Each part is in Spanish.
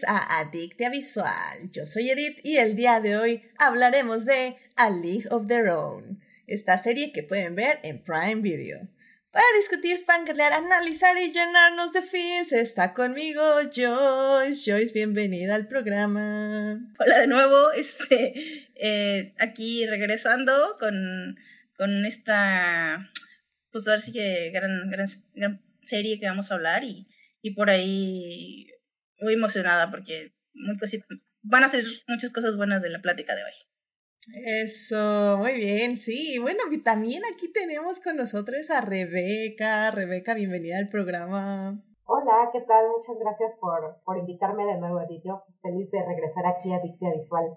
bienvenidos a Adictia Visual. Yo soy Edith y el día de hoy hablaremos de A League of Their Own, esta serie que pueden ver en Prime Video. Para discutir, fangirlear, analizar y llenarnos de films está conmigo Joyce. Joyce, bienvenida al programa. Hola de nuevo, este, eh, aquí regresando con, con esta, pues que gran, gran, gran serie que vamos a hablar y, y por ahí muy emocionada porque muy van a ser muchas cosas buenas de la plática de hoy. Eso, muy bien, sí. Bueno, también aquí tenemos con nosotros a Rebeca. Rebeca, bienvenida al programa. Hola, ¿qué tal? Muchas gracias por, por invitarme de nuevo, Edith. Yo pues, feliz de regresar aquí a Dictia Visual.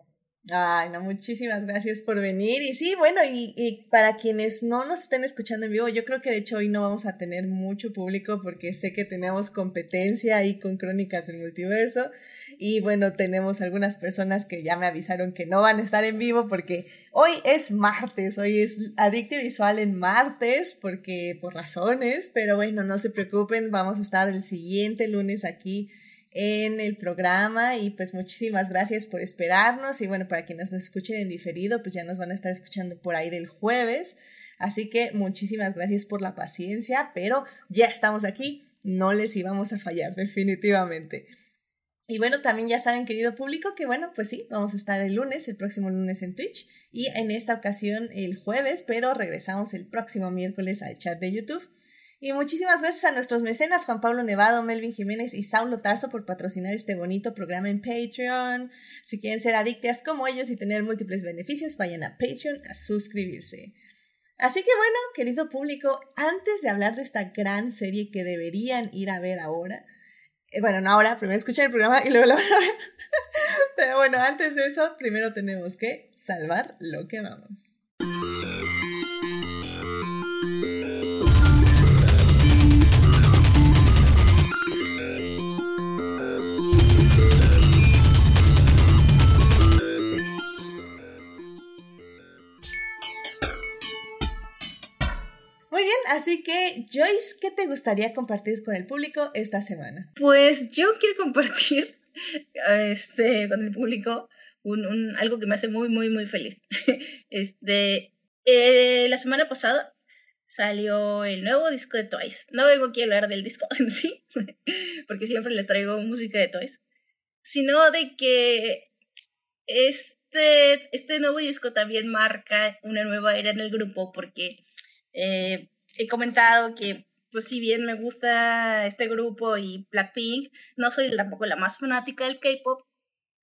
Ay, no, muchísimas gracias por venir. Y sí, bueno, y, y, para quienes no nos estén escuchando en vivo, yo creo que de hecho hoy no vamos a tener mucho público porque sé que tenemos competencia ahí con Crónicas del Multiverso. Y bueno, tenemos algunas personas que ya me avisaron que no van a estar en vivo porque hoy es martes, hoy es Adicte Visual en martes, porque por razones, pero bueno, no se preocupen, vamos a estar el siguiente lunes aquí en el programa y pues muchísimas gracias por esperarnos y bueno, para quienes nos escuchen en diferido, pues ya nos van a estar escuchando por ahí del jueves. Así que muchísimas gracias por la paciencia, pero ya estamos aquí, no les íbamos a fallar definitivamente. Y bueno, también ya saben, querido público, que bueno, pues sí, vamos a estar el lunes, el próximo lunes en Twitch y en esta ocasión el jueves, pero regresamos el próximo miércoles al chat de YouTube. Y muchísimas gracias a nuestros mecenas Juan Pablo Nevado, Melvin Jiménez y Saulo Tarso por patrocinar este bonito programa en Patreon. Si quieren ser adictas como ellos y tener múltiples beneficios, vayan a Patreon a suscribirse. Así que bueno, querido público, antes de hablar de esta gran serie que deberían ir a ver ahora, eh, bueno, no ahora, primero escuchen el programa y luego lo van a ver. Pero bueno, antes de eso, primero tenemos que salvar lo que vamos. Muy bien, así que Joyce, ¿qué te gustaría compartir con el público esta semana? Pues yo quiero compartir este, con el público un, algo que me hace muy, muy, muy feliz. Este, eh, la semana pasada salió el nuevo disco de Twice. No vengo aquí a hablar del disco en sí, porque siempre les traigo música de Twice, sino de que este, este nuevo disco también marca una nueva era en el grupo, porque eh, he comentado que, pues si bien me gusta este grupo y Blackpink, no soy tampoco la más fanática del K-Pop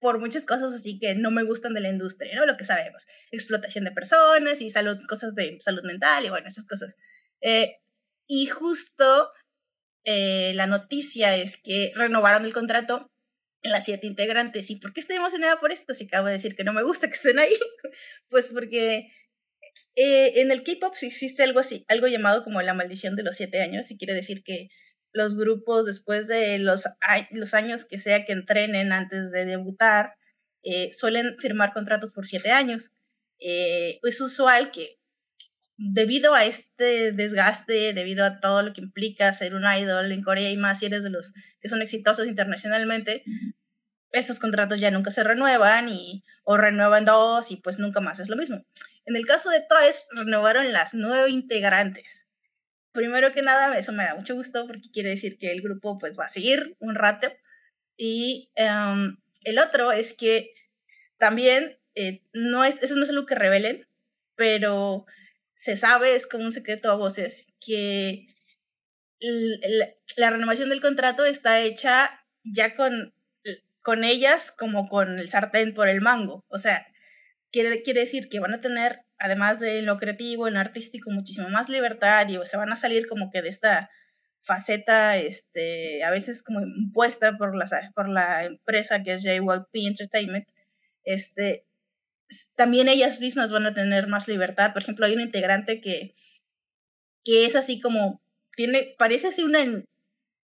por muchas cosas así que no me gustan de la industria, ¿no? Lo que sabemos, explotación de personas y salud, cosas de salud mental y bueno, esas cosas. Eh, y justo eh, la noticia es que renovaron el contrato en las siete integrantes. ¿Y por qué estoy emocionada por esto? Si acabo de decir que no me gusta que estén ahí. pues porque eh, en el K-pop existe algo así, algo llamado como la maldición de los siete años, y quiere decir que los grupos después de los, los años que sea que entrenen antes de debutar, eh, suelen firmar contratos por siete años. Eh, es usual que debido a este desgaste, debido a todo lo que implica ser un idol en Corea y más si eres de los que son exitosos internacionalmente, estos contratos ya nunca se renuevan y o renuevan dos y pues nunca más es lo mismo. En el caso de Twice, renovaron las nueve integrantes. Primero que nada, eso me da mucho gusto porque quiere decir que el grupo pues va a seguir un rato. Y em, el otro es que también, eh, no es, eso no es algo que revelen, pero se sabe, es como un secreto a voces, que la renovación del contrato está hecha ya con, con ellas como con el sartén por el mango. O sea, quiere, quiere decir que van a tener, además de lo creativo, en lo artístico, muchísimo más libertad y se van a salir como que de esta faceta, este, a veces como impuesta por la, por la empresa que es JYP Entertainment, este, también ellas mismas van a tener más libertad. Por ejemplo, hay un integrante que, que es así como, tiene, parece así una,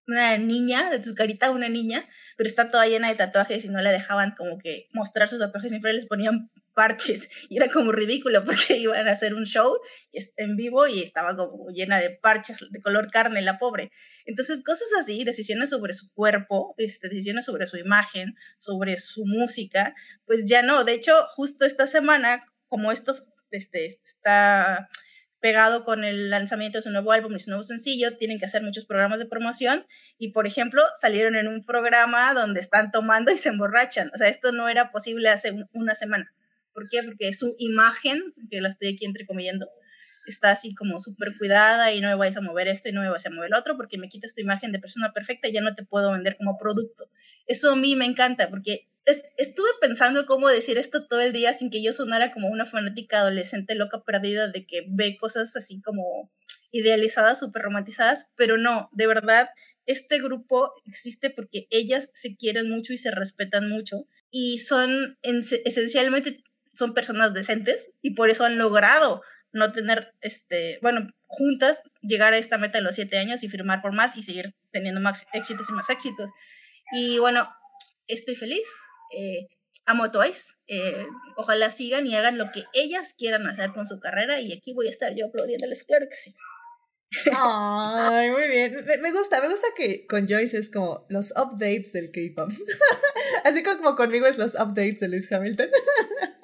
una niña, de su carita una niña, pero está toda llena de tatuajes y no le dejaban como que mostrar sus tatuajes, siempre les ponían parches y era como ridículo porque iban a hacer un show en vivo y estaba como llena de parches de color carne la pobre. Entonces, cosas así, decisiones sobre su cuerpo, este, decisiones sobre su imagen, sobre su música, pues ya no. De hecho, justo esta semana, como esto este, está pegado con el lanzamiento de su nuevo álbum y su nuevo sencillo, tienen que hacer muchos programas de promoción y, por ejemplo, salieron en un programa donde están tomando y se emborrachan. O sea, esto no era posible hace una semana. ¿Por qué? Porque su imagen, que la estoy aquí entrecomillando, está así como súper cuidada y no me vais a mover esto y no me vais a mover el otro porque me quitas tu imagen de persona perfecta y ya no te puedo vender como producto. Eso a mí me encanta porque estuve pensando cómo decir esto todo el día sin que yo sonara como una fanática adolescente loca perdida de que ve cosas así como idealizadas, súper romantizadas, pero no, de verdad, este grupo existe porque ellas se quieren mucho y se respetan mucho y son esencialmente son personas decentes y por eso han logrado no tener, este, bueno, juntas llegar a esta meta de los siete años y firmar por más y seguir teniendo más éxitos y más éxitos. Y bueno, estoy feliz, eh, amo Twice. Eh, ojalá sigan y hagan lo que ellas quieran hacer con su carrera y aquí voy a estar yo aplaudiéndoles, claro que sí. Ay, muy bien. Me, gusta, me gusta que con Joyce es como los updates del K-pop. Así como conmigo es los updates de Luis Hamilton.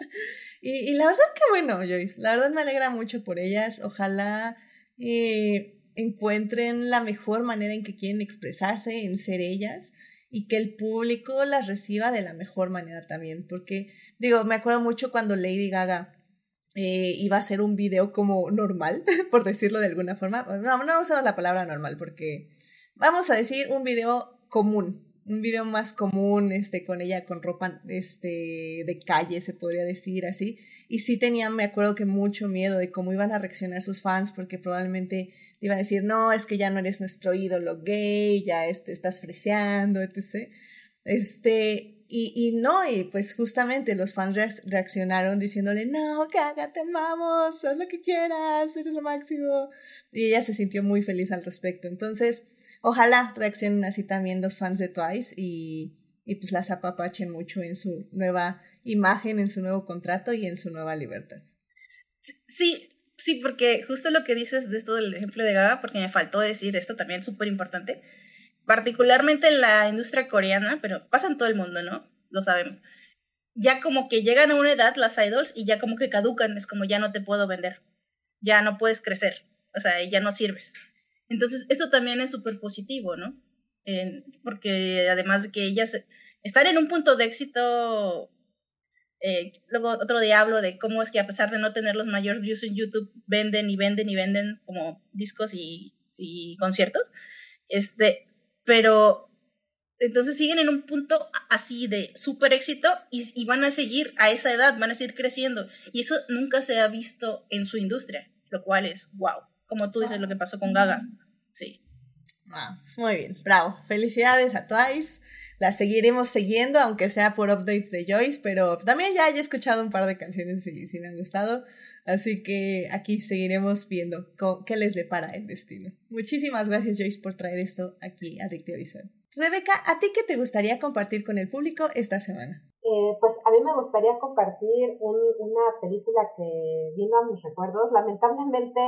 y, y, la verdad que bueno, Joyce, la verdad me alegra mucho por ellas. Ojalá eh, encuentren la mejor manera en que quieren expresarse, en ser ellas y que el público las reciba de la mejor manera también, porque digo, me acuerdo mucho cuando Lady Gaga eh, iba a hacer un video como normal, por decirlo de alguna forma, no, no usamos la palabra normal porque vamos a decir un video común, un video más común, este, con ella con ropa, este, de calle, se podría decir así. Y sí tenía, me acuerdo que mucho miedo de cómo iban a reaccionar sus fans, porque probablemente iban a decir, no, es que ya no eres nuestro ídolo gay, ya este, estás freseando, etc. Este, y, y no, y pues justamente los fans reaccionaron diciéndole, no, caga, te amamos, haz lo que quieras, eres lo máximo. Y ella se sintió muy feliz al respecto. Entonces, ojalá reaccionen así también los fans de Twice y, y pues las apapachen mucho en su nueva imagen, en su nuevo contrato y en su nueva libertad. Sí, sí, porque justo lo que dices de esto del ejemplo de Gaga, porque me faltó decir esto también súper importante, particularmente en la industria coreana, pero pasa en todo el mundo, ¿no? Lo sabemos. Ya como que llegan a una edad las idols y ya como que caducan, es como ya no te puedo vender, ya no puedes crecer, o sea, ya no sirves. Entonces, esto también es súper positivo, ¿no? porque además de que ellas están en un punto de éxito, eh, luego otro diablo de cómo es que a pesar de no tener los mayores views en YouTube, venden y venden y venden como discos y, conciertos. Este, pero entonces siguen en un punto así de súper éxito y, y, van a seguir a esa edad, van a seguir creciendo. Y eso nunca se ha visto en su industria, lo cual es wow. Como tú dices, lo que pasó con Gaga. Sí. Ah, pues muy bien, bravo. Felicidades a Twice. La seguiremos siguiendo, aunque sea por updates de Joyce, pero también ya he escuchado un par de canciones y sí me han gustado. Así que aquí seguiremos viendo qué les depara el destino. Muchísimas gracias, Joyce, por traer esto aquí a Dictio Visual. Rebeca, ¿a ti qué te gustaría compartir con el público esta semana? Eh, pues a mí me gustaría compartir una película que vino a mis recuerdos. Lamentablemente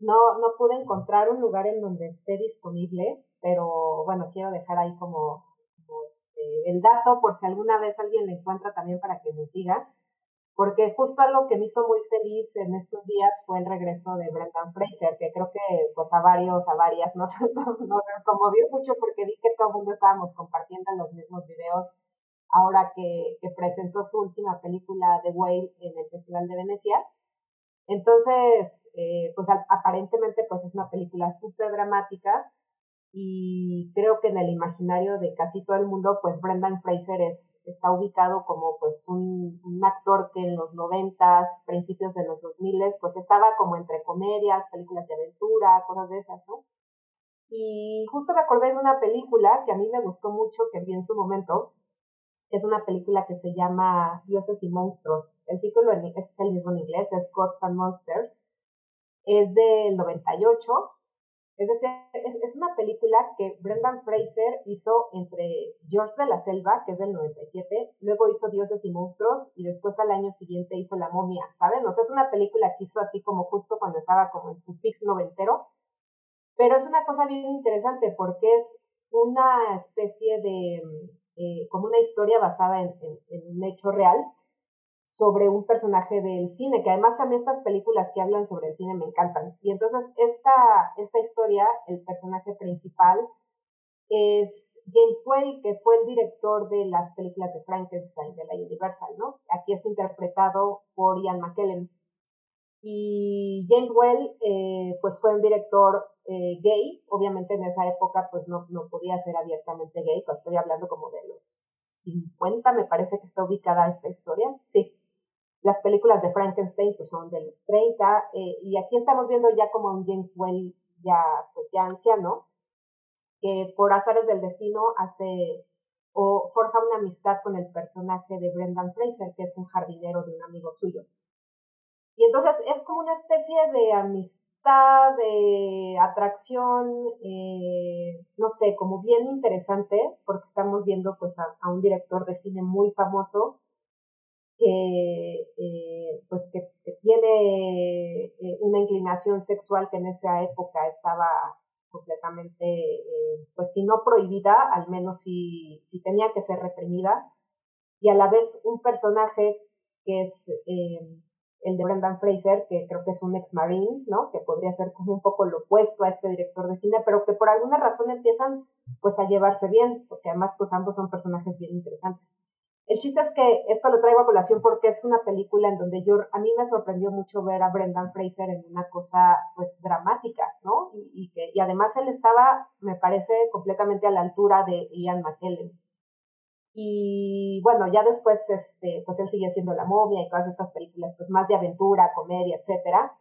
no, no pude encontrar un lugar en donde esté disponible, pero bueno, quiero dejar ahí como, este, el dato por si alguna vez alguien la encuentra también para que nos diga, porque justo algo que me hizo muy feliz en estos días fue el regreso de Brendan Fraser, que creo que pues a varios, a varias nos, nos, nos conmovió mucho porque vi que todo el mundo estábamos compartiendo los mismos videos ahora que, que presentó su última película The Whale en el Festival de Venecia. Entonces, eh, pues aparentemente pues es una película súper dramática y creo que en el imaginario de casi todo el mundo pues Brendan Fraser es, está ubicado como pues un, actor que en los noventas, principios de los dos miles pues estaba como entre comedias, películas de aventura, cosas de esas, ¿no? Y justo me acordé de una película que a mí me gustó mucho, que vi en su momento, es una película que se llama Dioses y Monstruos. El título es el mismo en inglés, es Gods and Monsters es del 98. Es decir, es, una película que Brendan Fraser hizo entre George de la Selva, que es del 97, luego hizo Dioses y Monstruos y después al año siguiente hizo La Momia, ¿saben? O sea, es una película que hizo así como justo cuando estaba como en su pic noventero, pero es una cosa bien interesante porque es una especie de, eh, como una historia basada en, un hecho real sobre un personaje del cine, que además a mí estas películas que hablan sobre el cine me encantan. Y entonces esta, esta historia, el personaje principal es James Whale, que fue el director de las películas de Frankenstein de la Universal, ¿no? Aquí es interpretado por Ian McKellen. Y James Well, eh, pues fue un director eh, gay, obviamente en esa época pues no, no podía ser abiertamente gay, pues estoy hablando como de los 50, me parece que está ubicada esta historia, sí. Las películas de Frankenstein pues son de los 30, eh, y aquí estamos viendo ya como un James Well ya, pues ya anciano, que por azares del destino hace o forja una amistad con el personaje de Brendan Fraser, que es un jardinero de un amigo suyo. Y entonces es como una especie de amistad, de atracción, eh, no sé, como bien interesante, porque estamos viendo pues a, un director de cine muy famoso que eh, pues que, tiene eh, una inclinación sexual que en esa época estaba completamente, pues si no prohibida, al menos si, si tenía que ser reprimida, y a la vez un personaje que es el de Brendan Fraser, que creo que es un ex marine, ¿no? Que podría ser como un poco lo opuesto a este director de cine, pero que por alguna razón empiezan pues a llevarse bien, porque además pues ambos son personajes bien interesantes. El chiste es que esto lo traigo a colación porque es una película en donde yo, a mí me sorprendió mucho ver a Brendan Fraser en una cosa pues dramática, ¿no? Y, que, y además él estaba, me parece, completamente a la altura de Ian McKellen. Y bueno, ya después, este, pues él sigue haciendo La momia y todas estas películas, pues más de aventura, comedia, etcétera.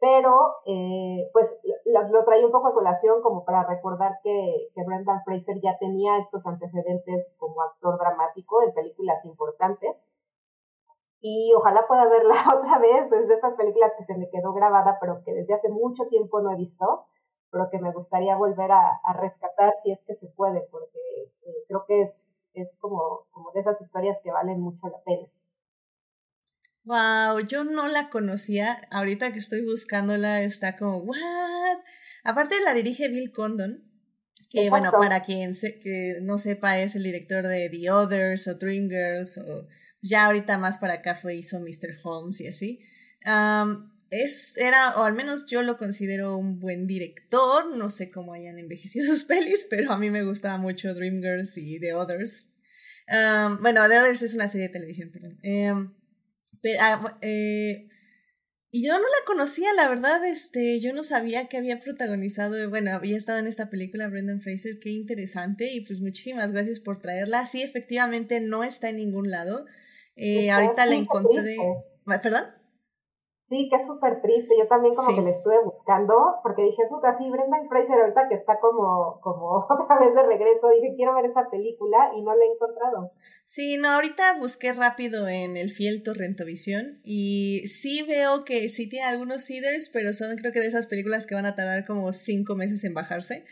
Pero, eh, pues lo, lo, un poco a colación como para recordar que, que Brendan Fraser ya tenía estos antecedentes como actor dramático en películas importantes. Y ojalá pueda verla otra vez, es de esas películas que se me quedó grabada, pero que desde hace mucho tiempo no he visto, pero que me gustaría volver a, a rescatar si es que se puede, porque eh, creo que es es como, como de esas historias que valen mucho la pena. Wow, yo no la conocía. Ahorita que estoy buscándola está como, ¿what? Aparte la dirige Bill Condon, que bueno, para quien se, que no sepa es el director de The Others o Dreamgirls o ya ahorita más para acá fue hizo Mr. Holmes y así. Um, es, era, o al menos yo lo considero un buen director, no sé cómo hayan envejecido sus pelis, pero a mí me gustaba mucho Dreamgirls y The Others. Um, bueno, The Others es una serie de televisión, perdón. Um, pero, ah, eh, y yo no la conocía, la verdad, este, yo no sabía que había protagonizado, bueno, había estado en esta película Brendan Fraser, qué interesante, y pues muchísimas gracias por traerla. Sí, efectivamente no está en ningún lado. Eh, ahorita la encontré. ¿Perdón? Sí, que es súper triste. Yo también como que le estuve buscando, porque dije, puta, sí, Brendan Fraser ahorita que está como, como otra vez de regreso, dije, quiero ver esa película y no la he encontrado. Sí, no, ahorita busqué rápido en el fiel Torrentovisión y sí veo que sí tiene algunos seeders, pero son creo que de esas películas que van a tardar como cinco meses en bajarse.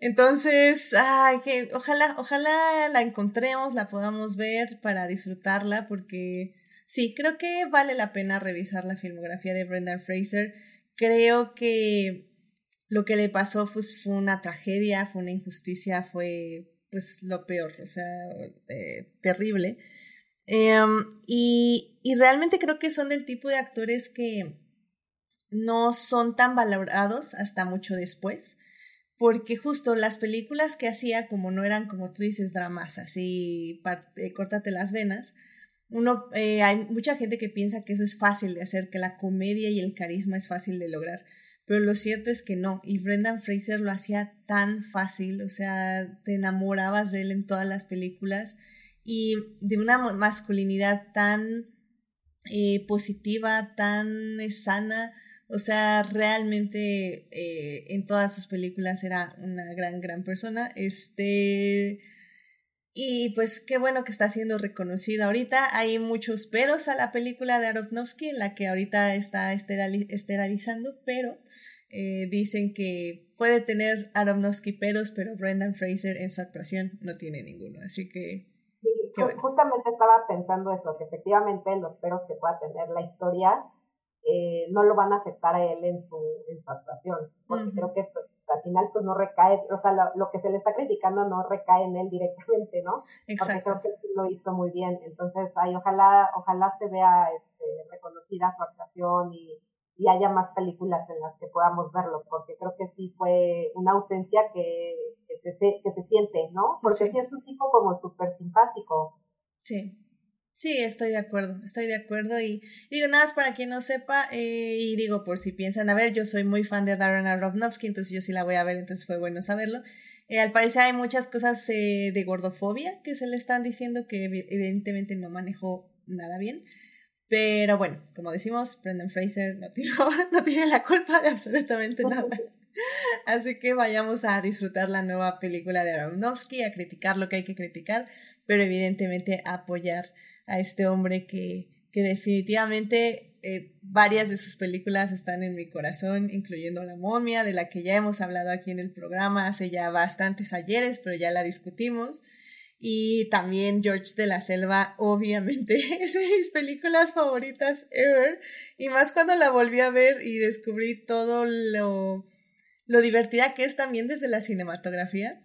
Entonces, ay, que ojalá, ojalá la encontremos, la podamos ver para disfrutarla, porque Sí, creo que vale la pena revisar la filmografía de Brendan Fraser. Creo que lo que le pasó fue, una tragedia, fue una injusticia, fue pues lo peor, o sea, eh, terrible. Em, y, y realmente creo que son del tipo de actores que no son tan valorados hasta mucho después, porque justo las películas que hacía, como no eran, como tú dices, dramas, así, parte, córtate las venas, uno, eh, hay mucha gente que piensa que eso es fácil de hacer, que la comedia y el carisma es fácil de lograr, pero lo cierto es que no, y Brendan Fraser lo hacía tan fácil, o sea, te enamorabas de él en todas las películas y de una masculinidad tan eh, positiva, tan sana, o sea, realmente eh, en todas sus películas era una gran, gran persona. Este, y pues qué bueno que está siendo reconocida ahorita. Hay muchos peros a la película de Aronofsky, en la que ahorita está esterilizando, pero eh, dicen que puede tener Aronofsky peros, pero Brendan Fraser en su actuación no tiene ninguno. Así que. Sí, justamente estaba pensando eso, que efectivamente los peros que pueda tener la historia eh, no lo van a afectar a él en su, en su actuación, porque creo que pues al final pues no recae, o sea, lo, que se le está criticando no recae en él directamente, ¿no? Exacto. Porque creo que sí lo hizo muy bien, entonces ay, ojalá, ojalá se vea este, reconocida su actuación y, y haya más películas en las que podamos verlo, porque creo que sí fue una ausencia que, que, se, que se siente, ¿no? Porque sí, es un tipo como súper simpático. Sí. Sí, estoy de acuerdo, estoy de acuerdo y digo nada más para quien no sepa eh, y digo por si piensan a ver, yo soy muy fan de Darren Aronofsky, entonces yo sí la voy a ver, entonces fue bueno saberlo. Eh, al parecer hay muchas cosas eh, de gordofobia que se le están diciendo que evidentemente no manejó nada bien, pero bueno, como decimos, Brendan Fraser no tiene, no tiene la culpa de absolutamente nada. Así que vayamos a disfrutar la nueva película de Aronofsky, a criticar lo que hay que criticar, pero evidentemente a apoyar a este hombre que, que definitivamente eh, varias de sus películas están en mi corazón, incluyendo La momia, de la que ya hemos hablado aquí en el programa hace ya bastantes ayeres, pero ya la discutimos. Y también George de la Selva, obviamente, es de mis películas favoritas ever. Y más cuando la volví a ver y descubrí todo lo, lo divertida que es también desde la cinematografía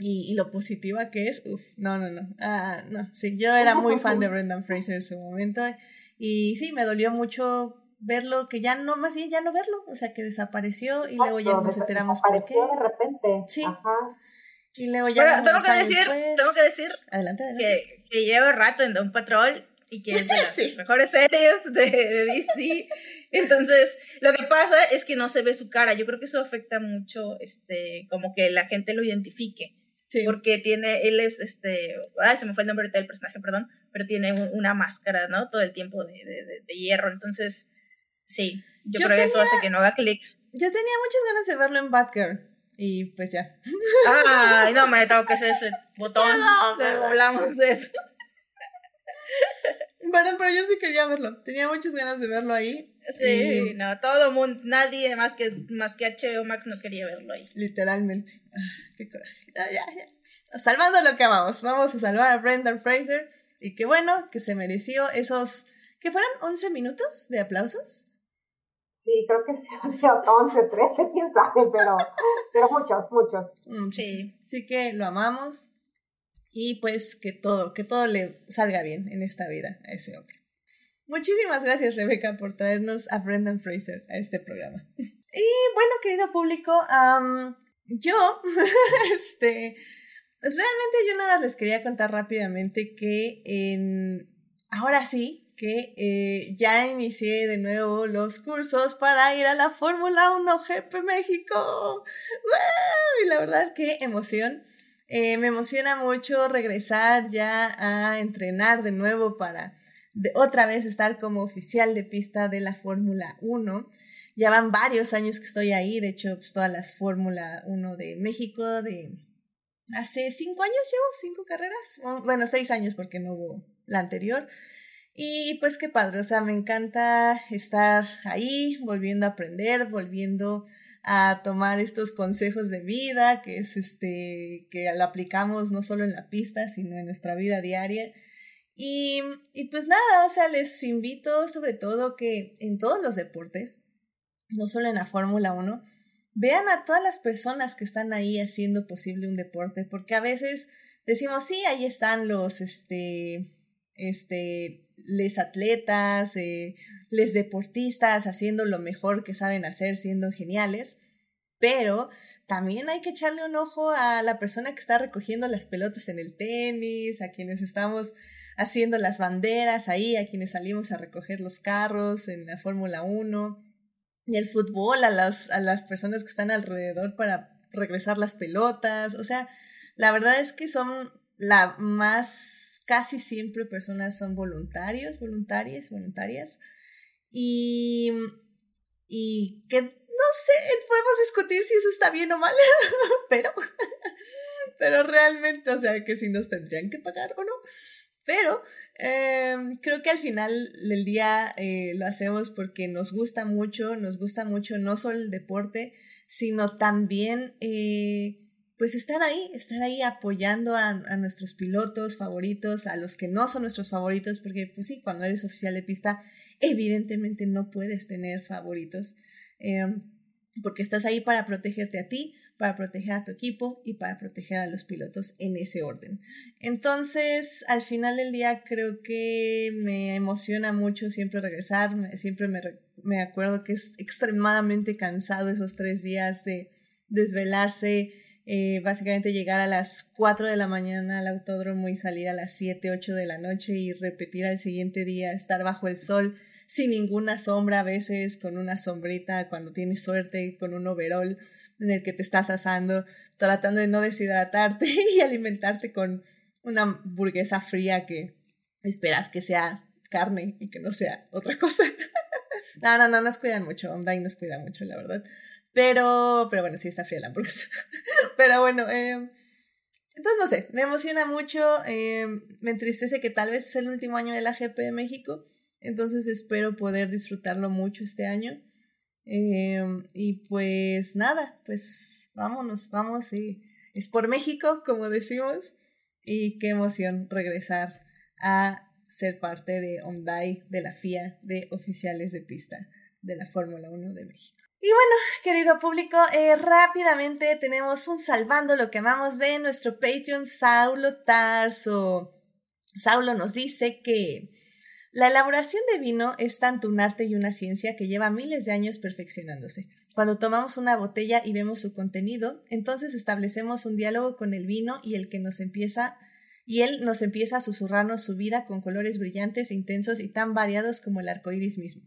y, lo positiva que es, uff, no, no, no, ah, no, sí, yo era muy fan de Brendan Fraser en su momento y sí, me dolió mucho verlo, que ya no, más bien ya no verlo, o sea, que desapareció y luego ya nos enteramos por qué. de repente. Sí. Y luego ya tengo que decir, tengo que decir adelante, Que, que llevo rato en Don Patrol y que es de las mejores series de, de Disney. Entonces, lo que pasa es que no se ve su cara. Yo creo que eso afecta mucho, este, como que la gente lo identifique. Porque tiene, él es, este, ay, se me fue el nombre del personaje, perdón, pero tiene una máscara, ¿no? Todo el tiempo de, de, de hierro, entonces, sí, yo, creo que eso hace que no haga clic. Yo tenía muchas ganas de verlo en Batgirl, y pues ya. Ay, no me tengo que hacer ese botón, no, hablamos de eso. Perdón, pero yo sí quería verlo, tenía muchas ganas de verlo ahí. Sí, no, todo mundo, nadie más que, más que HBO Max no quería verlo ahí. Literalmente. Ah, qué coraje. ya, ya. Salvando lo que amamos. Vamos a salvar a Brendan Fraser. Y qué bueno que se mereció esos. ¿Que fueron 11 minutos de aplausos? Sí, creo que sí, 11, 13, quién sabe, pero, pero muchos, muchos. Mm, sí. Así que lo amamos. Y pues que todo, que todo le salga bien en esta vida a ese hombre. Muchísimas gracias, Rebeca, por traernos a Brendan Fraser a este programa. Y bueno, querido público, yo, este, realmente yo nada les quería contar rápidamente que en, ahora sí, que eh, ya inicié de nuevo los cursos para ir a la Fórmula 1 GP México. Y la verdad, qué emoción. Eh, me emociona mucho regresar ya a entrenar de nuevo para de otra vez estar como oficial de pista de la Fórmula 1. Ya van varios años que estoy ahí, de hecho, pues todas las Fórmula 1 de México, de hace cinco años llevo, cinco carreras, bueno, seis años porque no hubo la anterior. Y pues qué padre, o sea, me encanta estar ahí, volviendo a aprender, volviendo a tomar estos consejos de vida, que es este, que lo aplicamos no solo en la pista, sino en nuestra vida diaria. Y, pues nada, o sea, les invito sobre todo que en todos los deportes, no solo en la Fórmula 1, vean a todas las personas que están ahí haciendo posible un deporte, porque a veces decimos, sí, ahí están los, este, este, les atletas, eh, les deportistas haciendo lo mejor que saben hacer, siendo geniales, pero también hay que echarle un ojo a la persona que está recogiendo las pelotas en el tenis, a quienes estamos haciendo las banderas ahí, a quienes salimos a recoger los carros en la Fórmula 1, y el fútbol, a las, a las personas que están alrededor para regresar las pelotas, o sea, la verdad es que son la más, casi siempre personas son voluntarios, voluntarias, voluntarias, y, y que no sé, podemos discutir si eso está bien o mal, pero, pero realmente, o sea, que si nos tendrían que pagar o no. Pero em, creo que al final del día eh, lo hacemos porque nos gusta mucho, nos gusta mucho no solo el deporte, sino también eh, pues estar ahí, estar ahí apoyando a, nuestros pilotos favoritos, a los que no son nuestros favoritos, porque pues sí, cuando eres oficial de pista, evidentemente no puedes tener favoritos, em, porque estás ahí para protegerte a ti, para proteger a tu equipo y para proteger a los pilotos en ese orden. Entonces, al final del día creo que me emociona mucho siempre regresar, siempre me, me acuerdo que es extremadamente cansado esos tres días de desvelarse, eh, básicamente llegar a las 4 de la mañana al autódromo y salir a las 7, 8 de la noche y repetir al siguiente día, estar bajo el sol sin ninguna sombra, a veces con una sombrita cuando tienes suerte, con un overall en el que te estás asando, tratando de no deshidratarte y alimentarte con una hamburguesa fría que esperas que sea carne y que no sea otra cosa. no, no, no, nos cuidan mucho, y nos cuida mucho, la verdad. Pero, pero bueno, sí está fría la hamburguesa. pero bueno, eh, entonces no sé, me emociona mucho, eh, me entristece que tal vez es el último año de la GP de México, entonces espero poder disfrutarlo mucho este año. Eh, y pues nada, pues vámonos, vamos y es por México, como decimos, y qué emoción regresar a ser parte de OMDAI, de la FIA, de oficiales de pista de la Fórmula 1 de México. Y bueno, querido público, eh, rápidamente tenemos un salvando lo que amamos de nuestro Patreon Saulo Tarso. Saulo nos dice que la elaboración de vino es tanto un arte y una ciencia que lleva miles de años perfeccionándose. Cuando tomamos una botella y vemos su contenido, entonces establecemos un diálogo con el vino y el que nos empieza y él nos empieza a susurrarnos su vida con colores brillantes, intensos y tan variados como el arco iris mismo.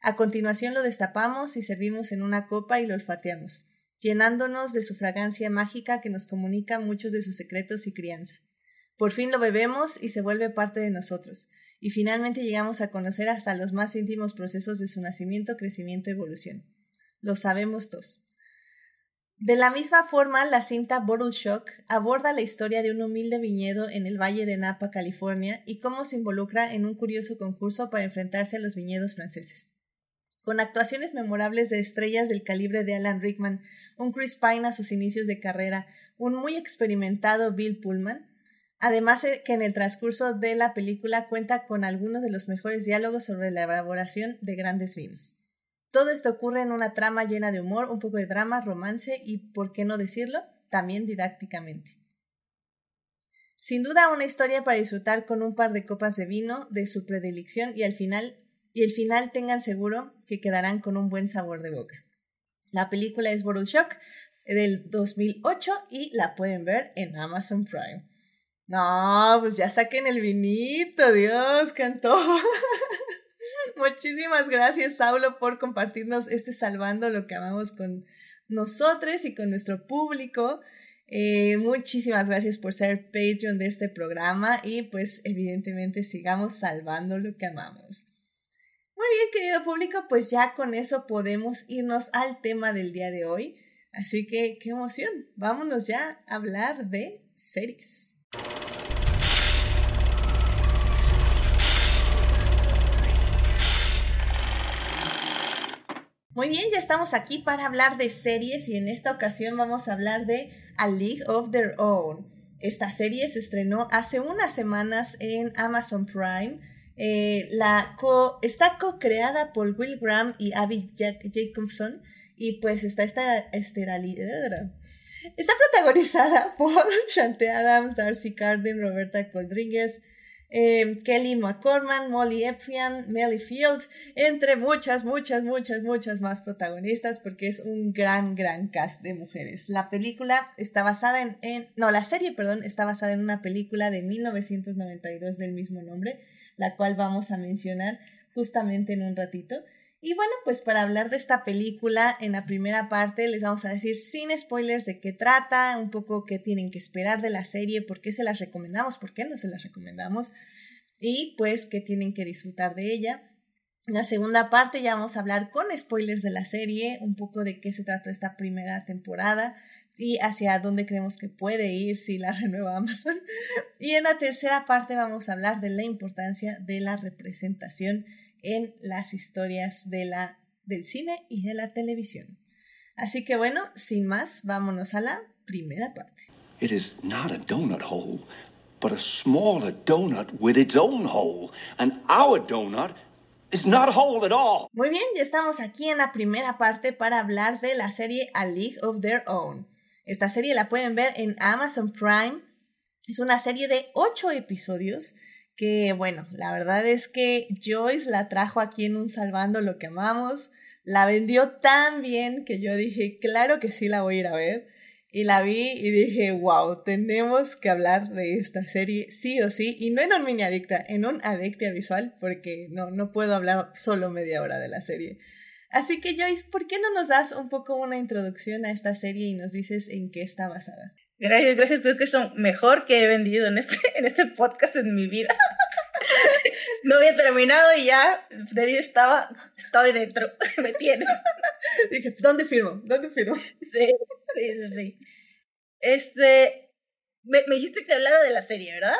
A continuación lo destapamos y servimos en una copa y lo olfateamos, llenándonos de su fragancia mágica que nos comunica muchos de sus secretos y crianza. Por fin lo bebemos y se vuelve parte de nosotros, y finalmente llegamos a conocer hasta los más íntimos procesos de su nacimiento, crecimiento y evolución. Lo sabemos todos. De la misma forma, la cinta Bottle Shock aborda la historia de un humilde viñedo en el Valle de Napa, California, y cómo se involucra en un curioso concurso para enfrentarse a los viñedos franceses con actuaciones memorables de estrellas del calibre de Alan Rickman, un Chris Pine a sus inicios de carrera, un muy experimentado Bill Pullman, además eh, que en el transcurso de la película cuenta con algunos de los mejores diálogos sobre la elaboración de grandes vinos. Todo esto ocurre en una trama llena de humor, un poco de drama, romance y, por qué no decirlo, también didácticamente. Sin duda una historia para disfrutar con un par de copas de vino de su predilección y al final y el final tengan seguro que quedarán con un buen sabor de boca. La película es Bottle Shock del 2008 y la pueden ver en Amazon Prime. No, pues ya saquen el vinito, Dios, cantó. Muchísimas gracias, Saulo, por compartirnos este salvando lo que amamos con nosotros y con nuestro público. Eh, muchísimas gracias por ser Patreon de este programa y pues evidentemente sigamos salvando lo que amamos. Muy bien, querido público, pues ya con eso podemos irnos al tema del día de hoy. Así que, qué emoción. Vámonos ya a hablar de series. Muy bien, ya estamos aquí para hablar de series y en esta ocasión vamos a hablar de A League of Their Own. Esta serie se estrenó hace unas semanas en Amazon Prime eh, la co, está co-creada por Will Graham y Abby Jacobson y pues está esta esteralidad. Está protagonizada por Shante Adams, Darcy Carden, Roberta Coldriguez, eh, Kelly McCorman, Molly Eprian, Melly Field, entre muchas, muchas, muchas, muchas más protagonistas porque es un gran, gran cast de mujeres. La película está basada en, en no, la serie, perdón, está basada en una película de 1992 del mismo nombre la cual vamos a mencionar justamente en un ratito. Y bueno, pues para hablar de esta película, en la primera parte les vamos a decir sin spoilers de qué trata, un poco qué tienen que esperar de la serie, por qué se las recomendamos, por qué no se las recomendamos y pues qué tienen que disfrutar de ella. En la segunda parte ya vamos a hablar con spoilers de la serie, un poco de qué se trató esta primera temporada, y hacia dónde creemos que puede ir si la renueva Amazon. Y en la tercera parte vamos a hablar de la importancia de la representación en las historias de la, del cine y de la televisión. Así que bueno, sin más, vámonos a la primera parte. It is not a donut hole, but a smaller donut with its own hole. And our donut is not a hole at all. Muy bien, ya estamos aquí en la primera parte para hablar de la serie A League of Their Own. Esta serie la pueden ver en Amazon Prime. Es una serie de ocho episodios que, bueno, la verdad es que Joyce la trajo aquí en un Salvando lo que amamos. La vendió tan bien que yo dije, claro que sí la voy a ir a ver. Y la vi y dije, wow, tenemos que hablar de esta serie sí o sí. Y no en un mini adicta, en un adictia visual, porque no, no puedo hablar solo media hora de la serie. Así que Joyce, ¿por qué no nos das un poco una introducción a esta serie y nos dices en qué está basada? Gracias, gracias. Creo que es lo mejor que he vendido en este, en este podcast en mi vida. no había terminado y ya ahí estaba, estoy dentro, me tienes. Dije, ¿dónde firmo? ¿Dónde firmo? Sí, sí, sí, sí. Este, me, me dijiste que hablara de la serie, ¿verdad?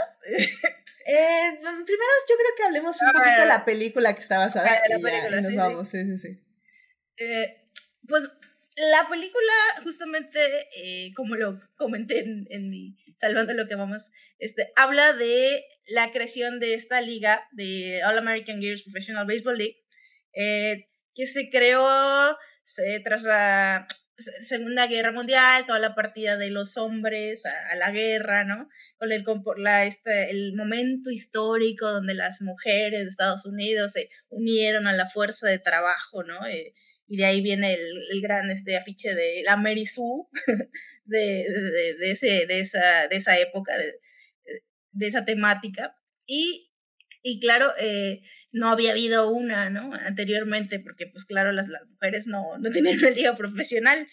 Eh, primero yo creo que hablemos un A poquito de la película que está basada Ah, de la y ya, película, y nos sí, vamos, sí, sí, sí. Eh, pues la película, justamente, eh, como lo comenté en, en mi Salvando lo que vamos, este, habla de la creación de esta liga de All American Girls Professional Baseball League, eh, que se creó tras la se- Segunda Guerra Mundial, toda la partida de los hombres a, la guerra, ¿no? Con el, con este, el momento histórico donde las mujeres de Estados Unidos se unieron a la fuerza de trabajo, ¿no? Eh, y de ahí viene el, el gran este afiche de la Mary Sue de, de, ese, de, esa, de esa época, de, de esa temática. Y, y claro, eh, no había habido una, ¿no? Anteriormente, porque pues claro, las, las mujeres no, no tenían una liga profesional.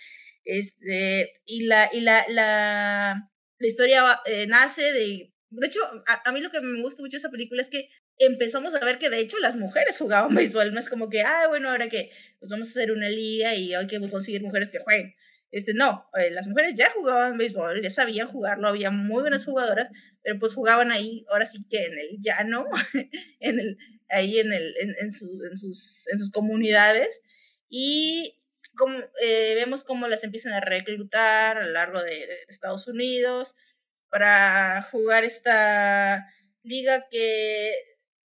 Este, y la, y la, la, la historia eh, nace de... De hecho, a, a mí lo que me gusta mucho de esa película es que empezamos a ver que de hecho las mujeres jugaban béisbol, no es como que, ah, bueno, ahora que pues vamos a hacer una liga y hay que conseguir mujeres que jueguen. Este, no, eh, las mujeres ya jugaban béisbol, ya sabían jugarlo, había muy buenas jugadoras, pero pues jugaban ahí, ahora sí que en el llano, en el, ahí en, el, en, en, su, en, sus, en sus comunidades, y como, eh, vemos cómo las empiezan a reclutar a lo largo de, de Estados Unidos para jugar esta liga que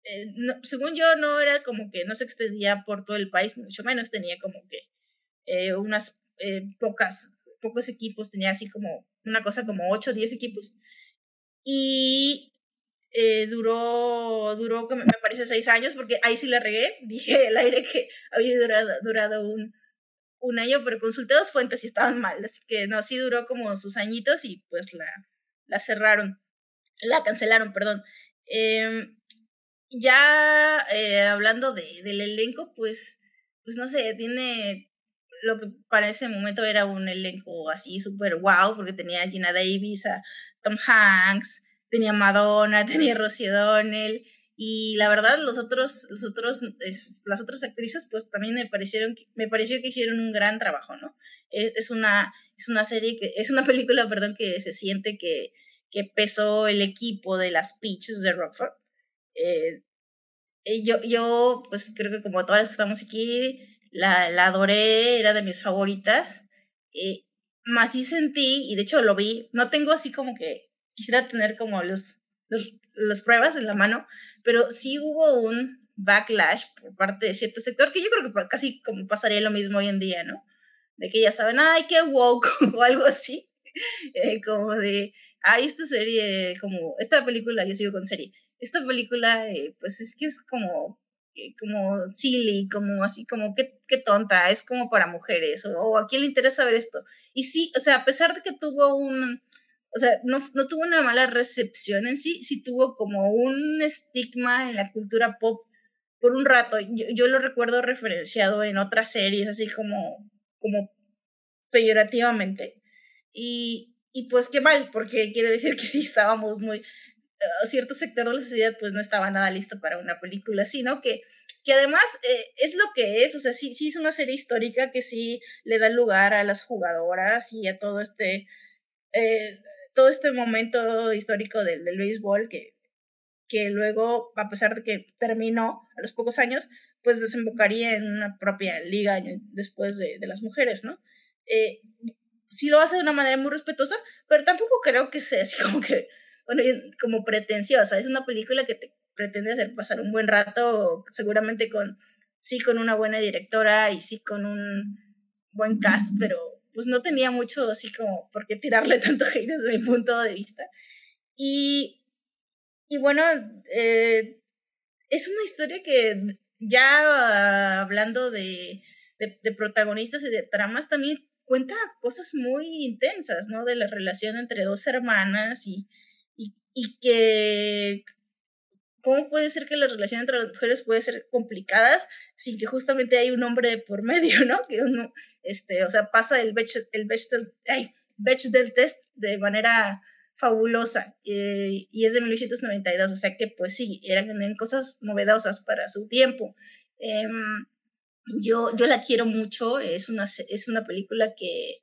eh, no, según yo no era como que no se extendía por todo el país, mucho menos tenía como que eh, unas eh, pocas, pocos equipos, tenía así como una cosa como 8 o 10 equipos. Y eh, duró, duró, me parece, 6 años, porque ahí sí la regué, dije al aire que había durado, durado un, un año, pero consulté dos fuentes y estaban mal, así que no, sí duró como sus añitos y pues la, la cerraron, la cancelaron, perdón. Eh, ya eh, hablando de, del elenco, pues, pues no sé, tiene lo que para ese momento era un elenco así súper wow, porque tenía a Gina Davis, a Tom Hanks, tenía Madonna, tenía Rosie O'Donnell, y la verdad los otros, los otros, las otras actrices pues también me parecieron, me pareció que hicieron un gran trabajo, ¿no? Es, es una, es una serie que, es una película, perdón, que se siente que, que pesó el equipo de las Peaches de Rockford. Eh, yo, yo, pues creo que como todas las que estamos aquí, la, la adoré, era de mis favoritas. Eh, más sí sentí, y de hecho lo vi, no tengo así como que quisiera tener como los, los, las pruebas en la mano, pero sí hubo un backlash por parte de cierto sector, que yo creo que casi como pasaría lo mismo hoy en día, ¿no? De que ya saben, ay, qué woke o algo así, eh, como de, ay, esta serie, como, esta película, yo sigo con serie, esta película, eh, pues es que es como, eh, como silly, como así, como qué, qué tonta, es como para mujeres, o, o, a quién le interesa ver esto. Y sí, o sea, a pesar de que tuvo un, o sea, no, no tuvo una mala recepción en sí, sí tuvo como un estigma en la cultura pop por un rato. Yo, yo lo recuerdo referenciado en otras series, así como, como peyorativamente. Y, y pues qué mal, porque quiere decir que sí estábamos muy, cierto sector de la sociedad pues no estaba nada listo para una película así, ¿no? Que, que además eh, es lo que es, o sea, sí, sí es una serie histórica que sí le da lugar a las jugadoras y a todo este, eh, todo este momento histórico del, del béisbol que, que luego, a pesar de que terminó a los pocos años, pues desembocaría en una propia liga después de, de las mujeres, ¿no? eh, sí lo hace de una manera muy respetuosa, pero tampoco creo que sea así como que, bueno, como pretenciosa. Es una película que te pretende hacer pasar un buen rato, seguramente con, sí, con una buena directora y sí con un buen cast, pero pues no tenía mucho así como por qué tirarle tanto hate desde mi punto de vista. Y, y bueno, eh, es una historia que ya hablando de, de, protagonistas y de tramas, también cuenta cosas muy intensas, ¿no? De la relación entre dos hermanas y, y, que ¿cómo puede ser que la relación entre las mujeres puede ser complicadas sin que justamente hay un hombre por medio, ¿no? Que uno, este, o sea, pasa el Bechdel, el del test de manera fabulosa eh, y es de 1992, o sea que pues sí, eran, cosas novedosas para su tiempo. Em, yo, yo la quiero mucho, es una, es una película que,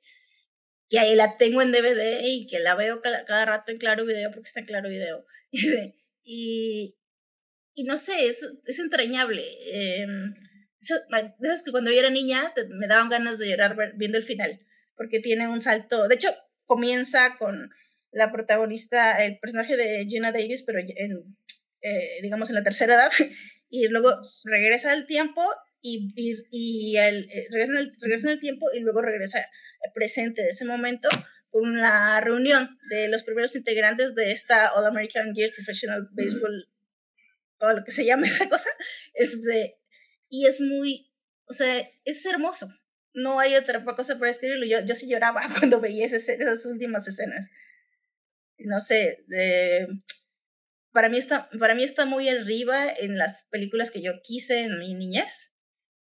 que la tengo en DVD y que la veo cada, rato en Claro Video porque está en Claro Video. y, y no sé, es, es entrañable. Eh, esas que cuando yo era niña me daban ganas de llorar viendo el final, porque tiene un salto. De hecho, comienza con la protagonista, el personaje de Gina Davis, pero en, eh, digamos en la tercera edad, y luego regresa al tiempo y, y, el, eh, regresa, en el, regresa en el tiempo y luego regresa al presente de ese momento con la reunión de los primeros integrantes de esta All American Girls Professional Baseball todo lo que se llama esa cosa, este, y es muy, o sea, es hermoso. No hay otra cosa para escribirlo. Yo, yo sí lloraba cuando veía esas, últimas escenas. No sé, para, mí está, para mí está muy arriba en las películas que yo quise en mi niñez.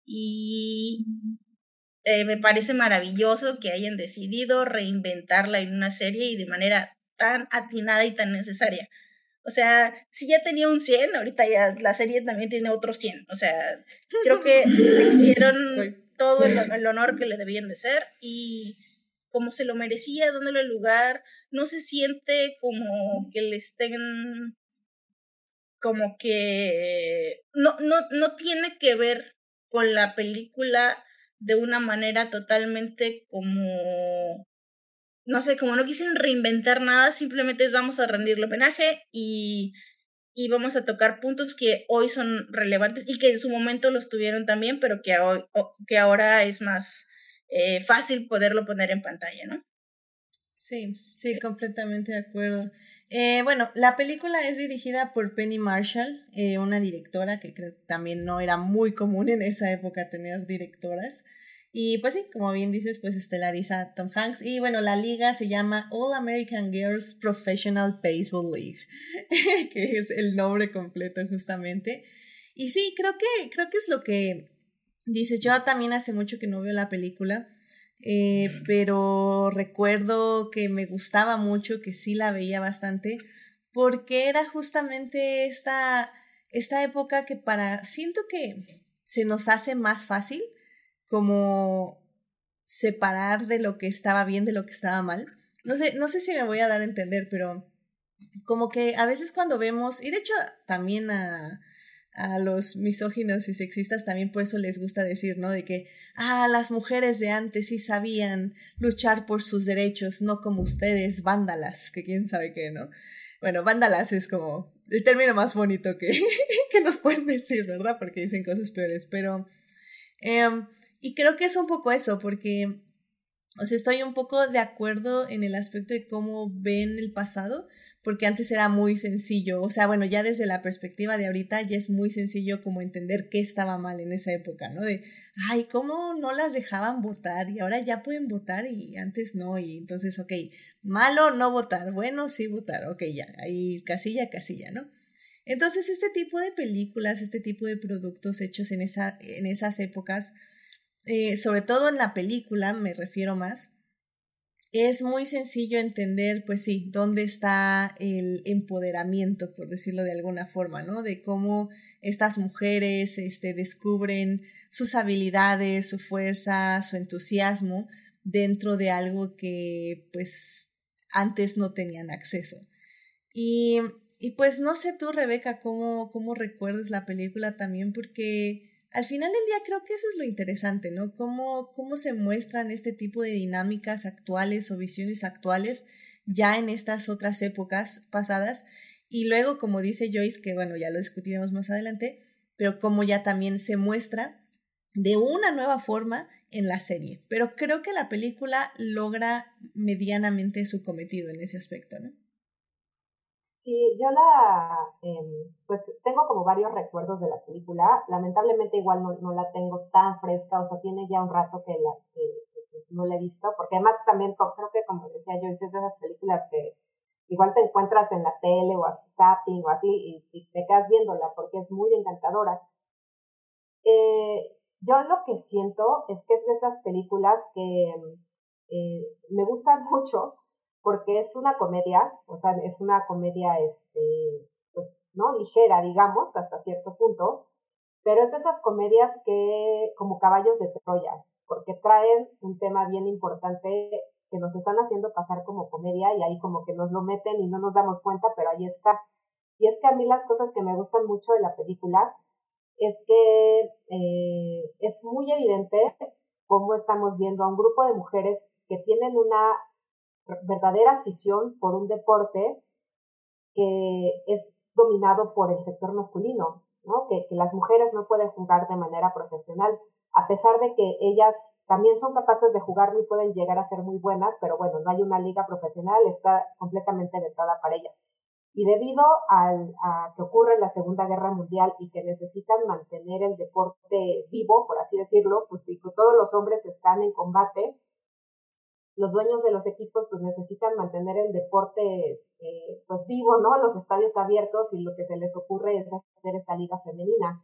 Y eh, me parece maravilloso que hayan decidido reinventarla en una serie y de manera tan atinada y tan necesaria. O sea, si ya tenía un 100, ahorita ya la serie también tiene otro 100. O sea, creo que hicieron todo el, honor que le debían de ser y como se lo merecía, dándole el lugar, no se siente como que le estén como que no, no, no tiene que ver con la película de una manera totalmente como no sé, como no quisieron reinventar nada, simplemente vamos a rendirle homenaje y, y vamos a tocar puntos que hoy son relevantes y que en su momento los tuvieron también, pero que, hoy, que ahora es más eh, fácil poderlo poner en pantalla, ¿no? Sí, sí, completamente de acuerdo. Eh, bueno, la película es dirigida por Penny Marshall, eh, una directora que creo que también no era muy común en esa época tener directoras. Y pues sí, como bien dices, pues estelariza Tom Hanks. Y bueno, la liga se llama All American Girls Professional Baseball League, que es el nombre completo justamente. Y sí, creo que, creo que es lo que dices. Yo también hace mucho que no veo la película. Eh, pero recuerdo que me gustaba mucho, que sí la veía bastante, porque era justamente esta, esta época que para, siento que se nos hace más fácil como separar de lo que estaba bien de lo que estaba mal. No sé, no sé si me voy a dar a entender, pero como que a veces cuando vemos, y de hecho también a, a los misóginos y sexistas también por eso les gusta decir, ¿no? De que, ah, las mujeres de antes sí sabían luchar por sus derechos, no como ustedes, vándalas, que quién sabe qué, ¿no? Bueno, vándalas es como el término más bonito que, que nos pueden decir, ¿verdad? Porque dicen cosas peores, pero... Em, y creo que es un poco eso, porque, o sea, estoy un poco de acuerdo en el aspecto de cómo ven el pasado, porque antes era muy sencillo, o sea, bueno, ya desde la perspectiva de ahorita ya es muy sencillo como entender qué estaba mal en esa época, ¿no? De, ay, ¿cómo no las dejaban votar y ahora ya pueden votar y antes no? Y entonces, ok, malo no votar, bueno sí votar, ok, ya, ahí casilla, casilla, ¿no? Entonces, este tipo de películas, este tipo de productos hechos en, esa, en esas épocas, eh, sobre todo en la película, me refiero más, es muy sencillo entender, pues sí, dónde está el empoderamiento, por decirlo de alguna forma, ¿no? De cómo estas mujeres este, descubren sus habilidades, su fuerza, su entusiasmo dentro de algo que pues antes no tenían acceso. Y, y pues no sé tú, Rebeca, cómo, cómo recuerdas la película también, porque al final del día creo que eso es lo interesante, ¿no? Cómo, cómo se muestran este tipo de dinámicas actuales o visiones actuales ya en estas otras épocas pasadas. Y luego, como dice Joyce, que bueno, ya lo discutiremos más adelante, pero como ya también se muestra de una nueva forma en la serie. Pero creo que la película logra medianamente su cometido en ese aspecto, ¿no? Sí, yo la, em, pues tengo como varios recuerdos de la película. Lamentablemente igual no, la tengo tan fresca, o sea, tiene ya un rato que la que, pues, no la he visto, porque además también creo que como decía yo, es de esas películas que igual te encuentras en la tele o así, zapping o así y, y, te quedas viéndola porque es muy encantadora. Eh, yo lo que siento es que es de esas películas que eh, me gustan mucho porque es una comedia, o sea, es una comedia, este, pues, ¿no? Ligera, digamos, hasta cierto punto, pero es de esas comedias que, como caballos de Troya, porque traen un tema bien importante que nos están haciendo pasar como comedia y ahí como que nos lo meten y no nos damos cuenta, pero ahí está. Y es que a mí las cosas que me gustan mucho de la película es que eh, es muy evidente cómo estamos viendo a un grupo de mujeres que tienen una verdadera afición por un deporte que es dominado por el sector masculino, ¿no? Que, que, las mujeres no pueden jugar de manera profesional, a pesar de que ellas también son capaces de jugarlo y pueden llegar a ser muy buenas, pero bueno, no hay una liga profesional, está completamente vetada para ellas. Y debido a que ocurre la Segunda Guerra Mundial y que necesitan mantener el deporte vivo, por así decirlo, pues todos los hombres están en combate, los dueños de los equipos pues necesitan mantener el deporte eh, pues vivo, ¿no? Los estadios abiertos y lo que se les ocurre es hacer esta liga femenina.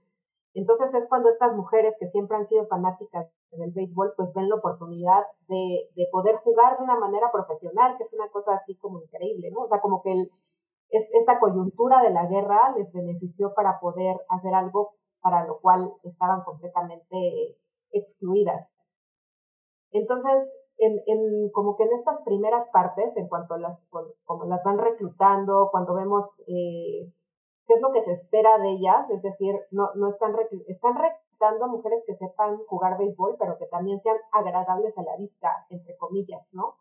Entonces es cuando estas mujeres que siempre han sido fanáticas del béisbol pues ven la oportunidad de, de poder jugar de una manera profesional, que es una cosa así como increíble, ¿no? O sea, como que el, es, esta coyuntura de la guerra les benefició para poder hacer algo para lo cual estaban completamente excluidas. Entonces, en, en, como que en estas primeras partes, en cuanto las, como las van reclutando, cuando vemos eh, qué es lo que se espera de ellas, es decir, no, no están, están reclutando a mujeres que sepan jugar béisbol, pero que también sean agradables a la vista, entre comillas, ¿no?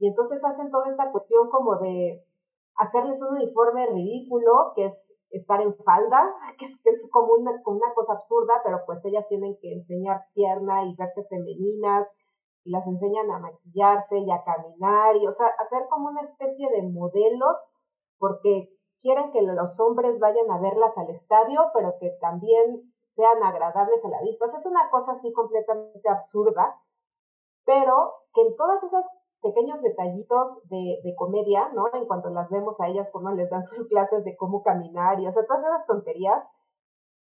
Y entonces hacen toda esta cuestión como de hacerles un uniforme ridículo, que es estar en falda, que es, que es como una, una cosa absurda, pero pues ellas tienen que enseñar pierna y verse femeninas, y las enseñan a maquillarse y a caminar, y o sea, hacer como una especie de modelos, porque quieren que los hombres vayan a verlas al estadio, pero que también sean agradables a la vista. O sea, es una cosa así completamente absurda, pero que en todas esas pequeños detallitos de, comedia, ¿no? En cuanto las vemos a ellas, cómo les dan sus clases de cómo caminar y, o sea, todas esas tonterías,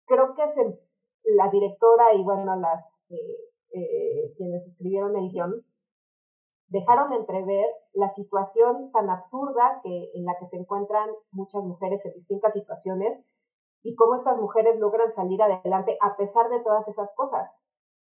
creo que se, la directora y, bueno, las, eh, eh, quienes escribieron el guion, dejaron entrever la situación tan absurda que, en la que se encuentran muchas mujeres en distintas situaciones y cómo estas mujeres logran salir adelante a pesar de todas esas cosas.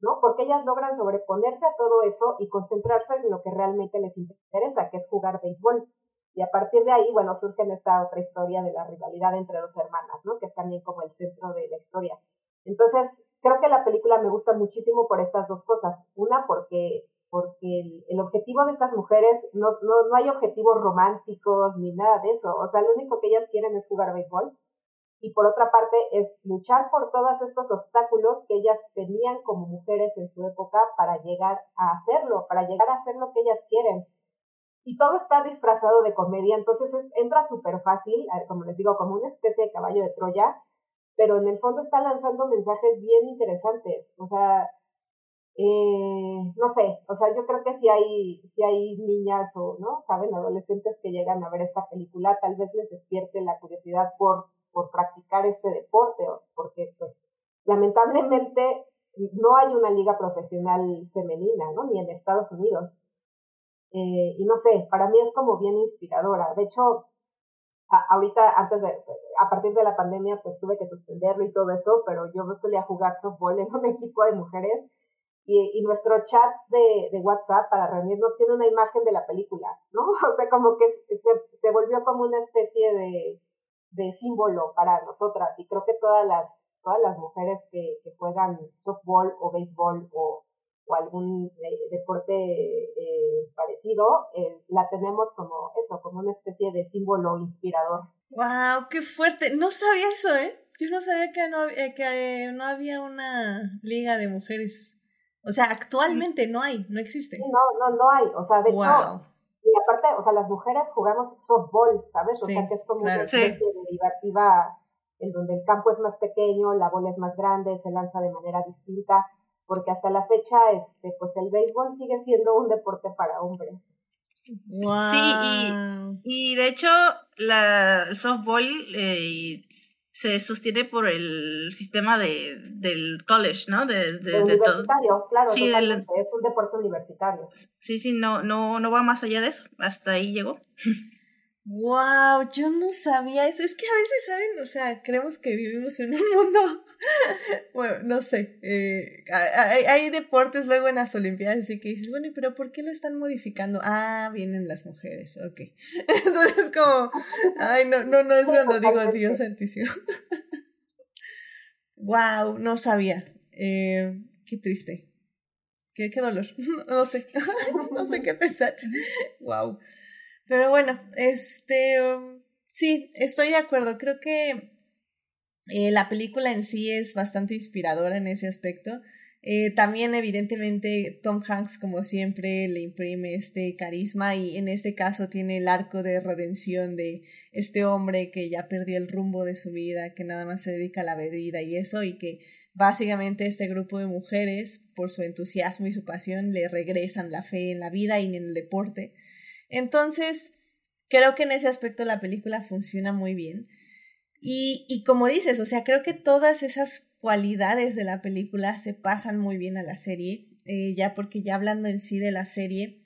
¿no? Porque ellas logran sobreponerse a todo eso y concentrarse en lo que realmente les interesa, que es jugar béisbol. Y a partir de ahí, bueno, surge esta otra historia de la rivalidad entre dos hermanas, ¿no? Que es también como el centro de la historia. Entonces, creo que la película me gusta muchísimo por estas dos cosas. Una, porque, porque el, objetivo de estas mujeres, no, no, no hay objetivos románticos ni nada de eso. O sea, lo único que ellas quieren es jugar béisbol y por otra parte es luchar por todos estos obstáculos que ellas tenían como mujeres en su época para llegar a hacerlo, para llegar a hacer lo que ellas quieren. Y todo está disfrazado de comedia, entonces entra súper fácil, como les digo, como una especie de caballo de Troya, pero en el fondo está lanzando mensajes bien interesantes. O sea, eh, no sé, o sea, yo creo que si hay, si hay niñas o, ¿no? Saben, adolescentes que llegan a ver esta película, tal vez les despierte la curiosidad por por practicar este deporte, porque pues lamentablemente no hay una liga profesional femenina, ¿no? Ni en Estados Unidos. Eh, y no sé, para mí es como bien inspiradora. De hecho, ahorita, antes de, a partir de la pandemia, pues tuve que suspenderlo y todo eso, pero yo solía jugar softball en un equipo de mujeres y, y nuestro chat de, de, WhatsApp para reunirnos tiene una imagen de la película, ¿no? O sea, como que se, se volvió como una especie de, de símbolo para nosotras y creo que todas las todas las mujeres que, que juegan softball o béisbol o, o algún deporte eh, parecido, eh, la tenemos como eso, como una especie de símbolo inspirador. ¡Wow! ¡Qué fuerte! No sabía eso, ¿eh? Yo no sabía que no, eh, que no había una liga de mujeres. O sea, actualmente no hay, no existe. no, no, no hay. O sea, de hecho, y aparte, o sea, las mujeres jugamos softball, ¿sabes? O sea, que es como una especie derivativa en donde el campo es más pequeño, la bola es más grande, se lanza de manera distinta, porque hasta la fecha, este, pues el béisbol sigue siendo un deporte para hombres. Sí, y, y, de hecho, la softball eh, se sostiene por el sistema de, del college, ¿no? De, de, universitario, claro, sí, es un deporte universitario. Sí, sí, no, no, no va más allá de eso, hasta ahí llegó. Wow, yo no sabía eso. Es que a veces, ¿saben? O sea, creemos que vivimos en un mundo. bueno, no sé. Eh, hay, hay, deportes luego en las Olimpiadas, así que dices, bueno, pero ¿por qué lo están modificando? Ah, vienen las mujeres, ok. Entonces, como, ay, no, no, no es cuando digo Dios santísimo. wow, no sabía. Eh, qué triste. Qué, qué dolor. no sé. no sé qué pensar. wow. Pero bueno, este, sí, estoy de acuerdo. Creo que eh, la película en sí es bastante inspiradora en ese aspecto. Eh, también evidentemente Tom Hanks como siempre le imprime este carisma y en este caso tiene el arco de redención de este hombre que ya perdió el rumbo de su vida, que nada más se dedica a la bebida y eso y que básicamente este grupo de mujeres por su entusiasmo y su pasión le regresan la fe en la vida y en el deporte. Entonces, creo que en ese aspecto la película funciona muy bien. Y, y como dices, o sea, creo que todas esas cualidades de la película se pasan muy bien a la serie, eh, ya porque ya hablando en sí de la serie,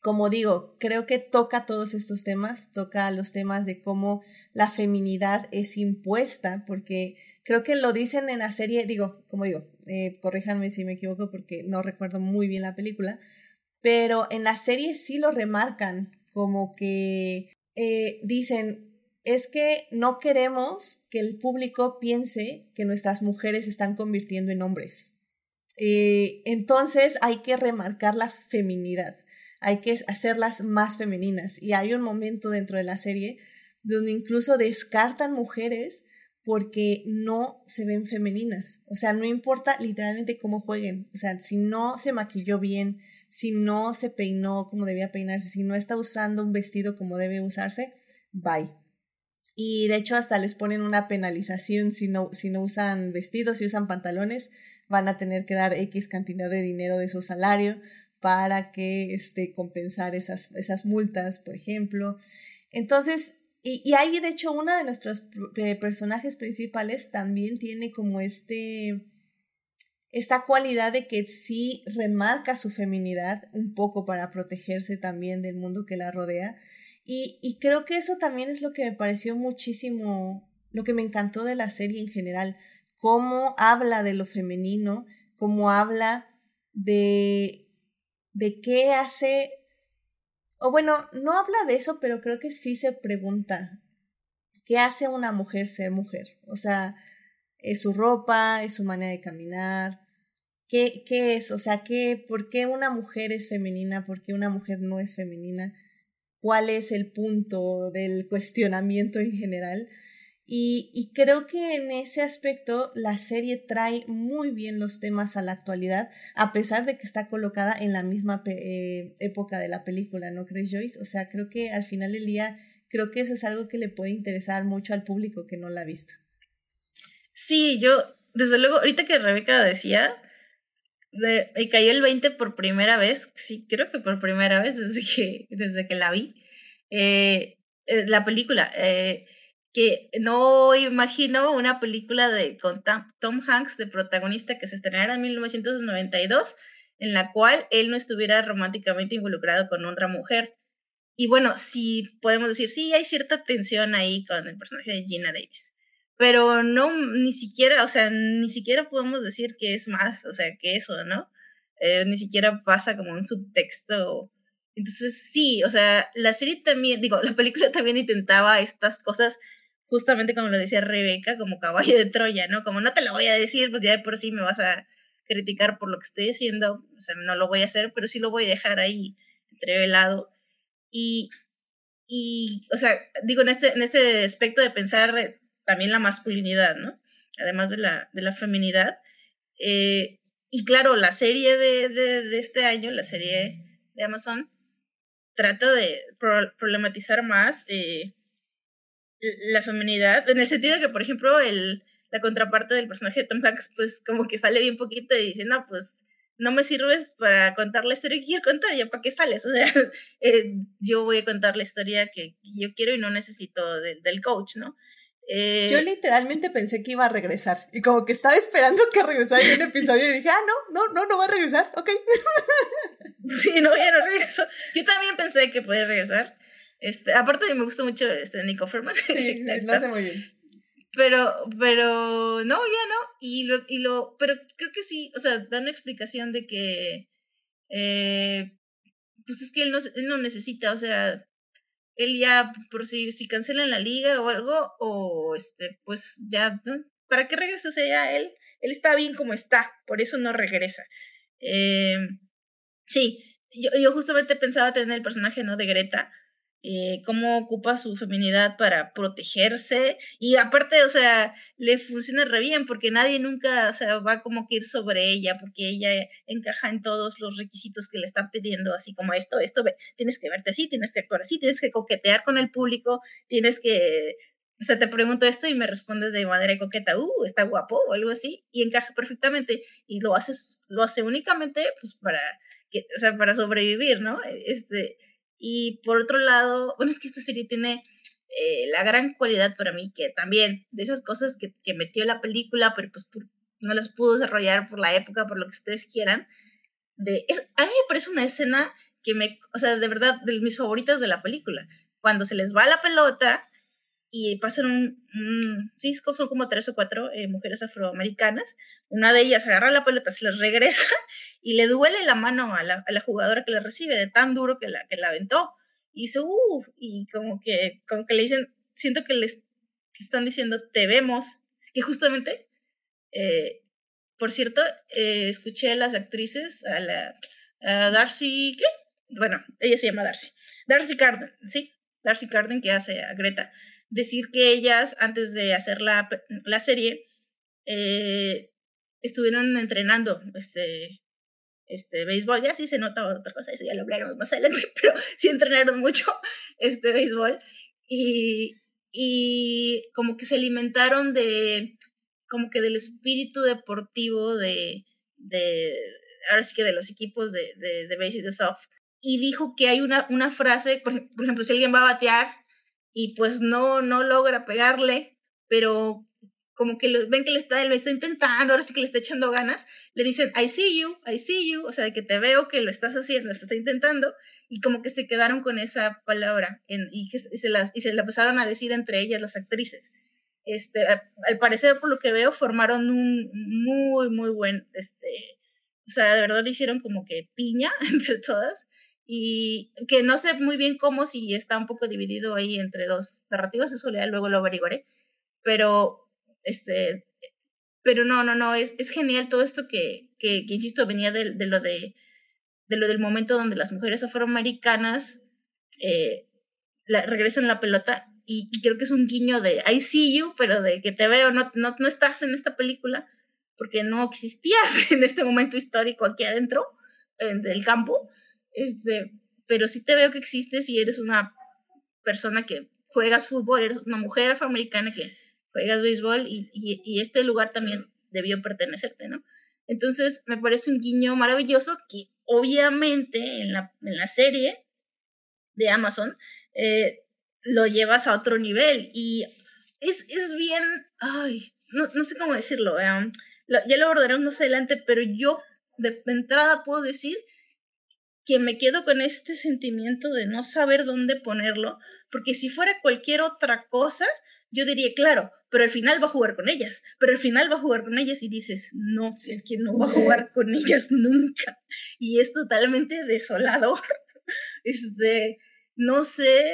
como digo, creo que toca todos estos temas, toca los temas de cómo la feminidad es impuesta, porque creo que lo dicen en la serie, digo, como digo, eh, corríjanme si me equivoco porque no recuerdo muy bien la película, pero en la serie sí lo remarcan, como que eh, dicen, es que no queremos que el público piense que nuestras mujeres se están convirtiendo en hombres. Eh, entonces hay que remarcar la feminidad, hay que hacerlas más femeninas. Y hay un momento dentro de la serie donde incluso descartan mujeres porque no se ven femeninas. O sea, no importa literalmente cómo jueguen. O sea, si no se maquilló bien, si no se peinó como debía peinarse, si no está usando un vestido como debe usarse, bye. Y de hecho hasta les ponen una penalización si no, si no usan vestidos, si usan pantalones, van a tener que dar X cantidad de dinero de su salario para que este, compensar esas, esas multas, por ejemplo. Entonces, y, y ahí de hecho una de nuestros eh, personajes principales también tiene como este esta cualidad de que sí remarca su feminidad un poco para protegerse también del mundo que la rodea. Y, y, creo que eso también es lo que me pareció muchísimo, lo que me encantó de la serie en general, cómo habla de lo femenino, cómo habla de, de qué hace, o bueno, no habla de eso, pero creo que sí se pregunta, ¿qué hace una mujer ser mujer? O sea, es su ropa, es su manera de caminar, qué, qué es, o sea, qué, por qué una mujer es femenina, por qué una mujer no es femenina, cuál es el punto del cuestionamiento en general. Y, y, creo que en ese aspecto la serie trae muy bien los temas a la actualidad, a pesar de que está colocada en la misma eh, época de la película, ¿no crees, Joyce? O sea, creo que al final del día, creo que eso es algo que le puede interesar mucho al público que no la ha visto. Sí, yo, desde luego, ahorita que Rebeca decía, me cayó el 20 por primera vez, sí, creo que por primera vez desde que, desde que la vi, eh, eh la película, eh, que no imagino una película de con Tom Hanks de protagonista que se estrenara en 1992, en la cual él no estuviera románticamente involucrado con otra mujer. Y bueno, sí podemos decir, sí, hay cierta tensión ahí con el personaje de Gina Davis pero no, ni siquiera, o sea, ni siquiera podemos decir que es más, o sea, que eso, ¿no? Eh, ni siquiera pasa como un subtexto. Entonces, sí, o sea, la serie también, digo, la película también intentaba estas cosas justamente como lo decía Rebeca, como caballo de Troya, ¿no? Como no te lo voy a decir, pues ya de por sí me vas a criticar por lo que estoy haciendo, o sea, no lo voy a hacer, pero sí lo voy a dejar ahí entrevelado. Y, y o sea, digo, en este, en este aspecto de pensar también la masculinidad, ¿no? Además de la, de la feminidad. Eh, y claro, la serie de, de, este año, la serie de Amazon, trata de problematizar más eh, la feminidad, en el sentido de que, por ejemplo, el, la contraparte del personaje de Tom Hanks, pues como que sale bien poquito y dice, no, pues no me sirves para contar la historia que quiero contar, ya para qué sales. O sea, eh, yo voy a contar la historia que yo quiero y no necesito del coach, ¿no? Eh, yo literalmente pensé que iba a regresar y como que estaba esperando que regresara en un episodio y dije, ah, no, no, no, no va a regresar, ok. sí, no, ya no regresó. Yo también pensé que podía regresar. Este, aparte me gusta mucho este Nico Ferman. Sí, lo hace muy bien. Pero, pero, no, ya no. Y lo, y lo, pero creo que sí, o sea, da una explicación de que, eh, pues es que él no, él no necesita, o sea, él ya, por si, si cancelan la liga o algo, o este, pues ya. ¿para qué regresa? O sea, ya él, él está bien como está, por eso no regresa. Eh, sí, yo, yo justamente pensaba tener el personaje, ¿no? De Greta, eh, cómo ocupa su feminidad para protegerse y aparte, o sea, le funciona re bien porque nadie nunca, o sea, va como que ir sobre ella porque ella encaja en todos los requisitos que le están pidiendo, así como esto, esto, tienes que verte así, tienes que actuar así, tienes que coquetear con el público, tienes que, o sea, te pregunto esto y me respondes de manera coqueta, uh, está guapo o algo así y encaja perfectamente y lo haces, lo hace únicamente pues para o sea, para sobrevivir, ¿no? Este, y por otro lado, bueno, es que esta serie tiene eh, la gran cualidad para mí que también de esas cosas que, que metió la película, pero pues no las pudo desarrollar por la época, por lo que ustedes quieran. De, es, a mí me parece una escena que me, o sea, de verdad, de mis favoritas de la película. Cuando se les va la pelota y pasan un, sí, son como tres o cuatro eh, mujeres afroamericanas. Una de ellas agarra la pelota, se les regresa y le duele la mano a la, a la jugadora que la recibe de tan duro que la, que la aventó. Y dice, uff, y como que, como que le dicen, siento que les están diciendo, te vemos, que justamente, eh, por cierto, eh, escuché a las actrices, a la a Darcy, ¿qué? Bueno, ella se llama Darcy. Darcy Carden, ¿sí? Darcy Carden que hace a Greta decir que ellas, antes de hacer la, la serie, eh, estuvieron entrenando este, este béisbol. Ya sí se nota otra cosa, eso ya lo hablaremos más adelante, pero sí entrenaron mucho este béisbol. Y, y como que se alimentaron de, como que del espíritu deportivo de, de ahora sí que de los equipos de, de, de y de soft. Y dijo que hay una, una frase, por, por ejemplo, si alguien va a batear, y pues no, no logra pegarle, pero como que lo, ven que le está, él está intentando, ahora sí que le está echando ganas, le dicen, I see you, I see you, o sea, de que te veo que lo estás haciendo, lo estás intentando, y como que se quedaron con esa palabra y, se las, y se la empezaron a decir entre ellas las actrices. Este, al, parecer, por lo que veo, formaron un muy, muy buen, este, o sea, de verdad hicieron como que piña entre todas, y que no sé muy bien cómo, si está un poco dividido ahí entre dos narrativas, eso luego lo averiguaré, pero, este, pero no, no, no, es, es genial todo esto que, que, que insisto, venía de, de, lo de, de lo del momento donde las mujeres afroamericanas eh, la, regresan la pelota y, creo que es un guiño de I see you, pero de que te veo, no, no, no estás en esta película porque no existías en este momento histórico aquí adentro del campo este, pero sí te veo que existes y eres una persona que juegas fútbol, eres una mujer afroamericana que juegas béisbol y, y, este lugar también debió pertenecerte, ¿no? Entonces me parece un guiño maravilloso que obviamente en la, en la serie de Amazon eh, lo llevas a otro nivel y es, es bien, ay, no, no, sé cómo decirlo, eh, ya lo abordaremos más adelante, pero yo de entrada puedo decir que me quedo con este sentimiento de no saber dónde ponerlo, porque si fuera cualquier otra cosa, yo diría, claro, pero al final va a jugar con ellas, pero al final va a jugar con ellas y dices, no, es que no va a jugar con ellas nunca. Y es totalmente desolador. Este, no sé,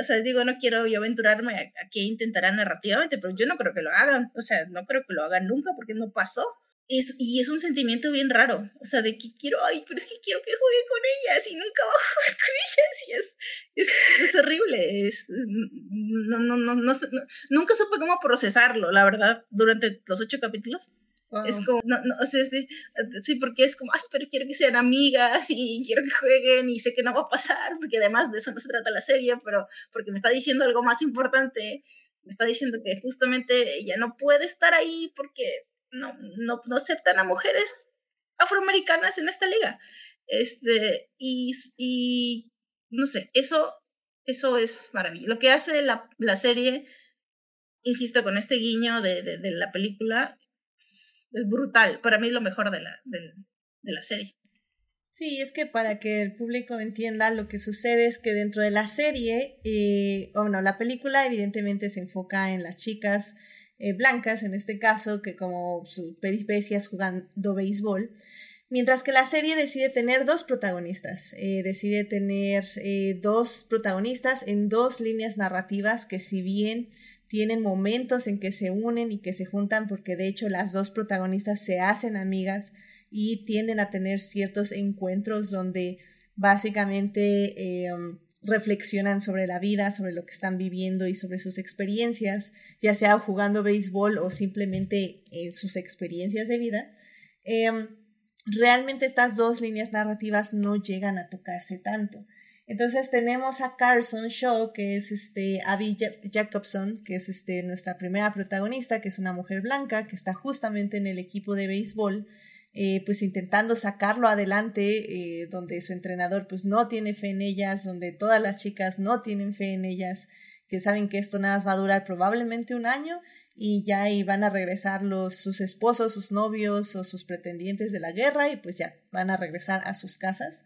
o sea, digo, no quiero yo aventurarme a, a qué intentarán narrativamente, pero yo no creo que lo hagan, o sea, no creo que lo hagan nunca porque no pasó y es un sentimiento bien raro, o sea, de que quiero, ay, pero es que quiero que juegue con ellas y nunca va a jugar con ellas y es, es, es horrible, es, no, no, no, no, nunca supe cómo procesarlo, la verdad, durante los ocho capítulos. Es como, no, no, o sea, sí, sí, porque es como, ay, pero quiero que sean amigas y quiero que jueguen y sé que no va a pasar, porque además de eso no se trata la serie, pero porque me está diciendo algo más importante, me está diciendo que justamente ella no puede estar ahí porque no, no, no aceptan a mujeres afroamericanas en esta liga. Este, y, y no sé, eso, eso es maravilloso. Lo que hace la, la serie, insisto, con este guiño de, de, la película, es brutal. Para mí es lo mejor de la, de, la serie. Sí, es que para que el público entienda lo que sucede es que dentro de la serie, eh, o no, la película evidentemente se enfoca en las chicas eh, blancas, en este caso, que como sus peripecias jugando béisbol. Mientras que la serie decide tener dos protagonistas, eh, decide tener eh, dos protagonistas en dos líneas narrativas que si bien tienen momentos en que se unen y que se juntan, porque de hecho las dos protagonistas se hacen amigas y tienden a tener ciertos encuentros donde básicamente em, reflexionan sobre la vida, sobre lo que están viviendo y sobre sus experiencias, ya sea jugando béisbol o simplemente en sus experiencias de vida, em, realmente estas dos líneas narrativas no llegan a tocarse tanto. Entonces tenemos a Carson Shaw, que es este Abby Jacobson, que es este nuestra primera protagonista, que es una mujer blanca que está justamente en el equipo de béisbol eh, pues intentando sacarlo adelante, eh, donde su entrenador pues no tiene fe en ellas, donde todas las chicas no tienen fe en ellas, que saben que esto nada más va a durar probablemente un año y ya y van a regresar los, sus esposos, sus novios o sus pretendientes de la guerra y pues ya van a regresar a sus casas.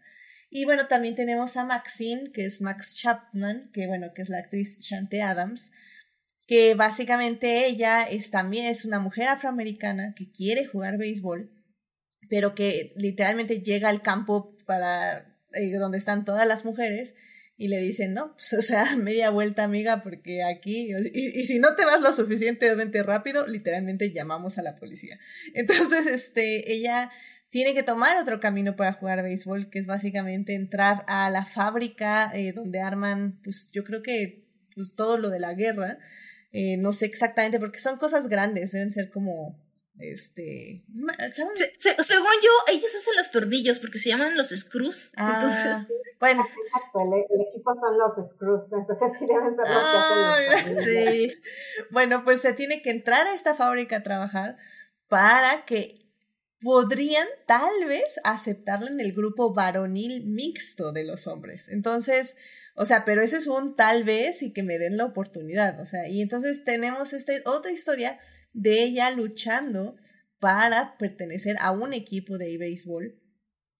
Y bueno, también tenemos a Maxine, que es Max Chapman, que bueno, que es la actriz Shante Adams, que básicamente ella es también es una mujer afroamericana que quiere jugar béisbol pero que literalmente llega al campo para eh, donde están todas las mujeres y le dicen, no, pues o sea, media vuelta amiga, porque aquí, y, si no te vas lo suficientemente rápido, literalmente llamamos a la policía. Entonces, este, ella tiene que tomar otro camino para jugar béisbol, que es básicamente entrar a la fábrica eh, donde arman, pues yo creo que pues, todo lo de la guerra, eh, no sé exactamente, porque son cosas grandes, deben ser como este. según yo, ellos hacen los tornillos porque se llaman los screws. Ah, bueno. Exacto, el, equipo son los screws, entonces sí deben ser los que hacen los Sí. Bueno, pues se tiene que entrar a esta fábrica a trabajar para que podrían tal vez aceptarla en el grupo varonil mixto de los hombres. Entonces, o sea, pero eso es un tal vez y que me den la oportunidad. O sea, y entonces tenemos esta otra historia de ella luchando para pertenecer a un equipo de béisbol,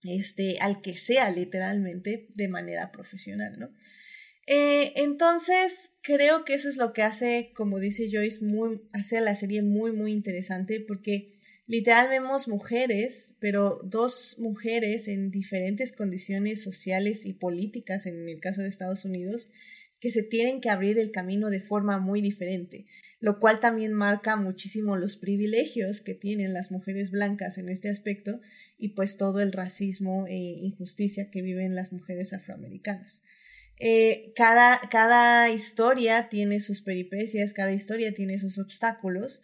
este, al que sea literalmente de manera profesional, ¿no? Eh, entonces, creo que eso es lo que hace, como dice Joyce, muy, la serie muy, muy interesante porque literal vemos mujeres, pero dos mujeres en diferentes condiciones sociales y políticas, en el caso de Estados Unidos, que se tienen que abrir el camino de forma muy diferente, lo cual también marca muchísimo los privilegios que tienen las mujeres blancas en este aspecto y pues todo el racismo e injusticia que viven las mujeres afroamericanas. Eh, cada, cada historia tiene sus peripecias, cada historia tiene sus obstáculos,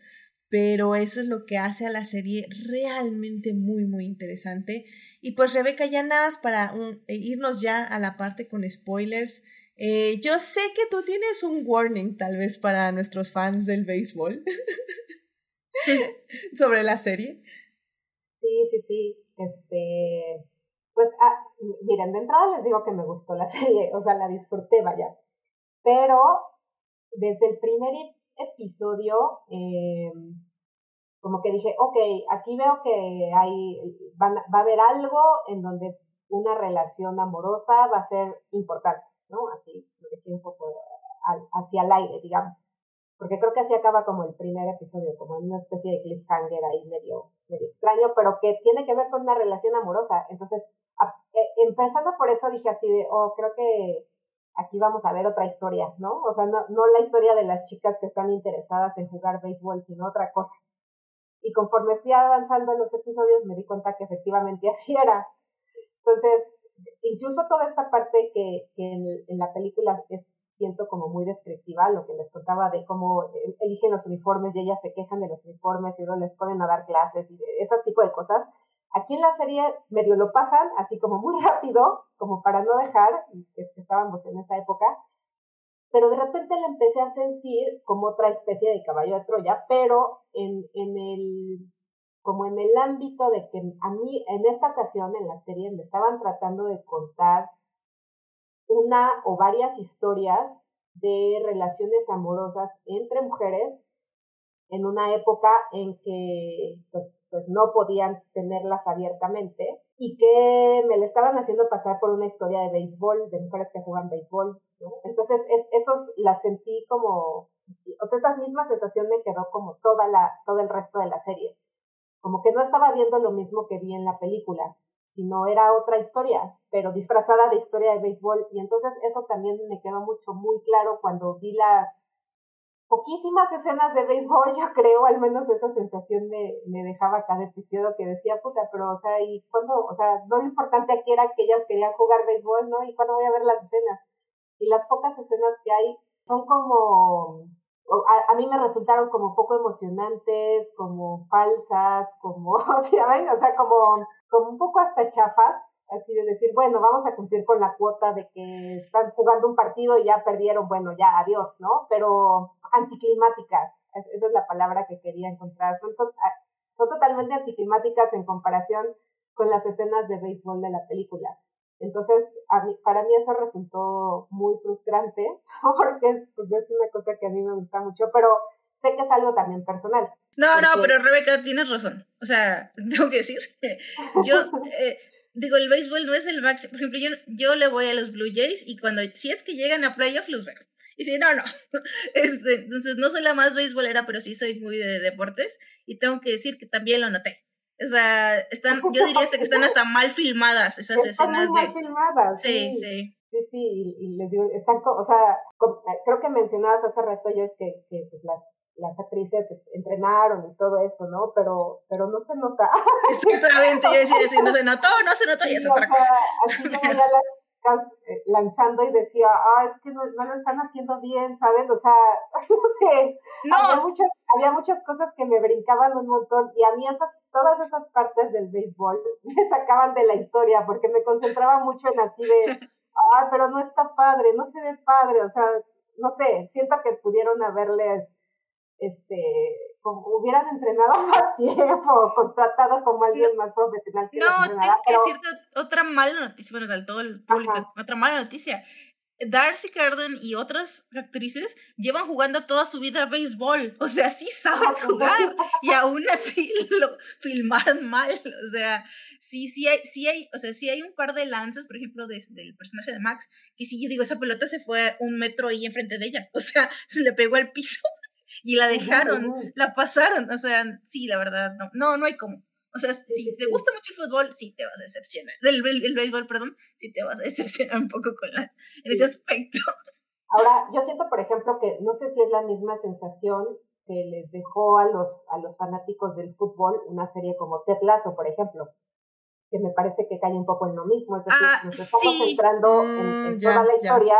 pero eso es lo que hace a la serie realmente muy, muy interesante. Y pues Rebeca, ya nada para eh, irnos ya a la parte con spoilers. Eh, yo sé que tú tienes un warning tal vez para nuestros fans del béisbol sobre la serie. Sí, sí, sí. Este, pues, ah, miren, de entrada les digo que me gustó la serie, o sea, la disfruté, vaya. Pero desde el primer episodio, eh, como que dije, ok, aquí veo que hay, va a haber algo en donde una relación amorosa va a ser importante, ¿no? Así, lo dejé un poco hacia el aire, digamos. Porque creo que así acaba como el primer episodio, como en una especie de cliffhanger ahí medio, medio extraño, pero que tiene que ver con una relación amorosa. Entonces, a, e, empezando por eso dije así de, oh, creo que aquí vamos a ver otra historia, ¿no? O sea, no, no la historia de las chicas que están interesadas en jugar béisbol, sino otra cosa. Y conforme fui avanzando en los episodios, me di cuenta que efectivamente así era. Entonces, incluso toda esta parte que, que en, la película es, siento como muy descriptiva, lo que les contaba de cómo eligen los uniformes y ellas se quejan de los uniformes y luego les ponen a dar clases y ese tipo de cosas, Aquí en la serie medio lo pasan, así como muy rápido, como para no dejar, que estábamos en esa época, pero de repente le empecé a sentir como otra especie de caballo de Troya, pero en, en el, como en el ámbito de que a mí, en esta ocasión en la serie, me estaban tratando de contar una o varias historias de relaciones amorosas entre mujeres en una época en que pues, pues no podían tenerlas abiertamente y que me le estaban haciendo pasar por una historia de béisbol, de mujeres que juegan béisbol. Entonces, es, esos las sentí como, o sea, esa misma sensación me quedó como toda la, todo el resto de la serie. Como que no estaba viendo lo mismo que vi en la película, sino era otra historia, pero disfrazada de historia de béisbol. Y entonces eso también me quedó mucho, muy claro cuando vi las poquísimas escenas de béisbol, yo creo, al menos esa sensación de, me dejaba cada episodio que decía, puta, pero, o sea, ¿y cuándo? O sea, no lo importante aquí era que ellas querían jugar béisbol, ¿no? ¿Y cuándo voy a ver las escenas? Y las pocas escenas que hay son como, a, a mí me resultaron como poco emocionantes, como falsas, como, sea, o sea, como, como un poco hasta chafas, así de decir, bueno, vamos a cumplir con la cuota de que están jugando un partido y ya perdieron, bueno, ya adiós, ¿no? Pero anticlimáticas, esa es la palabra que quería encontrar, son, son totalmente anticlimáticas en comparación con las escenas de béisbol de la película. Entonces, a mí, para mí eso resultó muy frustrante, porque es, pues, es una cosa que a mí me gusta mucho, pero sé que es algo también personal. No, no, pero Rebeca, tienes razón. O sea, tengo que decir, yo, eh, digo, el béisbol no es el máximo. Por ejemplo, yo, yo le voy a los Blue Jays y cuando, si es que llegan a playoff, los veo. Y si no, no. Este, entonces, no soy la más béisbolera, pero sí soy muy de deportes. Y tengo que decir que también lo noté. O sea, están, yo diría hasta que están hasta mal filmadas esas están escenas muy mal filmadas. Sí, sí. Sí, sí, y, les digo, están, o sea, creo que mencionabas hace rato yo es que, que pues las las actrices entrenaron y todo eso, ¿no? Pero, pero no se nota. Exactamente, yo decía, si no se notó, no se notó, y es otra cosa. Así como ya las eh, lanzando y decía, ah, es que no, no, lo están haciendo bien, ¿sabes? O sea, no sé, no. Había, muchas, había muchas cosas que me brincaban un montón y a mí esas, todas esas partes del béisbol me sacaban de la historia porque me concentraba mucho en así de, ah, pero no está padre, no se ve padre, o sea, no sé, siento que pudieron haberles este, como hubieran entrenado más tiempo, contratado como alguien más profesional. Que no, tengo que decirte otra mala noticia, bueno, del todo el público, otra mala noticia. Darcy Carden y otras actrices llevan jugando toda su vida béisbol, o sea, sí saben jugar y aún así lo filmaron mal, o sea, sí, sí hay, sí hay, o sea, sí hay un par de lanzas, por ejemplo, de, del personaje de Max, que sí, yo digo, esa pelota se fue un metro ahí enfrente de ella, o sea, se le pegó al piso y la dejaron, la pasaron, o sea, sí, la verdad, no, no, no hay como. O sea, si te gusta mucho el fútbol, sí te vas a decepcionar. El, el, béisbol, perdón, sí te vas a decepcionar un poco con la, en ese aspecto. Ahora, yo siento, por ejemplo, que no sé si es la misma sensación que les dejó a los, a los fanáticos del fútbol una serie como Ted Lasso, por ejemplo que me parece que cae un poco en lo mismo, es decir, ah, nos estamos centrando en, mm, toda la historia.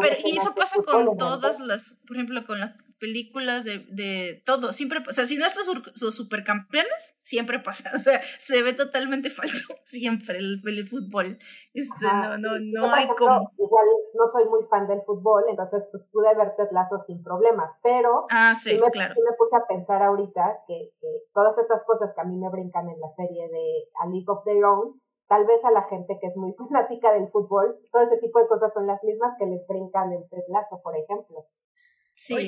Pero y eso pasa con todas las, por ejemplo, con las películas de, de todo, siempre, o sea, si no están los supercampeones, siempre pasa, o sea, se ve totalmente falso siempre el, el fútbol, este, no, no, no hay como... Igual no soy muy fan del fútbol, entonces pues pude ver Ted Lasso sin problema, pero ah, sí, me, claro. me puse a pensar ahorita que, que, todas estas cosas que a mí me brincan en la serie de A League of Their Own, tal vez a la gente que es muy fanática del fútbol, todo ese tipo de cosas son las mismas que les brincan en Ted Lasso, por ejemplo.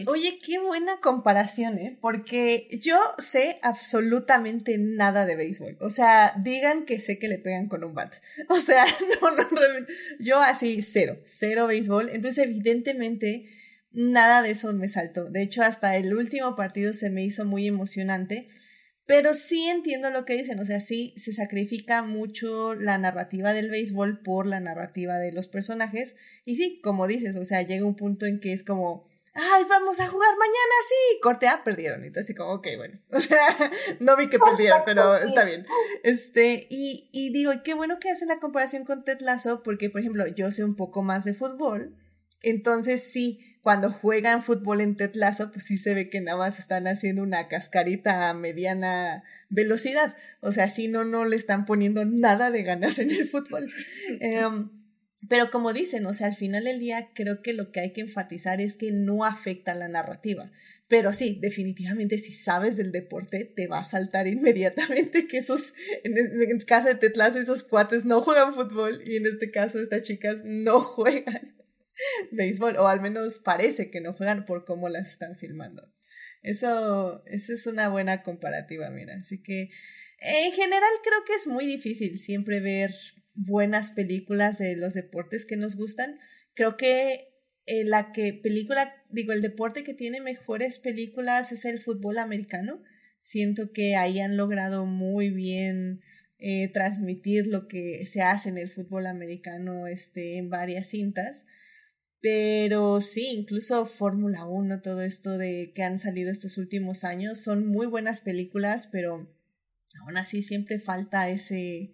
Oye, qué buena comparación, ¿eh? Porque yo sé absolutamente nada de béisbol. O sea, digan que sé que le pegan con un bat. O sea, no, no, realmente. Yo así, cero, cero béisbol. Entonces, evidentemente, nada de eso me saltó. De hecho, hasta el último partido se me hizo muy emocionante. Pero sí entiendo lo que dicen, o sea, sí se sacrifica mucho la narrativa del béisbol por la narrativa de los personajes. Y sí, como dices, o sea, llega un punto en que es como, ay, vamos a jugar mañana, sí, corte, ah, perdieron. Entonces, como, ok, bueno, o sea, no vi que perdieron, pero está bien. Este, y, y digo, qué bueno que hacen la comparación con Ted Lasso, porque, por ejemplo, yo sé un poco más de fútbol. Entonces, sí, cuando juegan fútbol en Tetlazo, pues sí se ve que nada más están haciendo una cascarita a mediana velocidad. O sea, sí, no, no le están poniendo nada de ganas en el fútbol. Em, pero como dicen, o sea, al final del día creo que lo que hay que enfatizar es que no afecta la narrativa. Pero sí, definitivamente si sabes del deporte, te va a saltar inmediatamente que esos, en el caso de Tetlazo, esos cuates no juegan fútbol y en este caso estas chicas no juegan béisbol, o al menos parece que no juegan por cómo las están filmando. Eso, eso es una buena comparativa, mira. Así que en general creo que es muy difícil siempre ver buenas películas de los deportes que nos gustan. Creo que eh, la que película, digo, el deporte que tiene mejores películas es el fútbol americano. Siento que ahí han logrado muy bien eh, transmitir lo que se hace en el fútbol americano este, en varias cintas. Pero sí, incluso Fórmula 1, todo esto de que han salido estos últimos años, son muy buenas películas, pero aún así siempre falta ese,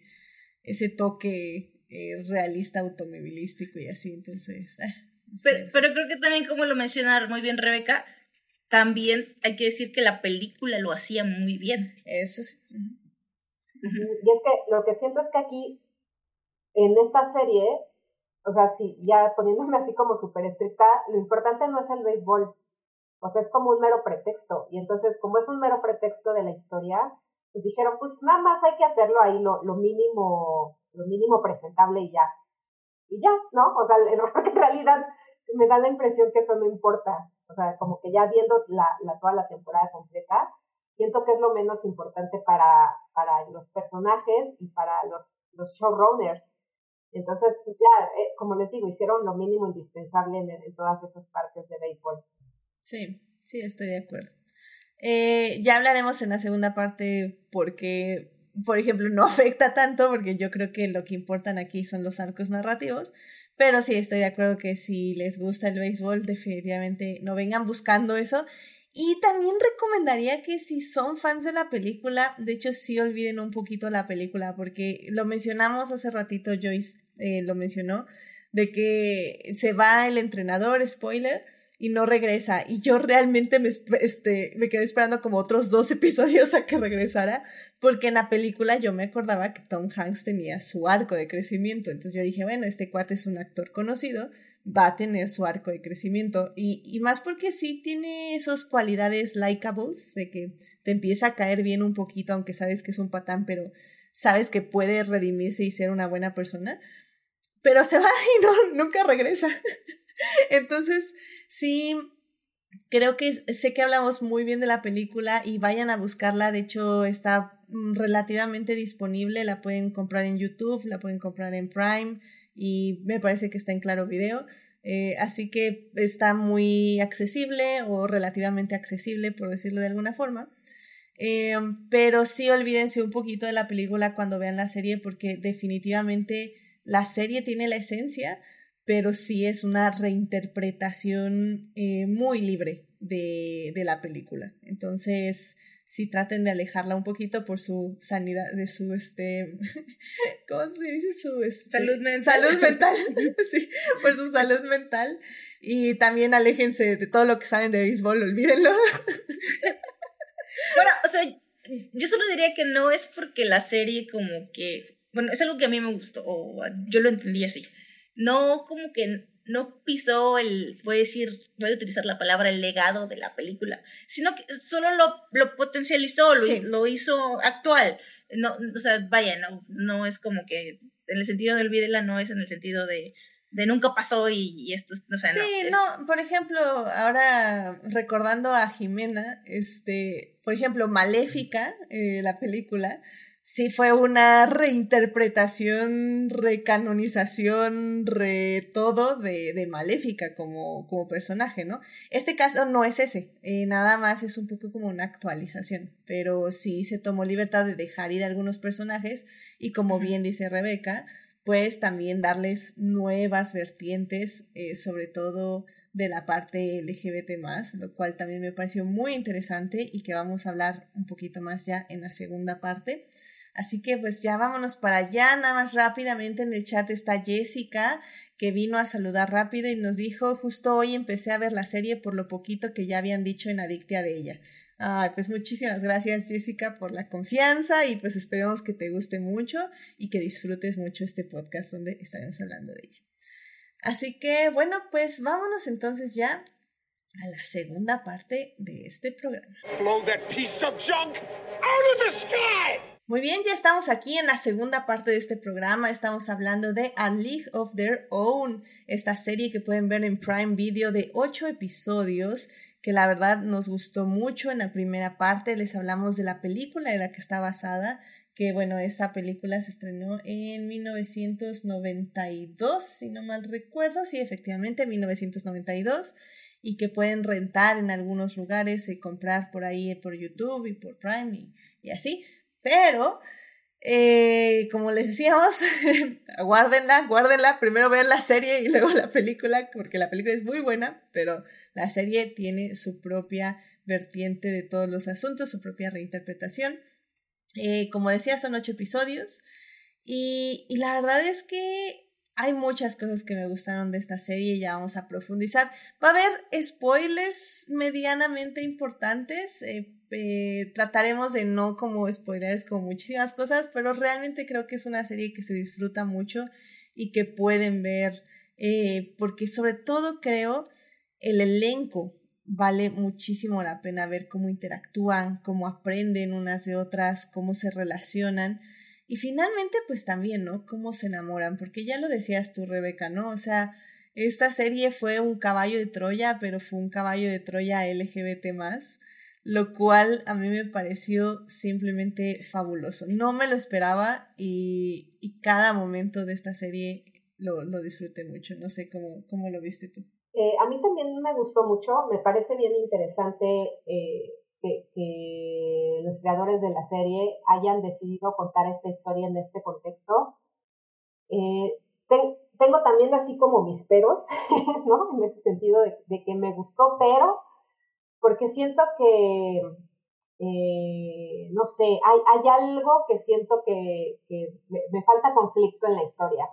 ese toque eh, realista automovilístico y así, entonces... Eh, pero, pero, creo que también, como lo menciona muy bien Rebeca, también hay que decir que la película lo hacía muy bien. Eso sí. Y es que lo que siento es que aquí, en esta serie, o sea, sí, ya poniéndome así como súper estricta, lo importante no es el béisbol, o sea, es como un mero pretexto. Y entonces, como es un mero pretexto de la historia, pues dijeron, pues nada más hay que hacerlo ahí lo, lo mínimo, lo mínimo presentable y ya. Y ya, ¿no? O sea, en realidad me da la impresión que eso no importa. O sea, como que ya viendo la, la, toda la temporada completa, siento que es lo menos importante para, para los personajes y para los, los showrunners. Entonces, pues ya, eh, como les digo, hicieron lo mínimo indispensable en, todas esas partes de béisbol. Sí, sí, estoy de acuerdo. Eh, ya hablaremos en la segunda parte porque, por ejemplo, no afecta tanto, porque yo creo que lo que importan aquí son los arcos narrativos, pero sí estoy de acuerdo que si les gusta el béisbol, definitivamente no vengan buscando eso. Y también recomendaría que si son fans de la película, de hecho sí olviden un poquito la película, porque lo mencionamos hace ratito, Joyce eh, lo mencionó, de que se va el entrenador, spoiler, y no regresa. Y yo realmente me, este, me quedé esperando como otros dos episodios a que regresara, porque en la película yo me acordaba que Tom Hanks tenía su arco de crecimiento. Entonces yo dije, bueno, este cuate es un actor conocido, va a tener su arco de crecimiento. Y, y más porque sí tiene esas cualidades likeables, de que te empieza a caer bien un poquito, aunque sabes que es un patán, pero sabes que puede redimirse y ser una buena persona. Pero se va y no, nunca regresa. Entonces, sí, creo que sé que hablamos muy bien de la película y vayan a buscarla. De hecho, está mm, relativamente disponible. La pueden comprar en YouTube, la pueden comprar en Prime y me parece que está en Claro Video. Eh, así que está muy accesible o relativamente accesible, por decirlo de alguna forma. Eh, pero sí olvídense un poquito de la película cuando vean la serie porque definitivamente la serie tiene la esencia, pero sí es una reinterpretación eh, muy libre de, de, la película. Entonces, sí traten de alejarla un poquito por su sanidad, de su, este, ¿cómo se dice? Su este, salud mental. Salud mental, sí, por su salud mental. Y también aléjense de todo lo que saben de béisbol, olvídenlo. bueno, o sea, yo solo diría que no es porque la serie como que, bueno, es algo que a mí me gustó, o yo lo entendí así. No como que no pisó el, voy a decir, voy a utilizar la palabra el legado de la película, sino que solo lo, lo potencializó, lo, lo, hizo actual. No, o sea, vaya, no, no es como que en el sentido de olvídela, no es en el sentido de, de nunca pasó y, esto, o sea, sí, no, por ejemplo, ahora recordando a Jimena, este, por ejemplo, Maléfica, eh, la película, sí fue una reinterpretación, recanonización, re todo de, de Maléfica como, como personaje, ¿no? Este caso no es ese, eh, nada más es un poco como una actualización, pero sí se tomó libertad de dejar ir algunos personajes y como bien dice Rebeca, pues también darles nuevas vertientes, eh, sobre todo de la parte LGBT más, lo cual también me pareció muy interesante y que vamos a hablar un poquito más ya en la segunda parte. Así que pues ya vámonos para allá, nada más rápidamente en el chat está Jessica, que vino a saludar rápido y nos dijo, justo hoy empecé a ver la serie por lo poquito que ya habían dicho en Adictia de ella. Ay, pues muchísimas gracias Jessica por la confianza y pues esperemos que te guste mucho y que disfrutes mucho este podcast donde estaremos hablando de ella. Así que bueno, pues vámonos entonces ya a la segunda parte de este programa. Blow that piece of junk out of the sky! Muy bien, ya estamos aquí en la segunda parte de este programa. Estamos hablando de A League of Their Own, esta serie que pueden ver en Prime Video de ocho episodios, que la verdad nos gustó mucho. En la primera parte les hablamos de la película en la que está basada, que bueno, esta película se estrenó en 1992, si no mal recuerdo, sí, efectivamente, 1992, y que pueden rentar en algunos lugares y comprar por ahí por YouTube y por Prime y, y así. Pero, eh, como les decíamos, guárdenla, guárdenla. Primero vean la serie y luego la película, porque la película es muy buena, pero la serie tiene su propia vertiente de todos los asuntos, su propia reinterpretación. Eh, como decía, son ocho episodios. Y, y, la verdad es que hay muchas cosas que me gustaron de esta serie y ya vamos a profundizar. Va a haber spoilers medianamente importantes. Eh, eh, trataremos de no como spoilers como muchísimas cosas, pero realmente creo que es una serie que se disfruta mucho y que pueden ver, eh, porque sobre todo creo el elenco vale muchísimo la pena ver cómo interactúan, cómo aprenden unas de otras, cómo se relacionan. Y finalmente, pues también, ¿no? Cómo se enamoran, porque ya lo decías tú, Rebeca, ¿no? O sea, esta serie fue un caballo de Troya, pero fue un caballo de Troya LGBT más lo cual a mí me pareció simplemente fabuloso. No me lo esperaba y, y cada momento de esta serie lo, lo, disfruté mucho. No sé cómo, cómo lo viste tú. Eh, a mí también me gustó mucho, me parece bien interesante eh, que, que, los creadores de la serie hayan decidido contar esta historia en este contexto. Eh, tengo también así como mis peros, ¿no? En ese sentido de, de que me gustó, pero porque siento que, eh, no sé, hay, hay, algo que siento que, que me, falta conflicto en la historia.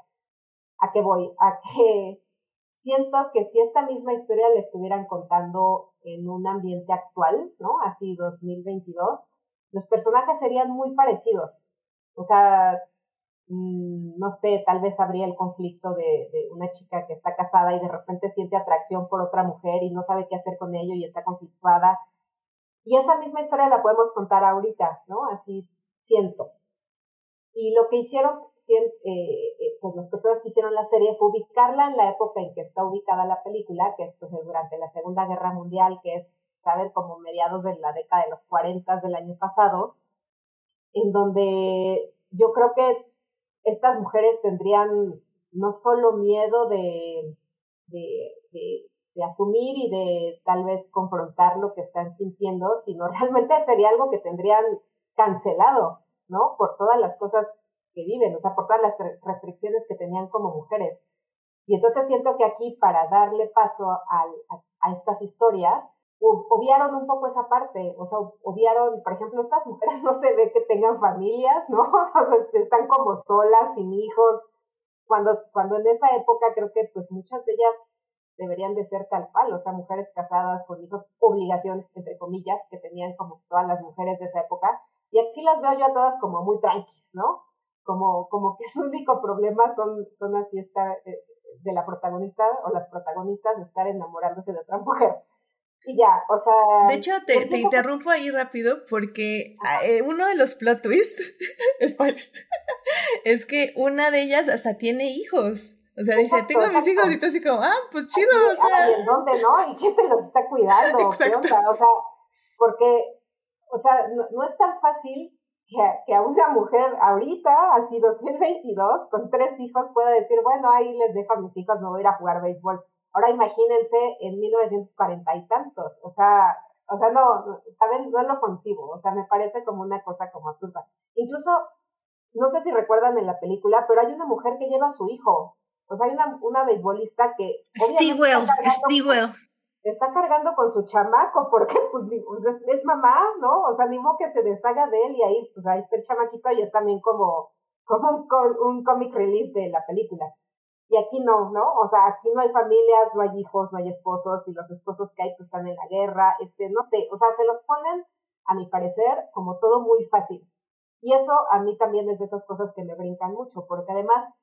¿A qué voy? A que siento que si esta misma historia la estuvieran contando en un ambiente actual, ¿no? Así 2022, los personajes serían muy parecidos. O sea, no sé, tal vez habría el conflicto de, de, una chica que está casada y de repente siente atracción por otra mujer y no sabe qué hacer con ello y está conflictuada. Y esa misma historia la podemos contar ahorita, ¿no? Así siento. Y lo que hicieron, eh, eh, pues las personas que hicieron la serie fue ubicarla en la época en que está ubicada la película, que es pues durante la Segunda Guerra Mundial, que es, saber, como mediados de la década de los 40 del año pasado, en donde yo creo que estas mujeres tendrían no solo miedo de, de, de, asumir y de tal vez confrontar lo que están sintiendo, sino realmente sería algo que tendrían cancelado, ¿no? Por todas las cosas que viven, o sea, por todas las restricciones que tenían como mujeres. Y entonces siento que aquí, para darle paso a, a estas historias, obviaron un poco esa parte, o sea, obviaron, por ejemplo, estas mujeres no se ve que tengan familias, ¿no? O sea, están como solas, sin hijos, cuando, cuando en esa época creo que pues muchas de ellas deberían de ser tal cual, o sea, mujeres casadas con hijos, obligaciones, entre comillas, que tenían como todas las mujeres de esa época, y aquí las veo yo a todas como muy tranquilas, ¿no? Como, como que su único problema son, son así estar, eh, de la protagonista o las protagonistas de estar enamorándose de otra mujer y ya, o sea... De hecho, te, te interrumpo ahí rápido porque eh, uno de los plot twists, spoiler, es que una de ellas hasta tiene hijos. O sea, dice, tengo mis hijos y tú así como, ah, pues chido, o sea... ¿Y en dónde, no? ¿Y quién te los está cuidando? Exacto. ¿Qué onda? O sea, porque, o sea, no, no es tan fácil que, a una mujer ahorita, así 2022, con tres hijos, pueda decir, bueno, ahí les dejo a mis hijos, me voy a ir a jugar béisbol. Ahora imagínense en 1940 y tantos, o sea, o sea, no, ¿saben? No lo concibo, o sea, me parece como una cosa como absurda. Incluso, no sé si recuerdan en la película, pero hay una mujer que lleva a su hijo, o sea, hay una, una beisbolista que... Stigwell, Stigwell está cargando con su chamaco porque pues, pues es, mamá, ¿no? O sea, ni modo que se deshaga de él y ahí pues ahí está el chamaquito y es también como, como un, un comic relief de la película. Y aquí no, ¿no? O sea, aquí no hay familias, no hay hijos, no hay esposos y los esposos que hay pues están en la guerra, este, no sé, o sea, se los ponen, a mi parecer, como todo muy fácil. Y eso a mí también es de esas cosas que me brincan mucho, porque además,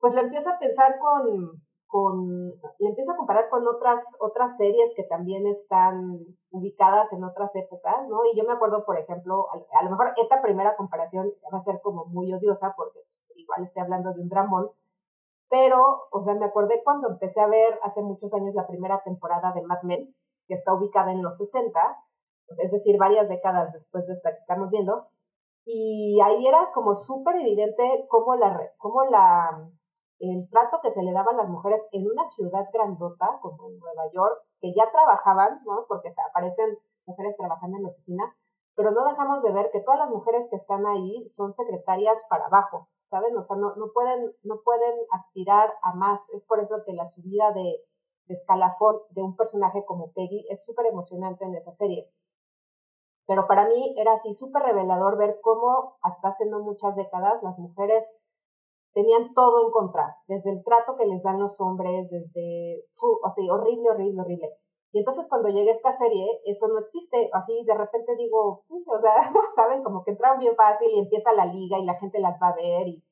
pues lo empiezo a pensar con, con, le empiezo a comparar con otras, otras series que también están ubicadas en otras épocas, ¿no? Y yo me acuerdo, por ejemplo, a, lo mejor esta primera comparación va a ser como muy odiosa porque pues, igual estoy hablando de un dramón, pero, o sea, me acordé cuando empecé a ver hace muchos años la primera temporada de Mad Men, que está ubicada en los 60, pues, es decir, varias décadas después de esta que estamos viendo, y ahí era como súper evidente cómo la, cómo la el trato que se le daba a las mujeres en una ciudad grandota como Nueva York, que ya trabajaban, ¿no? Porque se aparecen mujeres trabajando en la oficina, pero no dejamos de ver que todas las mujeres que están ahí son secretarias para abajo, ¿saben? O sea, no, no, pueden, no pueden aspirar a más. Es por eso que la subida de, de escalafón de un personaje como Peggy es súper emocionante en esa serie. Pero para mí era así súper revelador ver cómo hasta hace no muchas décadas las mujeres tenían todo en contra, desde el trato que les dan los hombres, desde, o sea, horrible, horrible, horrible. Y entonces cuando llegué esta serie, eso no existe, así de repente digo, o sea, saben, como que entraron bien fácil y empieza la liga y la gente las va a ver y,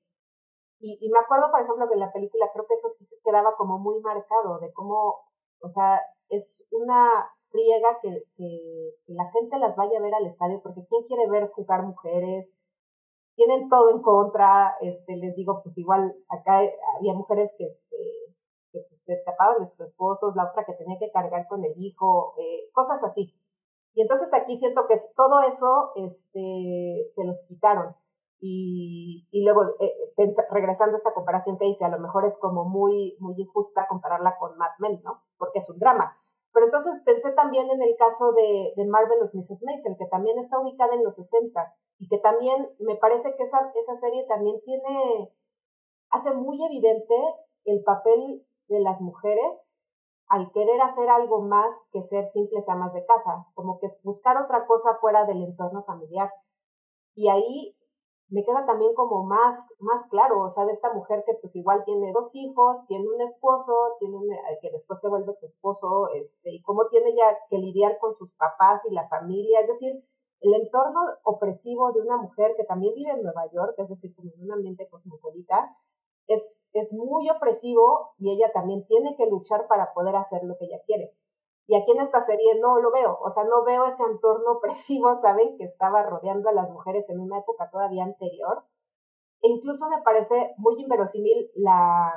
y, me acuerdo, por ejemplo, que en la película creo que eso sí se quedaba como muy marcado, de cómo, o sea, es una friega que, que, que la gente las vaya a ver al estadio, porque ¿quién quiere ver jugar mujeres? tienen todo en contra, este, les digo, pues igual acá había mujeres que, este, que pues, se escapaban de sus esposos, la otra que tenía que cargar con el hijo, eh, cosas así. Y entonces aquí siento que todo eso este, se los quitaron. Y, y luego, eh, regresando a esta comparación que hice, a lo mejor es como muy, muy injusta compararla con Mad Men, ¿no? Porque es un drama. Pero entonces pensé también en el caso de, de Marvelous Mrs. Mason, que también está ubicada en los 60 y que también me parece que esa, esa serie también tiene, hace muy evidente el papel de las mujeres al querer hacer algo más que ser simples amas de casa, como que buscar otra cosa fuera del entorno familiar. Y ahí me queda también como más, más claro, o sea, de esta mujer que pues igual tiene dos hijos, tiene un esposo, tiene un, eh, que después se vuelve su esposo, este, y cómo tiene ya que lidiar con sus papás y la familia, es decir, el entorno opresivo de una mujer que también vive en Nueva York, es decir, como en un ambiente cosmopolita, es, es muy opresivo y ella también tiene que luchar para poder hacer lo que ella quiere. Y aquí en esta serie no lo veo, o sea, no veo ese entorno opresivo, ¿saben? Que estaba rodeando a las mujeres en una época todavía anterior. E incluso me parece muy inverosímil la,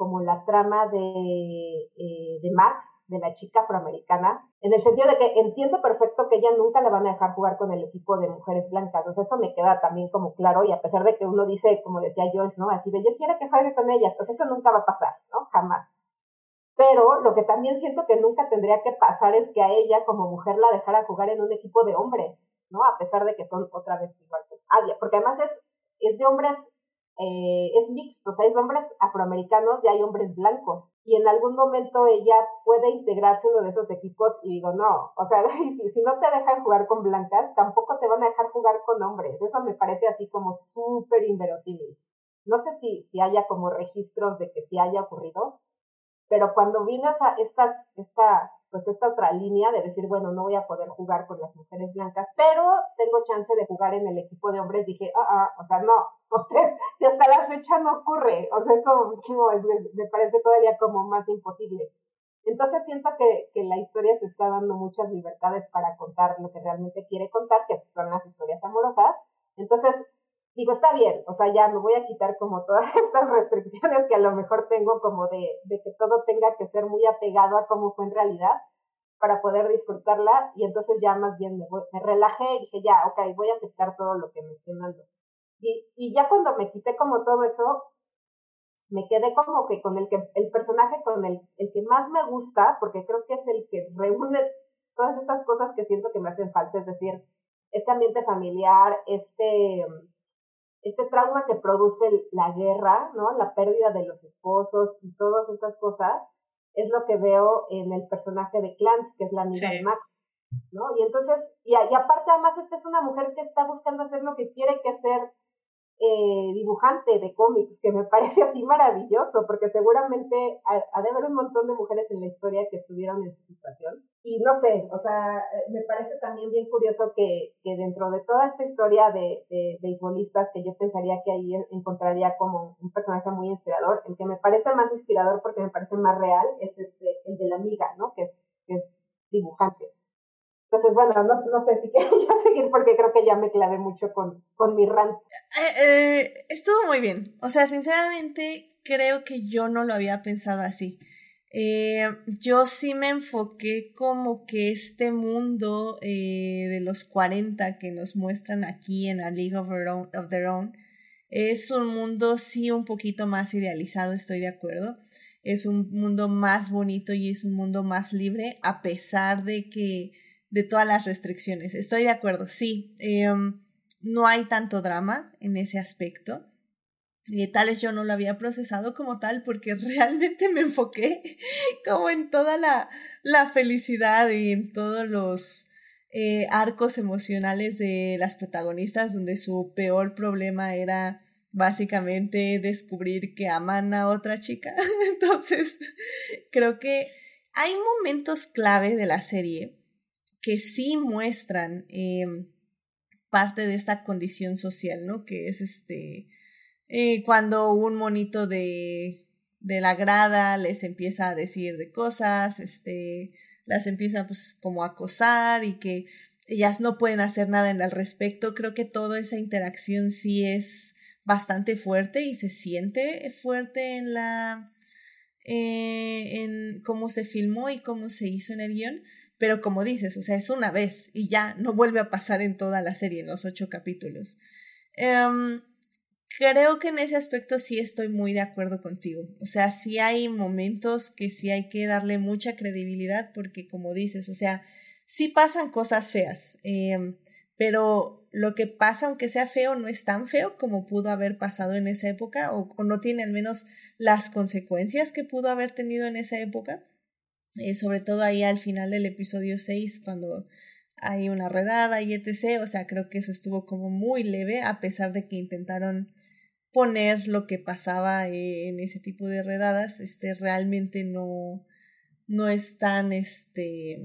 como la trama de, eh, de Max, de la chica afroamericana, en el sentido de que entiendo perfecto que ella nunca la van a dejar jugar con el equipo de mujeres blancas, o eso me queda también como claro, y a pesar de que uno dice, como decía Joyce, ¿no? Así de yo quiero que juegue con ellas, pues eso nunca va a pasar, ¿no? Jamás. Pero lo que también siento que nunca tendría que pasar es que a ella como mujer la dejara jugar en un equipo de hombres, ¿no? A pesar de que son otra vez igual que Adia, porque además es, es de hombres, eh, es mixto, o sea, es hombres afroamericanos y hay hombres blancos. Y en algún momento ella puede integrarse en uno de esos equipos y digo, no, o sea, si, si no te dejan jugar con blancas, tampoco te van a dejar jugar con hombres. Eso me parece así como súper inverosímil. No sé si, si haya como registros de que sí haya ocurrido, pero cuando vino esa, estas, esta, pues esta otra línea de decir, bueno, no voy a poder jugar con las mujeres blancas, pero tengo chance de jugar en el equipo de hombres, dije, ah, ah, o sea, no, o sea, si hasta la fecha no ocurre, o sea, eso es, me parece todavía como más imposible. Entonces siento que, que la historia se está dando muchas libertades para contar lo que realmente quiere contar, que son las historias amorosas. Entonces, digo, está bien, o sea, ya me voy a quitar como todas estas restricciones que a lo mejor tengo como de, de que todo tenga que ser muy apegado a cómo fue en realidad, para poder disfrutarla y entonces ya más bien me, me relajé y dije, ya, ok, voy a aceptar todo lo que me estén dando. Y, y ya cuando me quité como todo eso, me quedé como que con el que el personaje con el, el que más me gusta, porque creo que es el que reúne todas estas cosas que siento que me hacen falta, es decir, este ambiente familiar, este, este trauma que produce la guerra, ¿no? La pérdida de los esposos y todas esas cosas, es lo que veo en el personaje de Clance, que es la amiga de Max, ¿no? Y entonces, y, y aparte además esta es una mujer que está buscando hacer lo que quiere que hacer eh, dibujante de cómics, que me parece así maravilloso, porque seguramente ha, de haber un montón de mujeres en la historia que estuvieron en su situación. Y no sé, o sea, eh, me parece también bien curioso que, que dentro de toda esta historia de, de beisbolistas, que yo pensaría que ahí encontraría como un personaje muy inspirador, el que me parece más inspirador porque me parece más real es este, el de la amiga, ¿no? Que es, que es dibujante. Entonces, bueno, no, no sé si quiero ya seguir porque creo que ya me clavé mucho con, con mi rant. Eh, eh, estuvo muy bien. O sea, sinceramente, creo que yo no lo había pensado así. Eh, yo sí me enfoqué como que este mundo eh, de los 40 que nos muestran aquí en A League of Their, Own, of Their Own es un mundo sí un poquito más idealizado, estoy de acuerdo. Es un mundo más bonito y es un mundo más libre, a pesar de que de todas las restricciones. Estoy de acuerdo, sí. Em, no hay tanto drama en ese aspecto. y tal vez yo no lo había procesado como tal porque realmente me enfoqué como en toda la, la felicidad y en todos los eh, arcos emocionales de las protagonistas donde su peor problema era básicamente descubrir que aman a otra chica. Entonces, creo que hay momentos clave de la serie que sí muestran em, parte de esta condición social, ¿no? Que es este, eh, cuando un monito de, de la grada les empieza a decir de cosas, este, las empieza pues como a acosar y que ellas no pueden hacer nada en al respecto. Creo que toda esa interacción sí es bastante fuerte y se siente fuerte en la, eh, en cómo se filmó y cómo se hizo en el guion. Pero como dices, o sea, es una vez y ya no vuelve a pasar en toda la serie, en los ocho capítulos. Em, creo que en ese aspecto sí estoy muy de acuerdo contigo. O sea, sí hay momentos que sí hay que darle mucha credibilidad porque como dices, o sea, sí pasan cosas feas, em, pero lo que pasa, aunque sea feo, no es tan feo como pudo haber pasado en esa época o no tiene al menos las consecuencias que pudo haber tenido en esa época. Eh, sobre todo ahí al final del episodio 6, cuando hay una redada y etc. O sea, creo que eso estuvo como muy leve, a pesar de que intentaron poner lo que pasaba en ese tipo de redadas, este realmente no, no es tan este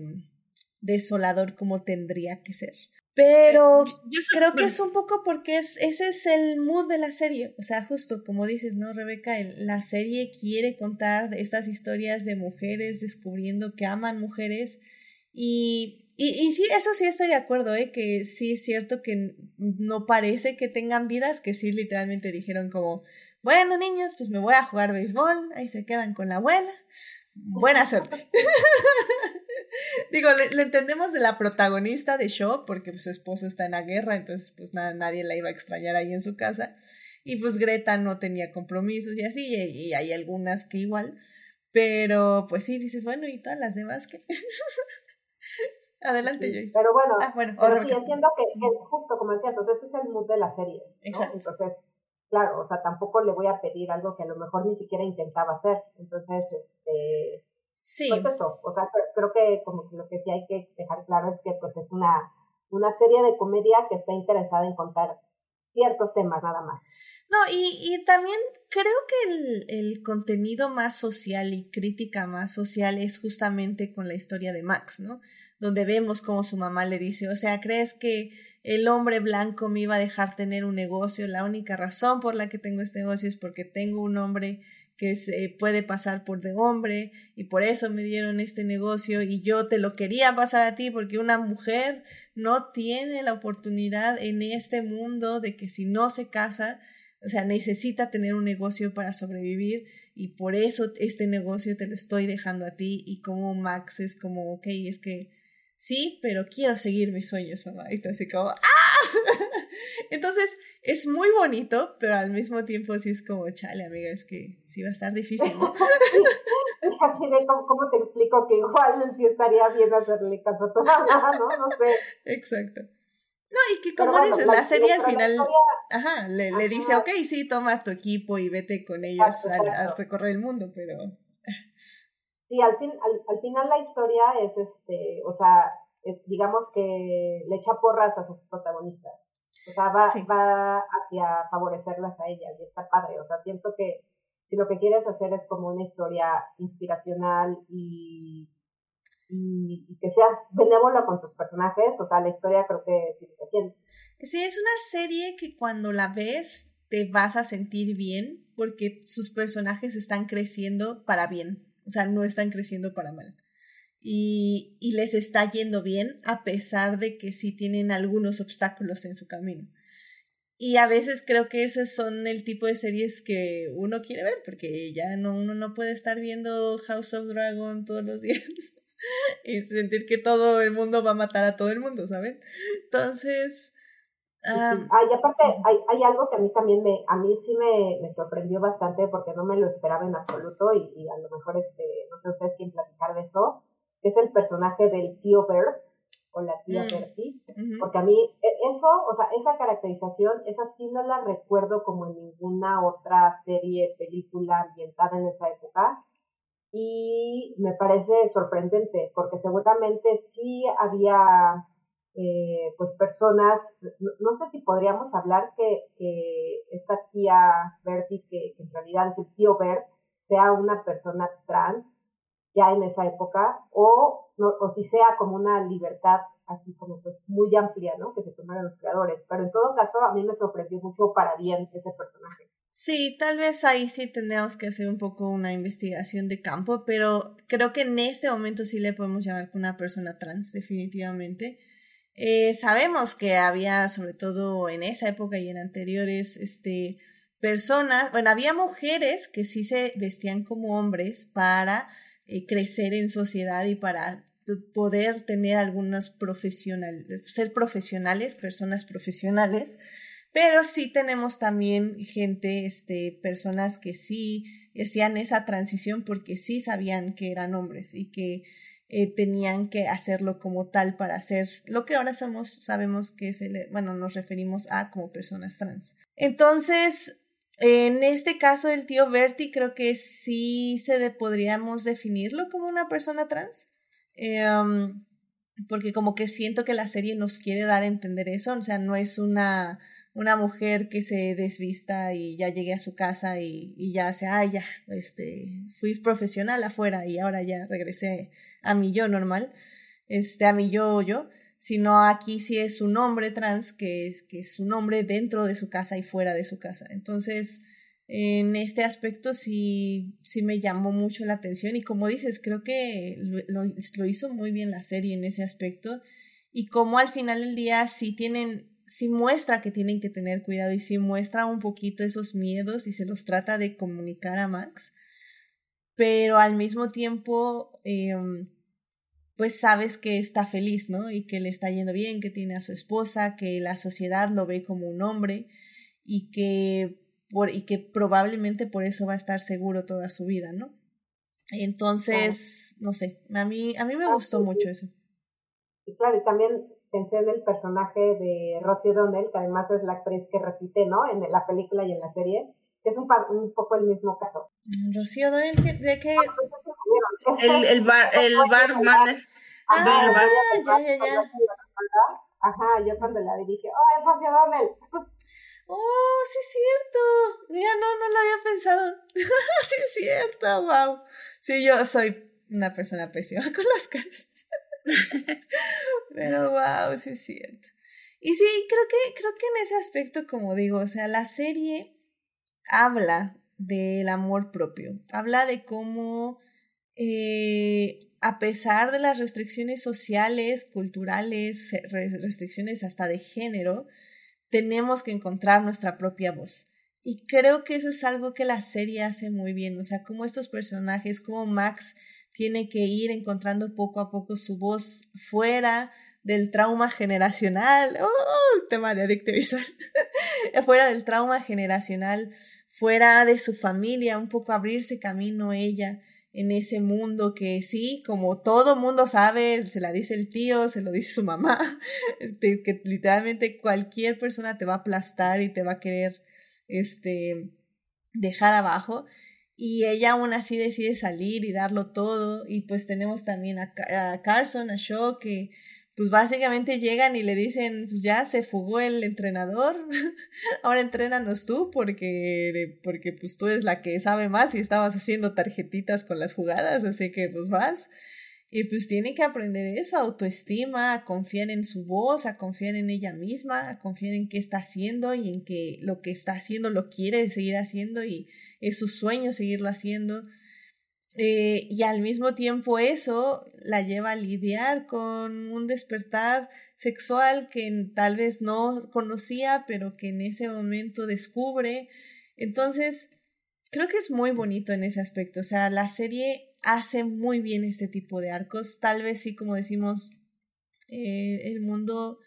desolador como tendría que ser. Pero creo que es un poco porque es, ese es el mood de la serie. O sea, justo como dices, ¿no, Rebeca? la serie quiere contar estas historias de mujeres descubriendo que aman mujeres. Y, y, y, sí, eso sí estoy de acuerdo, ¿eh? Que sí es cierto que no parece que tengan vidas, que sí literalmente dijeron como, bueno, niños, pues me voy a jugar béisbol, ahí se quedan con la abuela. Buena suerte. Digo, le, entendemos de la protagonista de Show, porque pues, su esposo está en la guerra, entonces pues nada, nadie la iba a extrañar ahí en su casa. Y pues Greta no tenía compromisos y así, y, hay algunas que igual. Pero pues sí, dices, bueno, ¿y todas las demás que Adelante, Joyce. Pero bueno, ah, bueno pero sí, entiendo que, justo como decías, o sea, ese es el mood de la serie. Exacto. Entonces, claro, o sea, tampoco le voy a pedir algo que a lo mejor ni siquiera intentaba hacer. Entonces, este, Sí. Pues eso, o sea, creo que como que lo que sí hay que dejar claro es que pues es una, una serie de comedia que está interesada en contar ciertos temas nada más. No, y, y también creo que el, el, contenido más social y crítica más social es justamente con la historia de Max, ¿no? Donde vemos como su mamá le dice, o sea, ¿crees que el hombre blanco me iba a dejar tener un negocio? La única razón por la que tengo este negocio es porque tengo un hombre que se puede pasar por de hombre y por eso me dieron este negocio y yo te lo quería pasar a ti porque una mujer no tiene la oportunidad en este mundo de que si no se casa, o sea, necesita tener un negocio para sobrevivir y por eso este negocio te lo estoy dejando a ti y como Max es como, ok, es que sí, pero quiero seguir mis sueños, mamá. Y así como, ¡ah! Entonces, es muy bonito, pero al mismo tiempo sí es como, chale, amiga, es que sí va a estar difícil, ¿no? Así de cómo, te explico que igual sí estaría bien hacerle caso a tu mamá, ¿no? No sé. Exacto. No, y que como dices, la, serie al final, ajá, le, le dice, ok, sí, toma tu equipo y vete con ellos a, recorrer el mundo, pero... Sí, al, fin, al, final la historia es, este, o sea, digamos que le echa porras a sus protagonistas. O sea, va, va hacia favorecerlas a ellas y está padre. O sea, siento que si lo que quieres hacer es como una historia inspiracional y, y, que seas benévolo con tus personajes, o sea, la historia creo que sí haciendo. Sí, es una serie que cuando la ves te vas a sentir bien porque sus personajes están creciendo para bien, o sea, no están creciendo para mal. Y, y les está yendo bien a pesar de que sí tienen algunos obstáculos en su camino. Y a veces creo que esos son el tipo de series que uno quiere ver, porque ya no, uno no puede estar viendo House of Dragon todos los días y sentir que todo el mundo va a matar a todo el mundo, ¿saben? Entonces... Um, Ay, aparte, hay, hay, algo que a mí también me, a mí sí me, me, sorprendió bastante porque no me lo esperaba en absoluto y, y a lo mejor, este, no sé ustedes quién platicar de eso, que es el personaje del tío Bert, o la tía mm, Bertie, porque a mí e, eso, o sea, esa caracterización, esa sí no la recuerdo como en ninguna otra serie, película ambientada en esa época, y me parece sorprendente, porque seguramente sí había, eh, pues, personas, no, sé si podríamos hablar que, esta tía Bertie, que, en realidad es el tío Bert, sea una persona trans, ya en esa época, o, o si sea como una libertad así como pues muy amplia, ¿no? Que se tomaron los creadores. Pero en todo caso, a mí me sorprendió mucho para bien ese personaje. Sí, tal vez ahí sí tendríamos que hacer un poco una investigación de campo, pero creo que en este momento sí le podemos llamar una persona trans, definitivamente. Eh, sabemos que había, sobre todo en esa época y en anteriores, este, personas, bueno, había mujeres que sí se vestían como hombres para eh, crecer en sociedad y para poder tener algunas profesionales, ser profesionales, personas profesionales, pero sí tenemos también gente, este, personas que sí hacían esa transición porque sí sabían que eran hombres y que eh, tenían que hacerlo como tal para hacer lo que ahora somos, sabemos que se bueno, nos referimos a como personas trans. Entonces, en este caso el tío Bertie creo que sí se podríamos definirlo como una persona trans. Em, porque como que siento que la serie nos quiere dar a entender eso, o sea, no es una, una mujer que se desvista y ya llegue a su casa y, y ya se, ah, ya, este, fui profesional afuera y ahora ya regresé a mi yo normal, este, a mi yo yo, sino aquí sí es un hombre trans que, que es un hombre dentro de su casa y fuera de su casa. Entonces, en este aspecto sí, sí me llamó mucho la atención y como dices, creo que lo, lo, hizo muy bien la serie en ese aspecto y como al final del día sí tienen, sí muestra que tienen que tener cuidado y sí muestra un poquito esos miedos y se los trata de comunicar a Max, pero al mismo tiempo em, pues sabes que está feliz, ¿no? Y que le está yendo bien, que tiene a su esposa, que la sociedad lo ve como un hombre y que y que probablemente por eso va a estar seguro toda su vida, ¿no? Entonces, no sé, a mí, a mí me ah, gustó mucho eso. Y claro, y también pensé en el personaje de Rosie O'Donnell, que además es la actriz que repite, ¿no? En la película y en la serie, es un, un poco el mismo caso. Rosie O'Donnell, ¿de qué? El, el bar, el barman. Ah, ya, ya, ya. Ajá, yo cuando la vi dije, oh, es Rosie O'Donnell. Oh, sí es cierto. Mira, no, no lo había pensado. sí es cierto, wow. Sí, yo soy una persona pésima con las caras. Pero wow, sí es cierto. Y sí, creo que, creo que en ese aspecto, como digo, o sea, la serie habla del amor propio. Habla de cómo, eh, a pesar de las restricciones sociales, culturales, restricciones hasta de género, tenemos que encontrar nuestra propia voz Y creo que eso es algo que la serie hace muy bien, o sea, como estos personajes, como Max tiene que ir encontrando poco a poco su voz fuera del trauma generacional, oh, el tema de adicto visual, fuera del trauma generacional, fuera de su familia, un poco abrirse camino ella en ese mundo que sí, como todo mundo sabe, se la dice el tío, se lo dice su mamá, que literalmente cualquier persona te va a aplastar y te va a querer este, dejar abajo. Y ella aún así decide salir y darlo todo. Y pues tenemos también a, a Carson, a Shaw, que pues básicamente llegan y le dicen, pues ya se fugó el entrenador, ahora entrénanos tú porque, porque pues tú eres la que sabe más y estabas haciendo tarjetitas con las jugadas, así que pues vas. Y pues tiene que aprender eso, autoestima, a confiar en su voz, a confiar en ella misma, a confiar en qué está haciendo y en que lo que está haciendo lo quiere seguir haciendo y es su sueño seguirlo haciendo. Eh, y al mismo tiempo eso la lleva a lidiar con un despertar sexual que tal vez no conocía, pero que en ese momento descubre. Entonces, creo que es muy bonito en ese aspecto. O sea, la serie hace muy bien este tipo de arcos. Tal vez sí, como decimos, eh, el mundo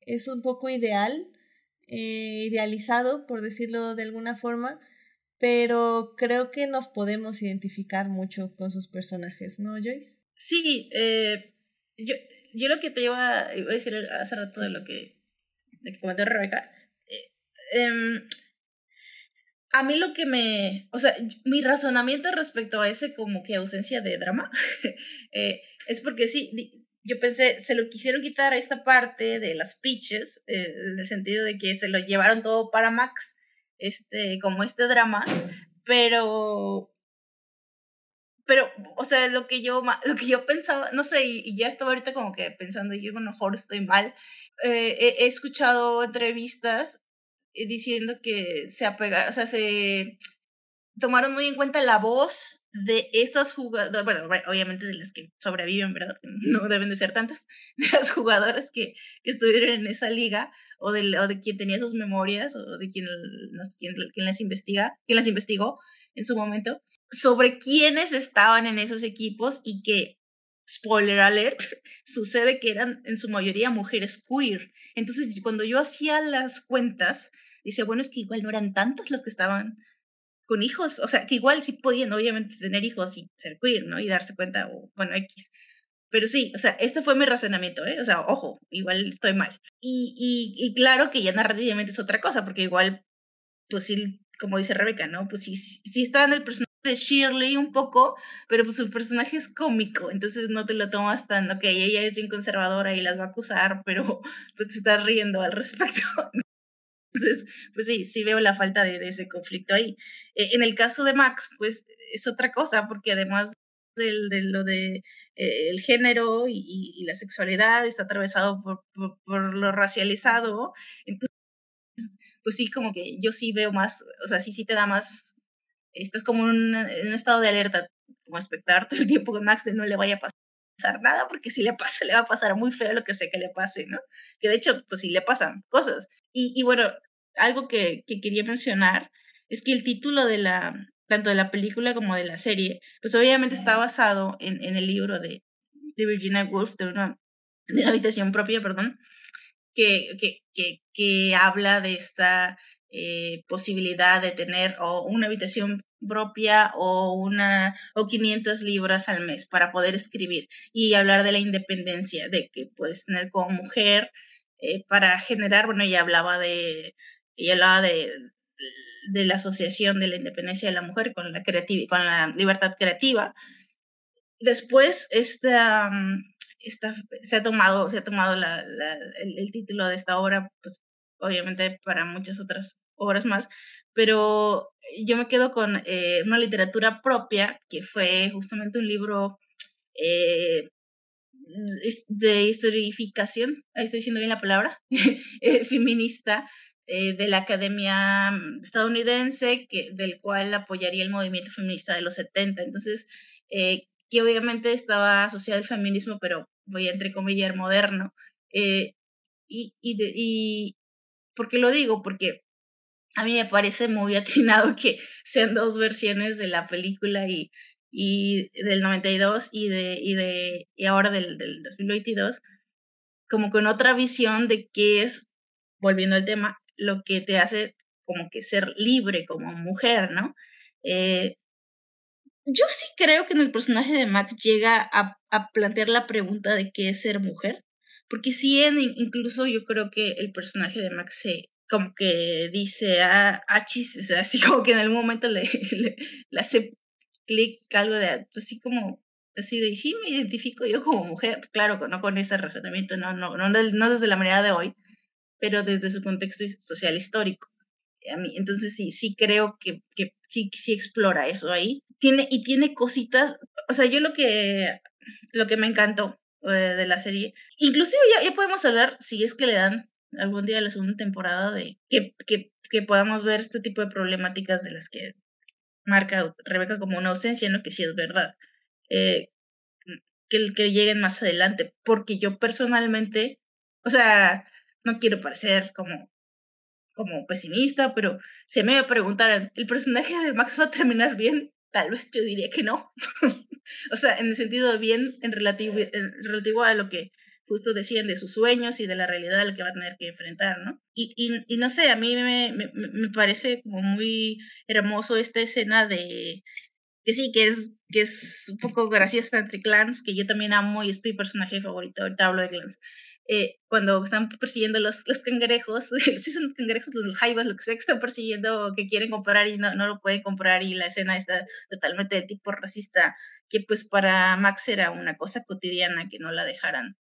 es un poco ideal, eh, idealizado, por decirlo de alguna forma, pero creo que nos podemos identificar mucho con sus personajes, ¿no, Joyce? Sí, eh, yo, yo lo que te iba, a decir hace rato de lo que, de que comentó Rebeca, eh, em, a mí lo que me, o sea, mi razonamiento respecto a ese como que ausencia de drama, eh, es porque sí, yo pensé, se lo quisieron quitar a esta parte de las pitches, en el sentido de que se lo llevaron todo para Max, este, como este drama, pero pero, o sea, lo que yo, lo que yo pensaba, no sé, y, ya estaba ahorita como que pensando, y digo, mejor estoy mal. Eh, he, escuchado entrevistas eh, diciendo que se apegaron, o sea, se tomaron muy en cuenta la voz de esas jugadoras, bueno, obviamente de las que sobreviven, ¿verdad? No deben de ser tantas, de las jugadoras que, que estuvieron en esa liga, o de, o de quien tenía sus memorias, o de quien, no sé, quien, quien las investiga, quien las investigó en su momento, sobre quiénes estaban en esos equipos y que, spoiler alert, sucede que eran en su mayoría mujeres queer. Entonces, cuando yo hacía las cuentas, dice, bueno, es que igual no eran tantas las que estaban con hijos, o sea, que igual sí podían obviamente tener hijos y ser queer, ¿no? Y darse cuenta, o bueno, X. Pero sí, o sea, este fue mi razonamiento, ¿eh? O sea, ojo, igual estoy mal. Y, y, y claro que ya narrativamente es otra cosa, porque igual, pues sí, como dice Rebeca, ¿no? Pues sí, sí está en el personaje de Shirley un poco, pero pues su personaje es cómico, entonces no te lo tomas tan, ok, ella es bien conservadora y las va a acusar, pero pues te estás riendo al respecto. Entonces, pues sí, sí veo la falta de, ese conflicto ahí. Eh, en el caso de Max, pues es otra cosa, porque además del, de lo de eh, el género y, la sexualidad está atravesado por, por, lo racializado, entonces, pues sí, como que yo sí veo más, o sea, sí, sí te da más estás como en un, estado de alerta como espectador todo el tiempo con Max de no le vaya a pasar nada, porque si le pasa, le va a pasar muy feo lo que sé que le pase, ¿no? Que de hecho, pues sí le pasan cosas. Y, y bueno, algo que, que, quería mencionar es que el título de la, tanto de la película como de la serie, pues obviamente está basado en, en el libro de, de Virginia Woolf, de una, de una habitación propia, perdón, que, que, que, que habla de esta eh, posibilidad de tener o una habitación propia o una o 500 libras al mes para poder escribir y hablar de la independencia de que puedes tener como mujer eh, para generar bueno ella hablaba de ella hablaba de, de la asociación de la independencia de la mujer con la creativa con la libertad creativa. Después esta, esta se ha tomado se ha tomado la, el, el, título de esta obra pues obviamente para muchas otras obras más, pero yo me quedo con eh, una literatura propia, que fue justamente un libro eh, de historificación, ahí estoy diciendo bien la palabra, eh, feminista, de la Academia estadounidense, que, del cual apoyaría el movimiento feminista de los 70. Entonces, que obviamente estaba asociado al feminismo, pero voy a entrecomillar moderno. y, y, y, ¿Por qué lo digo? Porque a mí me parece muy atinado que sean dos versiones de la película y, y del 92 y de y de y ahora del, del 2022 como con otra visión de qué es volviendo al tema lo que te hace como que ser libre como mujer no eh, yo sí creo que en el personaje de Max llega a, a, plantear la pregunta de qué es ser mujer porque sí en, incluso yo creo que el personaje de Max se como que dice ah, ah chis, o sea, así como que en algún momento le, le, hace clic algo de así como así de, y sí me identifico yo como mujer, claro, no con ese razonamiento, no, no, no, desde la manera de hoy, pero desde su contexto social histórico. A mí, entonces sí, sí creo que, que sí, sí explora eso ahí. Tiene, y tiene cositas, o sea, yo lo que, lo que me encantó eh, de la serie, inclusive ya, ya podemos hablar, si es que le dan algún día la segunda temporada de que, que, que podamos ver este tipo de problemáticas de las que marca Rebeca como una ausencia, ¿no? Que sí es verdad. Eh, que, que lleguen más adelante, porque yo personalmente, o sea, no quiero parecer como, como pesimista, pero si me preguntaran, ¿el personaje de Max va a terminar bien? Tal vez yo diría que no. o sea, en el sentido de bien en relativo, en relativo a lo que justo decían de sus sueños y de la realidad a la que va a tener que enfrentar, ¿no? Y, y, y no sé, a mí me, me, me, parece como muy hermoso esta escena de que sí, que es, que es un poco graciosa entre clans, que yo también amo y es mi personaje favorito, ahorita hablo de clans. Eh, cuando están persiguiendo los, los cangrejos, sí son cangrejos, los jaivas, lo que sea que están persiguiendo, que quieren comprar y no, no lo pueden comprar y la escena está totalmente de tipo racista, que pues para Max era una cosa cotidiana que no la dejaran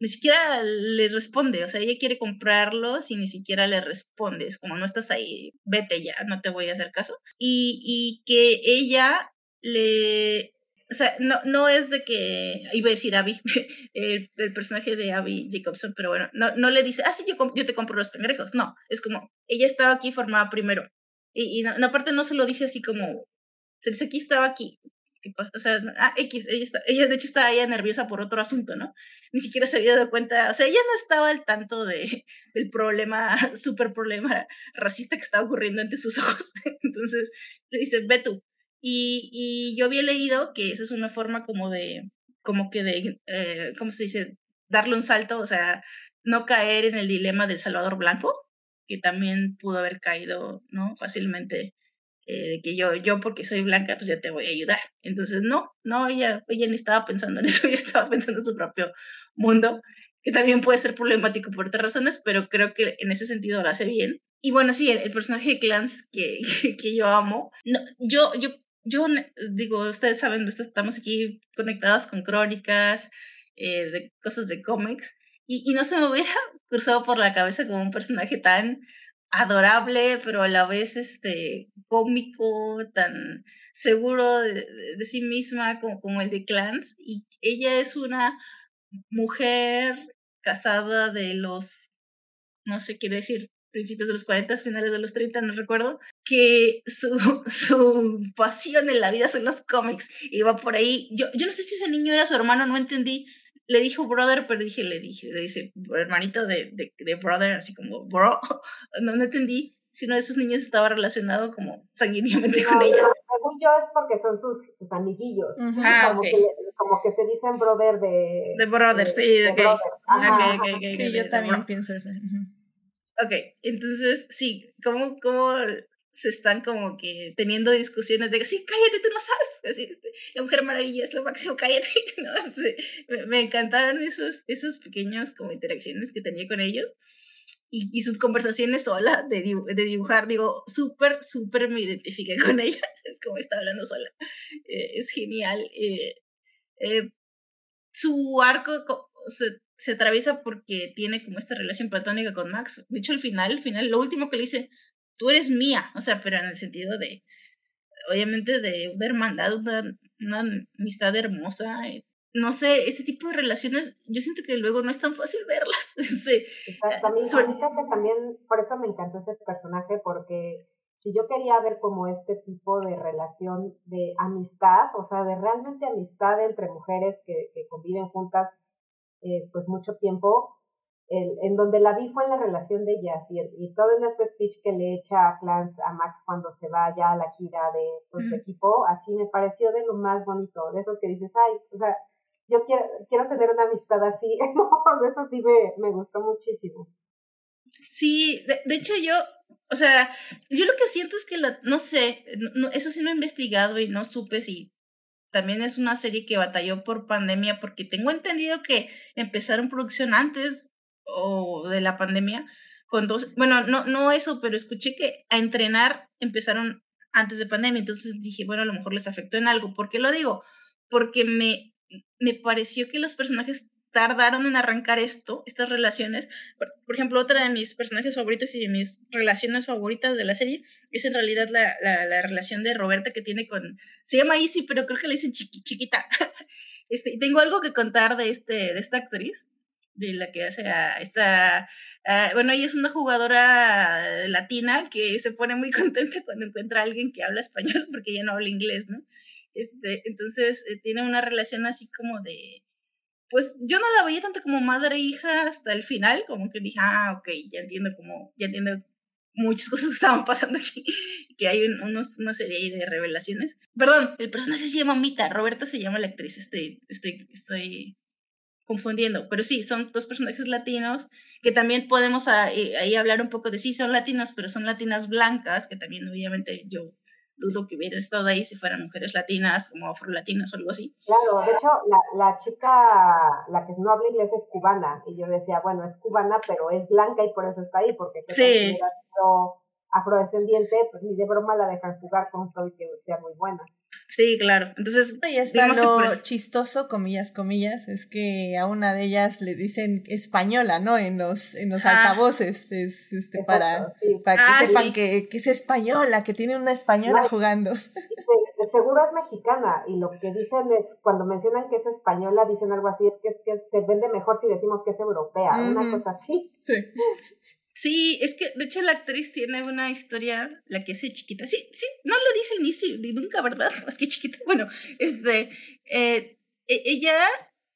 ni siquiera le responde, o sea, ella quiere comprarlos y ni siquiera le respondes, como no estás ahí, vete ya, no te voy a hacer caso. Y, y que ella le, o sea, no, no es de que, iba a decir Abby, el, personaje de Abby Jacobson, pero bueno, no, no le dice, ah, sí, yo, yo te compro los cangrejos, no, es como, ella estaba aquí formada primero. Y, y aparte no se lo dice así como, dice, aquí estaba aquí, o sea, ah, X, ella, está, ella de hecho estaba ya nerviosa por otro asunto, ¿no? Ni siquiera se había dado cuenta, o sea, ella no estaba al tanto de, del problema, súper problema racista que estaba ocurriendo ante sus ojos. Entonces le dice, ve tú. Y, y yo había leído que esa es una forma como de, como que de, eh, ¿cómo se dice? Darle un salto, o sea, no caer en el dilema del Salvador Blanco, que también pudo haber caído, ¿no? Fácilmente eh, que yo, yo porque soy blanca, pues ya te voy a ayudar. Entonces, no, no, ella, ella ni estaba pensando en eso, ella estaba pensando en su propio mundo, que también puede ser problemático por otras razones, pero creo que en ese sentido lo hace bien. Y bueno, sí, el, el personaje de Clans que, que, yo amo, no, yo, yo, yo digo, ustedes saben, estamos aquí conectados con crónicas, eh, de cosas de cómics, y, y no se me hubiera cruzado por la cabeza como un personaje tan adorable, pero a la vez este cómico, tan seguro de, sí misma como, como, el de Clans. Y ella es una mujer casada de los, no sé, quiero decir, principios de los 40, finales de los 30, no recuerdo, que su, su pasión en la vida son los cómics. Y va por ahí. Yo, yo no sé si ese niño era su hermano, no entendí le dijo brother, pero dije, le dije, le dice hermanito de, de, de brother, así como bro, no, no entendí si uno de esos niños estaba relacionado como sanguíneamente no, con ella. Según yo es porque son sus, sus amiguillos, uh -huh. ah, como, okay. que, como que se dicen brother de... De brother, de, sí, de okay. brother. Okay, okay, okay, sí, yo también pienso eso. Uh -huh. Ok, entonces, sí, ¿cómo, cómo se están como que teniendo discusiones de sí, cállate, tú no sabes. Así, la Mujer Maravilla es lo máximo, cállate. ¿no? Así, me, me, encantaron esos, esos pequeños como interacciones que tenía con ellos. Y, y sus conversaciones sola de, de dibujar, digo, súper, súper me identifiqué con ella. Es como está hablando sola. Eh, es genial. Eh, eh, su arco se, se atraviesa porque tiene como esta relación platónica con Max. De hecho, al final, al final, lo último que le dice, tú eres mía, o sea, pero en el sentido de, obviamente, de una hermandad, una, una amistad hermosa. Eh, no sé, este tipo de relaciones, yo siento que luego no es tan fácil verlas. Este, Exacto, a mí, sobre... a mí que también, por eso me encantó ese personaje, porque si yo quería ver como este tipo de relación de amistad, o sea, de realmente amistad entre mujeres que, que conviven juntas, eh, pues mucho tiempo, el, en donde la vi fue en la relación de ellas y, y, todo en este speech que le echa a Clans a Max cuando se va ya a la gira de pues, su equipo, así me pareció de lo más bonito, de esos que dices, ay, o sea, yo quiero, quiero tener una amistad así, de eso sí me, me gustó muchísimo. Sí, de, de, hecho yo, o sea, yo lo que siento es que, la, no sé, no, eso sí no he investigado y no supe si también es una serie que batalló por pandemia, porque tengo entendido que empezaron producción antes o de la pandemia, con dos, bueno, no, no eso, pero escuché que a entrenar empezaron antes de pandemia, entonces dije, bueno, a lo mejor les afectó en algo. ¿Por qué lo digo? Porque me, me pareció que los personajes tardaron en arrancar esto, estas relaciones. Por, ejemplo, otra de mis personajes favoritos y de mis relaciones favoritas de la serie es en realidad la, la, la relación de Roberta que tiene con... Se llama Izzy, pero creo que le dicen chiquita. Este, tengo algo que contar de, este, de esta actriz, de la que hace a esta... bueno, ella es una jugadora latina que se pone muy contenta cuando encuentra a alguien que habla español porque ella no habla inglés, ¿no? Este, entonces eh, tiene una relación así como de pues yo no la veía tanto como madre e hija hasta el final, como que dije, ah, ok, ya entiendo como, ya entiendo muchas cosas que estaban pasando aquí, que hay unos, una serie de revelaciones. Perdón, el personaje se llama Mita, Roberta se llama la actriz, estoy, estoy, estoy confundiendo, pero sí, son dos personajes latinos que también podemos ahí, ahí hablar un poco de sí, son latinos, pero son latinas blancas, que también obviamente yo dudo que hubiera estado ahí si fueran mujeres latinas, como afrolatinas o algo así. Claro, de hecho, la, la chica, la que no habla inglés es cubana, y yo decía, bueno, es cubana, pero es blanca y por eso está ahí, porque si hubiera sido afrodescendiente, pues ni de broma la dejan jugar con todo y que sea muy buena. Sí, claro. Entonces, y está lo chistoso, comillas, comillas, es que a una de ellas le dicen española, ¿no? En los, en los ah. altavoces, es, este, para, para que ah, sepan que, que, es española, que tiene una española jugando. seguro es mexicana, y lo que dicen es, cuando mencionan que es española, dicen algo así, es que es que se vende mejor si decimos que es europea, una cosa así. Sí. Sí, es que de hecho la actriz tiene una historia, la que hace chiquita. Sí, sí, no lo dice inicio ni nunca, ¿verdad? Más que chiquita. Bueno, este, eh, e, ella,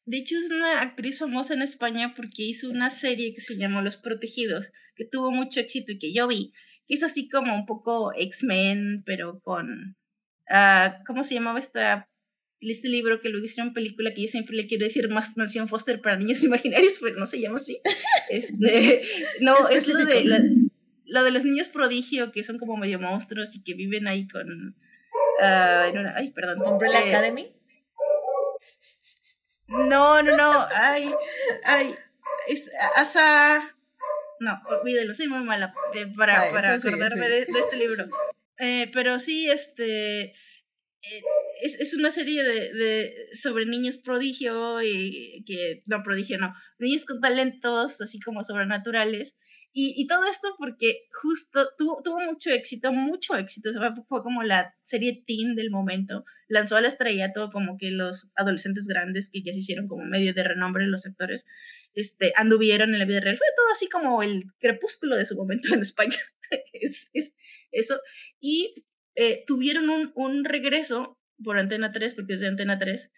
de hecho, es una actriz famosa en España porque hizo una serie que se llamó Los Protegidos, que tuvo mucho éxito y que yo vi, que es así como un poco X-Men, pero con, uh, ¿cómo se llamaba esta este libro que luego hicieron película que yo siempre le quiero decir más Mansión Foster para niños imaginarios, pero no se llama así. Este, no, es lo de, la, de los niños prodigio que son como medio monstruos y que viven ahí con... Uh, en una, ay, perdón. ¿Umbrella eh, Academy? No, no, no. Ay, ay. Asa... No, olvídelo, soy muy mala eh, para, para acordarme De, de, este libro. Eh, pero sí, este eh, es, es, una serie de, de, sobre niños prodigio y que no prodigio no niños con talentos así como sobrenaturales. Y, y todo esto porque justo tuvo, tuvo mucho éxito mucho éxito. Fue, fue, como la serie teen del momento. Lanzó al estrellato como que los adolescentes grandes que ya se hicieron como medio de renombre los actores este anduvieron en la vida real. Fue todo así como el crepúsculo de su momento en España. Es, es eso. Y eh, tuvieron un, un, regreso por Antena 3, porque es de Antena 3,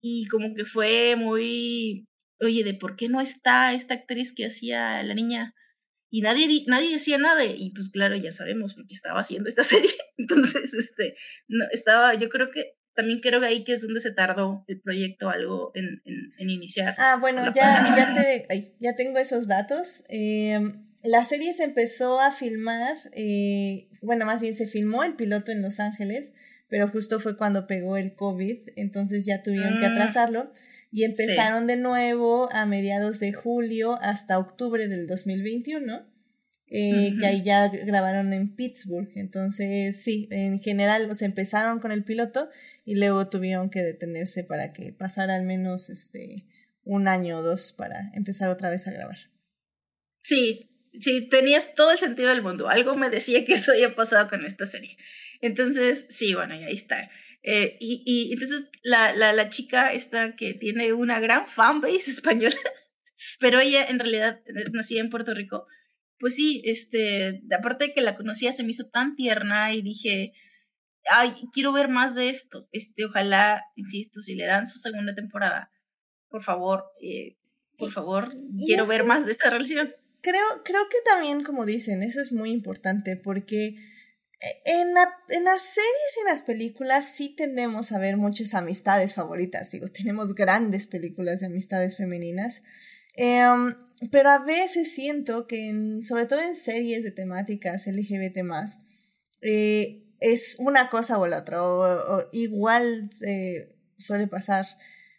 y como que fue muy, oye, de por qué no está esta actriz que hacía la niña. Y nadie, nadie decía nada, y pues claro, ya sabemos porque estaba haciendo esta serie. Entonces, este, no, estaba, yo creo que también creo que ahí que es donde se tardó el proyecto algo en, en, en iniciar. Ah, bueno, ya, ya, te, ay, ya tengo esos datos. Eh, la serie se empezó a filmar, eh, bueno, más bien se filmó el piloto en Los Ángeles, pero justo fue cuando pegó el COVID, entonces ya tuvieron que mm. atrasarlo y empezaron de nuevo a mediados de julio hasta octubre del 2021. Eh, que ahí ya grabaron en Pittsburgh. Entonces, sí, en general, o empezaron con el piloto y luego tuvieron que detenerse para que pasara al menos este un año o dos para empezar otra vez a grabar. Sí, sí, tenías todo el sentido del mundo. Algo me decía que eso había pasado con esta serie. Entonces, sí, bueno, y ahí está. Eh, y, y, entonces la, la, la, chica esta que tiene una gran fanbase española, pero ella en realidad nacía en Puerto Rico, pues sí, este, aparte de que la conocía, se me hizo tan tierna y dije, ay, quiero ver más de esto. Este, ojalá, insisto, si le dan su segunda temporada, por favor, eh, por favor, quiero ver más de esta relación. Creo, creo que también, como dicen, eso es muy importante porque en, la, en las series y en las películas sí tendemos a ver muchas amistades favoritas. Digo, tenemos grandes películas de amistades femeninas. Em, pero a veces siento que, sobre todo en series de temáticas LGBT, eh, es una cosa o la otra. O, igual eh, suele pasar.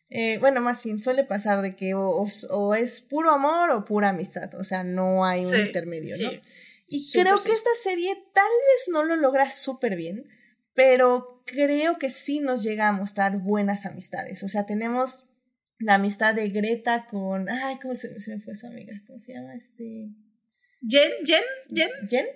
Eh, bueno, más bien suele pasar de que o, o, es puro amor o pura amistad. O sea, no hay un intermedio, ¿no? Y creo que esta serie tal vez no lo logra súper bien, pero creo que sí nos llega a mostrar buenas amistades. O sea, tenemos la amistad de Greta con. Ay, ¿cómo se, me fue su amiga? ¿Cómo se llama? Este. Jen, Jen, Jen. Jen.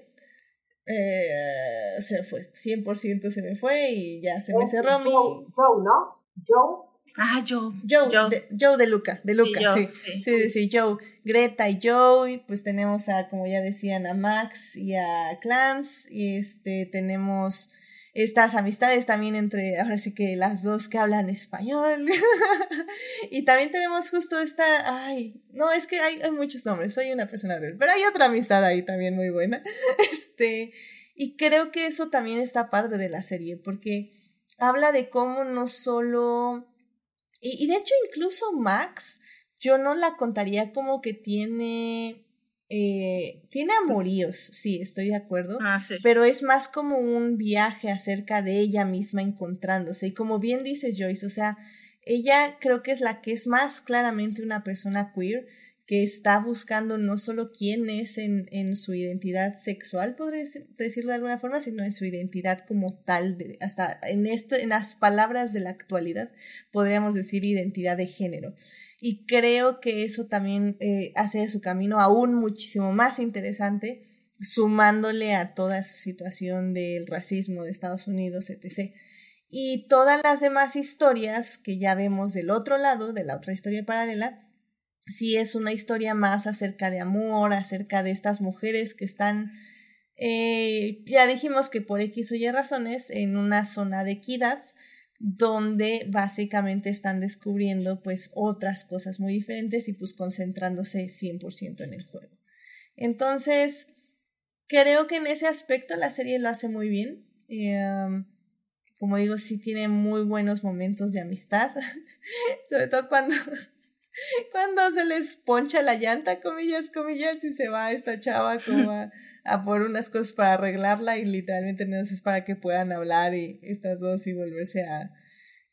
Eh, se fue, 100% se me fue y ya se me cerró mi. Joe, ¿no? Joe. Ah, Joe. Joe, Joe. De, Joe de Luca, de Luca, sí, sí. Sí, sí, Joe. Greta y Joe, pues tenemos a, como ya decían, a Max y a Clans, y este, tenemos estas amistades también entre, ahora sí que las dos que hablan español. y también tenemos justo esta, ay, no, es que hay, hay muchos nombres, soy una persona real, pero hay otra amistad ahí también muy buena. Este, y creo que eso también está padre de la serie, porque habla de cómo no solo y, de hecho, incluso Max, yo no la contaría como que tiene. Eh, tiene amoríos, sí, estoy de acuerdo. Ah, sí. Pero es más como un viaje acerca de ella misma encontrándose. Y como bien dice Joyce, o sea, ella creo que es la que es más claramente una persona queer que está buscando no solo quién es en, en su identidad sexual, podría decirlo de alguna forma, sino en su identidad como tal, de, hasta en, este, en las palabras de la actualidad, podríamos decir identidad de género. Y creo que eso también eh, hace su camino aún muchísimo más interesante, sumándole a toda su situación del racismo de Estados Unidos, etc. Y todas las demás historias que ya vemos del otro lado, de la otra historia paralela, sí es una historia más acerca de amor, acerca de estas mujeres que están, eh, ya dijimos que por X o Y razones, en una zona de equidad, donde básicamente están descubriendo pues otras cosas muy diferentes y pues concentrándose 100% en el juego. Entonces, creo que en ese aspecto la serie lo hace muy bien. Um, como digo, sí tiene muy buenos momentos de amistad, sobre todo cuando cuando se les poncha la llanta, comillas, comillas, y se va esta chava como a, a por unas cosas para arreglarla y literalmente no es para que puedan hablar y estas dos y volverse a,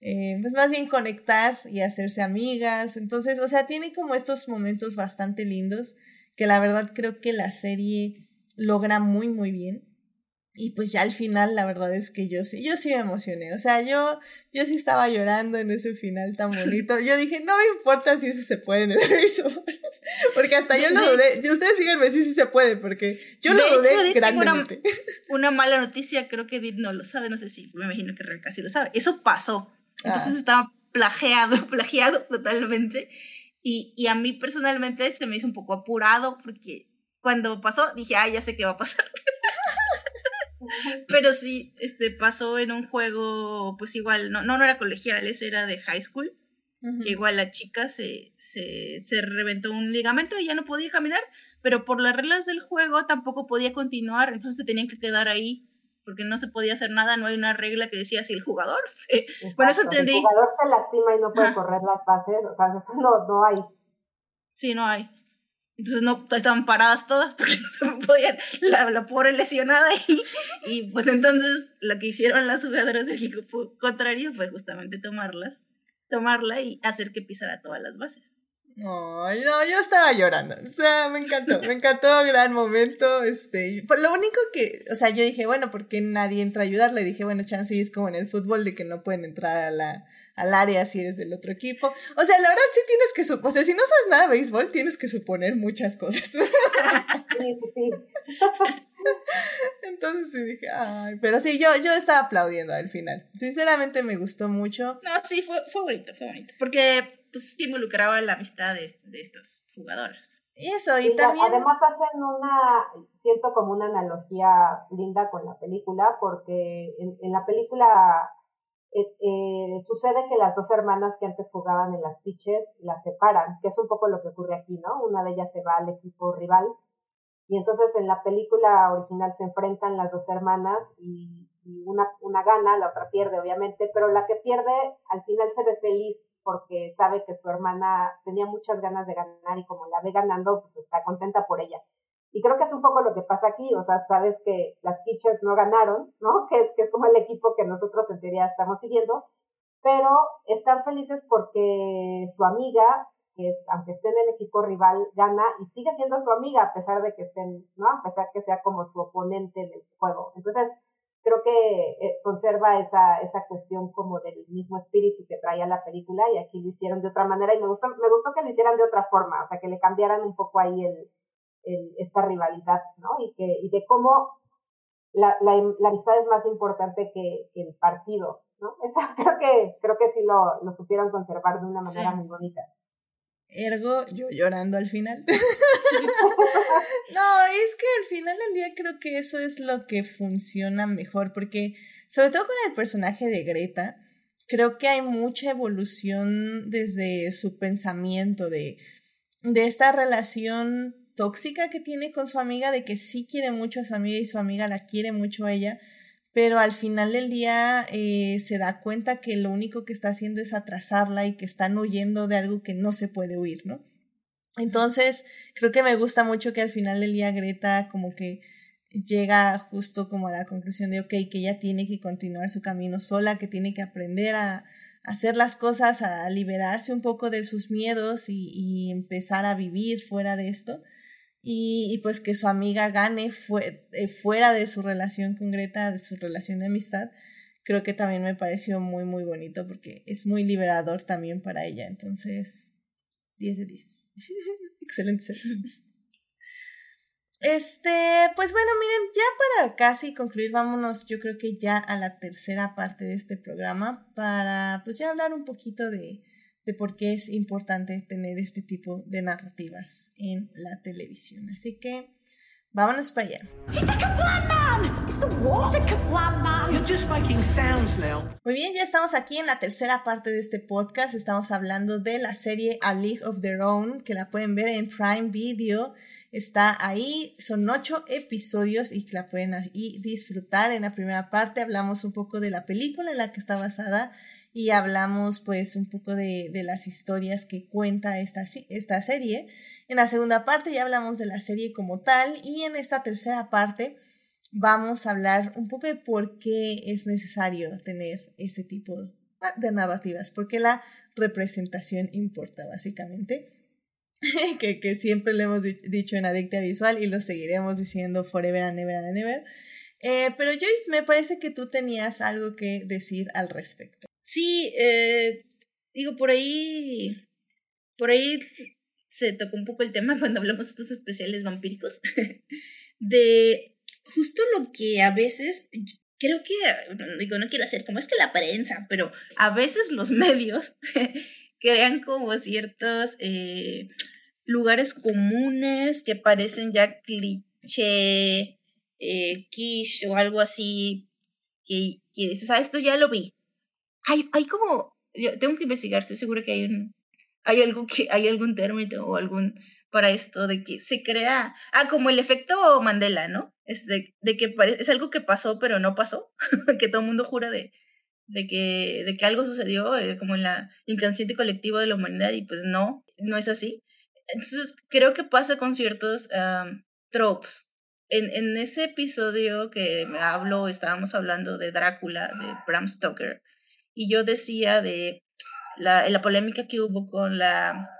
eh, pues más bien conectar y hacerse amigas. Entonces, o sea, tiene como estos momentos bastante lindos que la verdad creo que la serie logra muy, muy bien. Y pues ya al final la verdad es que yo sí, yo sí me emocioné. O sea, yo, yo sí estaba llorando en ese final tan bonito. Yo dije, no me importa si eso se puede en el aviso. porque hasta yo lo dudé. Ustedes síganme si sí se puede, porque yo lo dudé grandemente. Una, mala noticia, creo que Vid no lo sabe, no sé si, me imagino que Rebeca sí lo sabe. Eso pasó. Entonces ah. estaba plagiado, plagiado totalmente. Y, y a mí personalmente se me hizo un poco apurado porque cuando pasó dije, ah, ya sé qué va a pasar. Pero sí, este, pasó en un juego, pues igual, no, no, no era colegial, ese era de high school. que igual la chica se, se, se reventó un ligamento y ya no podía caminar, pero por las reglas del juego tampoco podía continuar, entonces se tenían que quedar ahí porque no se podía hacer nada, no hay una regla que decía si el jugador se... eso entendí. Si el jugador se lastima y no puede correr las bases, o sea, eso no, no hay. Sí, no hay. Entonces no estaban paradas todas porque no se podían, la, la pobre lesionada y, y pues entonces lo que hicieron las jugadoras del equipo contrario fue justamente tomarlas, tomarla y hacer que pisara todas las bases. No, no, yo estaba llorando. O sea, me encantó, me encantó, gran momento. Este, lo único que, o sea, yo dije, bueno, ¿por qué nadie entra a ayudarle? Dije, bueno, chance es como en el fútbol de que no pueden entrar a la, al área si eres del otro equipo. O sea, la verdad sí tienes que suponer, o sea, si no sabes nada de béisbol, tienes que suponer muchas cosas. Sí, sí, sí. Entonces sí dije, ay, pero sí, yo, yo estaba aplaudiendo al final. Sinceramente me gustó mucho. No, sí, fue, fue bonito, fue bonito. Porque pues involucraba la amistad de, de estos jugadores. Y eso, y, también... Además hacen una, siento como una analogía linda con la película, porque en, en la película eh, eh, sucede que las dos hermanas que antes jugaban en las pitches las separan, que es un poco lo que ocurre aquí, ¿no? Una de ellas se va al equipo rival y entonces en la película original se enfrentan las dos hermanas y, una, una gana, la otra pierde, obviamente, pero la que pierde al final se ve feliz porque sabe que su hermana tenía muchas ganas de ganar y como la ve ganando, pues está contenta por ella. Y creo que es un poco lo que pasa aquí, o sea, sabes que las pitchers no ganaron, ¿no? Que es, que es como el equipo que nosotros en teoría estamos siguiendo, pero están felices porque su amiga, que es, aunque esté en el equipo rival, gana y sigue siendo su amiga a pesar de que estén, ¿no? A pesar que sea como su oponente en el juego. Entonces, creo que eh, conserva esa, esa cuestión como del mismo espíritu que traía la película y aquí lo hicieron de otra manera y me gustó, me gustó que lo hicieran de otra forma, o sea, que le cambiaran un poco ahí el, esta rivalidad, ¿no? Y, que, y de cómo la, la, la amistad es más importante que, el partido, ¿no? Esa, creo, que, creo que sí lo, lo supieron conservar de una manera muy bonita. Ergo, yo llorando al final. no, es que al final del día creo que eso es lo que funciona mejor, porque sobre todo con el personaje de Greta, creo que hay mucha evolución desde su pensamiento de, de esta relación tóxica que tiene con su amiga, de que sí quiere mucho a su amiga y su amiga la quiere mucho a ella, pero al final del día eh, se da cuenta que lo único que está haciendo es atrasarla y que están huyendo de algo que no se puede huir, ¿no? Entonces, creo que me gusta mucho que al final del día Greta como que llega justo como a la conclusión de, ok, que ella tiene que continuar su camino sola, que tiene que aprender a, hacer las cosas, a liberarse un poco de sus miedos y, empezar a vivir fuera de esto y, pues que su amiga gane eh, fuera de su relación con Greta, de su relación de amistad, creo que también me pareció muy, muy bonito porque es muy liberador también para ella. Entonces, 10 de 10. Excelente Este, pues bueno, miren, ya para casi concluir, vámonos, yo creo que ya a la tercera parte de este programa para pues ya hablar un poquito de, de por qué es importante tener este tipo de narrativas en la televisión. Así que vámonos para allá. Muy bien, ya estamos aquí en la tercera parte de este podcast. Estamos hablando de la serie A League of Their Own, que la pueden ver en Prime Video. Está ahí, son ocho episodios y la pueden ahí disfrutar. En la primera parte hablamos un poco de la película en la que está basada y hablamos pues un poco de, de las historias que cuenta esta, esta serie. En la segunda parte ya hablamos de la serie como tal y en esta tercera parte vamos a hablar un poco de por qué es necesario tener ese tipo de narrativas, porque la representación importa básicamente. que, que, siempre le hemos dicho en Adicta Visual y lo seguiremos diciendo forever and ever and ever. Eh, pero Joyce, me parece que tú tenías algo que decir al respecto. Sí, eh, digo, por ahí, por ahí se tocó un poco el tema cuando hablamos de estos especiales vampíricos, de justo lo que a veces, creo que, digo, no quiero hacer como es que la prensa, pero a veces los medios crean como ciertos eh, lugares comunes que parecen ya cliché, eh, quiche o algo así, que, que dices, ah, esto ya lo vi, hay, hay como, yo tengo que investigar, estoy segura que hay un, hay algo que, hay algún término o algún para esto de que se crea, ah, como el efecto Mandela, ¿no? Es de, que es algo que pasó pero no pasó, que todo el mundo jura de, de que, de que algo sucedió eh, como en la inconsciente colectivo de la humanidad y pues no, no es así. Entonces creo que pasa con ciertos tropes. En, en ese episodio que hablo, estábamos hablando de Drácula, de Bram Stoker, y yo decía de la, la polémica que hubo con la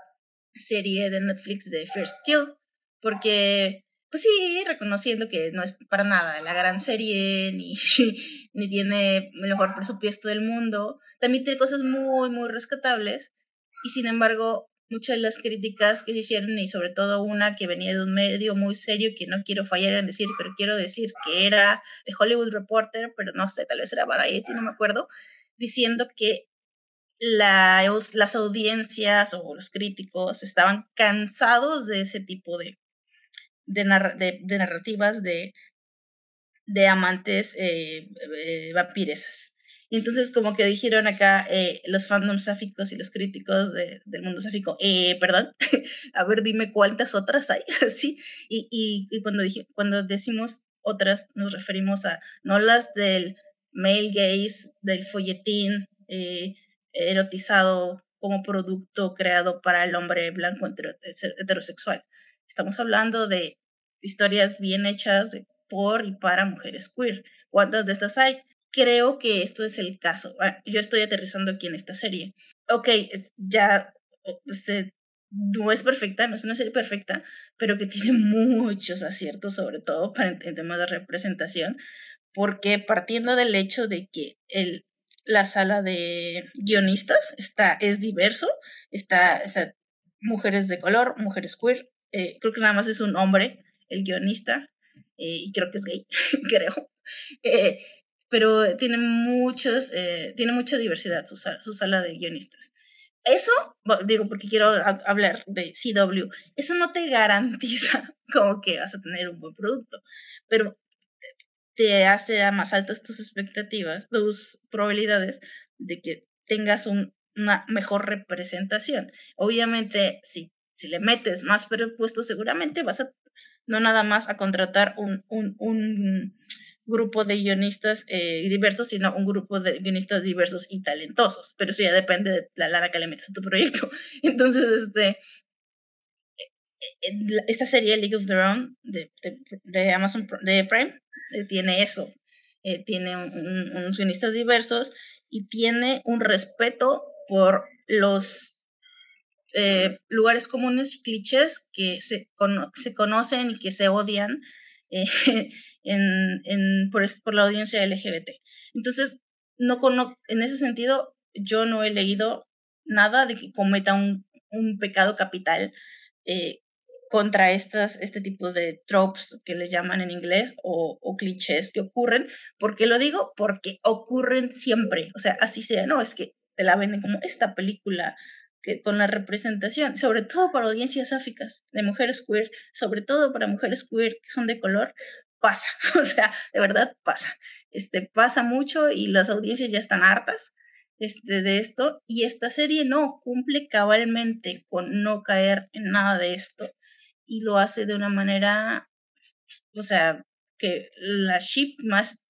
serie de Netflix de First Kill, porque, pues sí, reconociendo que no es para nada la gran serie, ni, ni tiene el mejor presupuesto del mundo, también tiene cosas muy, muy rescatables, y sin embargo, muchas de las críticas que se hicieron, y sobre todo una que venía de un medio muy serio, que no quiero fallar en decir, pero quiero decir que era de Hollywood Reporter, pero no sé, tal vez era Variety, no me acuerdo, diciendo que las audiencias o los críticos estaban cansados de ese tipo de, de, narrativas de, de amantes eh, eh, vampiresas. Y entonces como que dijeron acá eh, los fandoms sáficos y los críticos del mundo sáfico, eh, perdón, a ver, dime cuántas otras hay, así. Y, y, cuando, dije, cuando decimos otras, nos referimos a no las del male gaze, del folletín eh, erotizado como producto creado para el hombre blanco heterosexual. Estamos hablando de historias bien hechas por y para mujeres queer. ¿Cuántas de estas hay? Creo que esto es el caso. Ah, yo estoy aterrizando aquí en esta serie. Ok, ya este, no es perfecta, no es una serie perfecta, pero que tiene muchos aciertos, sobre todo para en, temas de representación, porque partiendo del hecho de que el, la sala de guionistas está, es diverso, está, está mujeres de color, mujeres queer, eh, creo que nada más es un hombre, el guionista, eh, y creo que es gay, creo. Eh, pero tiene muchos, tiene mucha diversidad su, su sala de guionistas. Eso, digo porque quiero hablar de CW, eso no te garantiza como que vas a tener un buen producto, pero te hace más altas tus expectativas, tus probabilidades de que tengas una mejor representación. Obviamente, si, le metes más presupuesto, seguramente vas a no nada más a contratar un grupo de guionistas eh, diversos, sino un grupo de guionistas diversos y talentosos. Pero eso ya depende de la lana que le metes a tu proyecto. Entonces, este, esta serie League of Their Own de, de, Amazon de Prime eh, tiene eso. Eh, tiene unos guionistas diversos y tiene un respeto por los eh, lugares comunes y clichés que se, se, conocen y que se odian en, en, por, por, la audiencia LGBT. Entonces, no, en ese sentido, yo no he leído nada de que cometa un, un pecado capital eh, contra estas, este tipo de tropes que les llaman en inglés o, o, clichés que ocurren. ¿Por qué lo digo? Porque ocurren siempre. O sea, así sea, no, es que te la venden como esta película que, con la representación, sobre todo para audiencias áficas de mujeres queer, sobre todo para mujeres queer que son de color, pasa. O sea, de verdad pasa. Este, pasa mucho y las audiencias ya están hartas este, de esto y esta serie no cumple cabalmente con no caer en nada de esto y lo hace de una manera, o sea, que la ship más,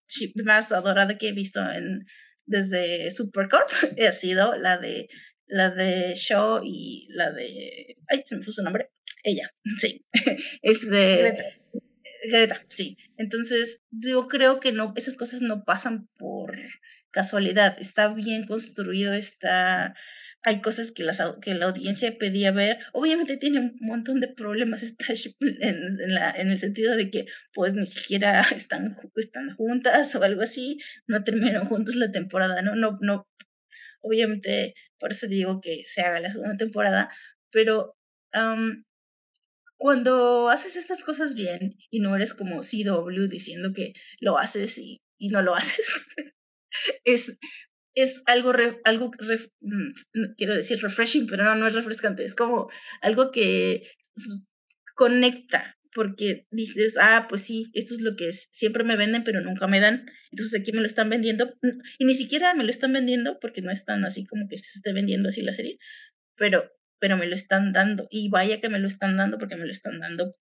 más adorada que he visto en, desde Supercorp ha sido la de la de Shaw y la de ay se me fue su nombre ella sí es de Greta. Greta sí entonces yo creo que no esas cosas no pasan por casualidad está bien construido está hay cosas que, las, que la audiencia pedía ver. Obviamente tiene un montón de problemas esta en, en, la, en el sentido de que pues ni siquiera están, están juntas o algo así, no terminaron juntos la temporada, ¿no? No, no, obviamente por eso digo que se haga la segunda temporada, pero cuando haces estas cosas bien y no eres como CW diciendo que lo haces y, y no lo haces, es, es algo, algo mm, quiero decir refreshing, pero no, no es refrescante, es como algo que conecta, porque dices, ah, pues sí, esto es lo que siempre me venden, pero nunca me dan, entonces aquí me lo están vendiendo, y ni siquiera me lo están vendiendo, porque no es tan así como que se esté vendiendo así la serie, pero, pero me lo están dando, y vaya que me lo están dando, porque me lo están dando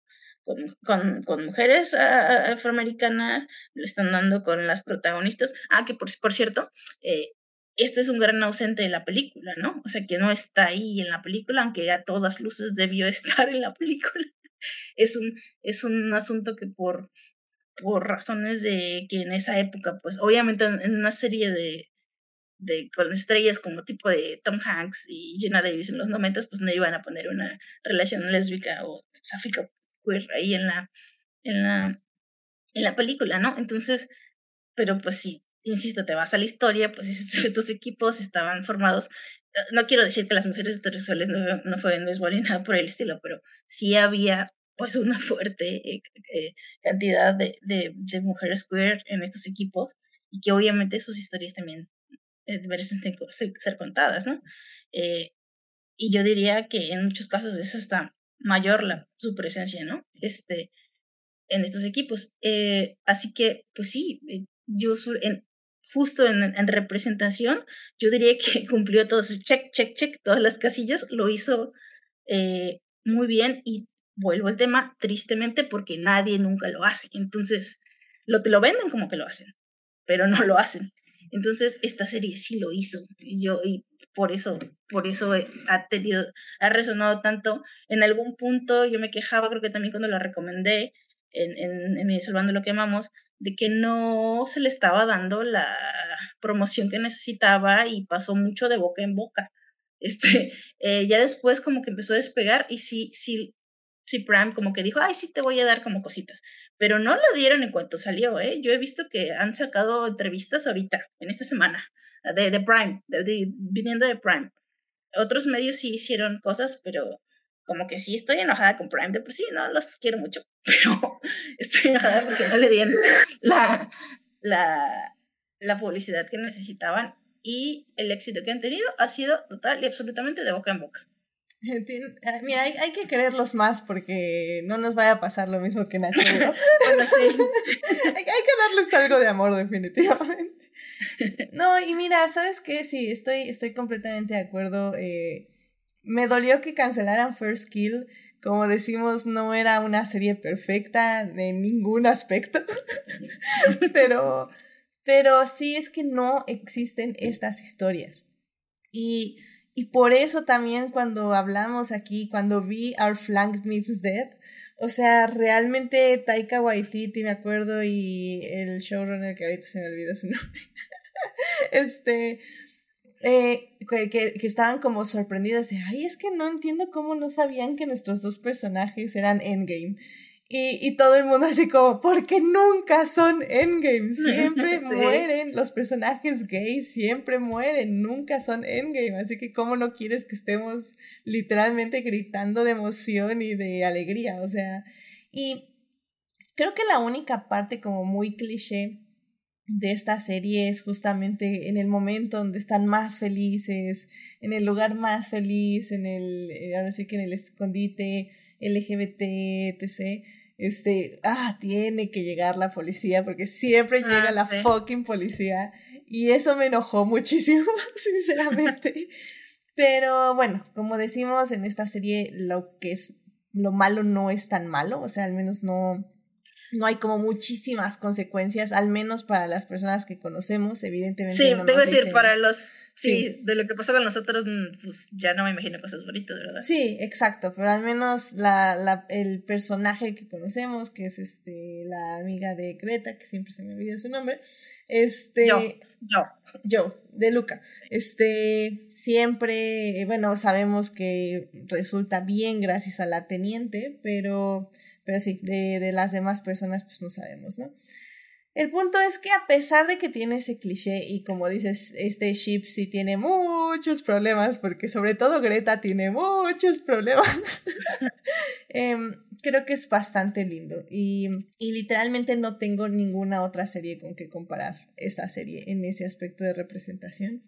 con, con, con, mujeres afroamericanas, me lo están dando con las protagonistas. Ah, que por, por cierto, eh, este es un gran ausente de la película, ¿no? O sea, que no está ahí en la película, aunque a todas luces debió estar en la película. Es un, es un asunto que por, por razones de que en esa época, pues obviamente en, una serie de, de con estrellas como tipo de Tom Hanks y Jenna Davis en los 90, pues no iban a poner una relación lésbica o sáfica queer ahí en la, en la, en la película, ¿no? Entonces, pero pues sí, insisto, te vas a la historia, pues estos equipos estaban formados. Eh, no quiero decir que las mujeres heterosexuales no, no fueron béisbol ni nada por el estilo, pero sí había pues una fuerte eh, eh, cantidad de, de, de, mujeres queer en estos equipos y que obviamente sus historias también merecen ser, ser, contadas, ¿no? y yo diría que en muchos casos es hasta mayor la, su presencia, ¿no? Este, en estos equipos. así que, pues sí, yo en, justo en, representación, yo diría que cumplió todos, check, check, check, todas las casillas, lo hizo eh, muy bien y vuelvo al tema, tristemente, porque nadie nunca lo hace. Entonces, lo, te lo venden como que lo hacen, pero no lo hacen. Entonces, esta serie sí lo hizo. Y yo, y por eso, por eso ha tenido, ha resonado tanto. En algún punto yo me quejaba, creo que también cuando la recomendé, en, en, en Salvando lo que amamos, de que no se le estaba dando la promoción que necesitaba y pasó mucho de boca en boca. Este, eh, ya después como que empezó a despegar y sí, sí, sí, Prime como que dijo, ay, sí te voy a dar como cositas, pero no lo dieron en cuanto salió, ¿eh? Yo he visto que han sacado entrevistas ahorita, en esta semana, de, de Prime, de, viniendo de Prime. Otros medios sí hicieron cosas, pero como que sí estoy enojada con Prime, de por sí, no los quiero mucho, pero estoy enojada porque no le dieron la, la, la publicidad que necesitaban y el éxito que han tenido ha sido total y absolutamente de boca en boca. Ah, mira, hay, hay, que quererlos más porque no nos vaya a pasar lo mismo que Nacho. bueno, sí. hay, hay, que darles algo de amor, definitivamente. No, y mira, ¿sabes qué? Sí, estoy, estoy completamente de acuerdo. Eh, me dolió que cancelaran First Kill. Como decimos, no era una serie perfecta en ningún aspecto. pero, pero sí es que no existen estas historias. Y, y por eso también cuando hablamos aquí, cuando vi Our Flank Meets Dead, o sea, realmente Taika Waititi, me acuerdo, y el showrunner que ahorita se me olvidó su nombre, este, eh, que, que, estaban como sorprendidos de, ay, es que no entiendo cómo no sabían que nuestros dos personajes eran Endgame. Y, y todo el mundo así como, porque nunca son endgame, siempre mueren, los personajes gays siempre mueren, nunca son endgame, así que cómo no quieres que estemos literalmente gritando de emoción y de alegría, o sea, y creo que la única parte como muy cliché de esta serie es justamente en el momento donde están más felices, en el lugar más feliz, en el, eh, ahora sí que en el escondite LGBT, etc. Este, ah, tiene que llegar la policía porque siempre ah, llega la fucking policía. Y eso me enojó muchísimo, sinceramente. Pero bueno, como decimos en esta serie, lo que es lo malo no es tan malo, o sea, al menos no no hay como muchísimas consecuencias, al menos para las personas que conocemos, evidentemente. Sí, no decir, para los Sí, de lo que pasó con nosotros, mm, pues ya no me imagino cosas bonitas, ¿verdad? Sí, exacto, pero al menos la, la, el personaje que conocemos, que es este la amiga de Greta, que siempre se me olvida su nombre, este... Yo, yo. Yo, de Luca. Este, siempre, bueno, sabemos que resulta bien gracias a la teniente, pero, pero sí, de, de las demás personas, pues no sabemos, ¿no? El punto es que a pesar de que tiene ese cliché y como dices, este ship sí tiene muchos problemas, porque sobre todo Greta tiene muchos problemas, em, creo que es bastante lindo y, y, literalmente no tengo ninguna otra serie con que comparar esta serie en ese aspecto de representación.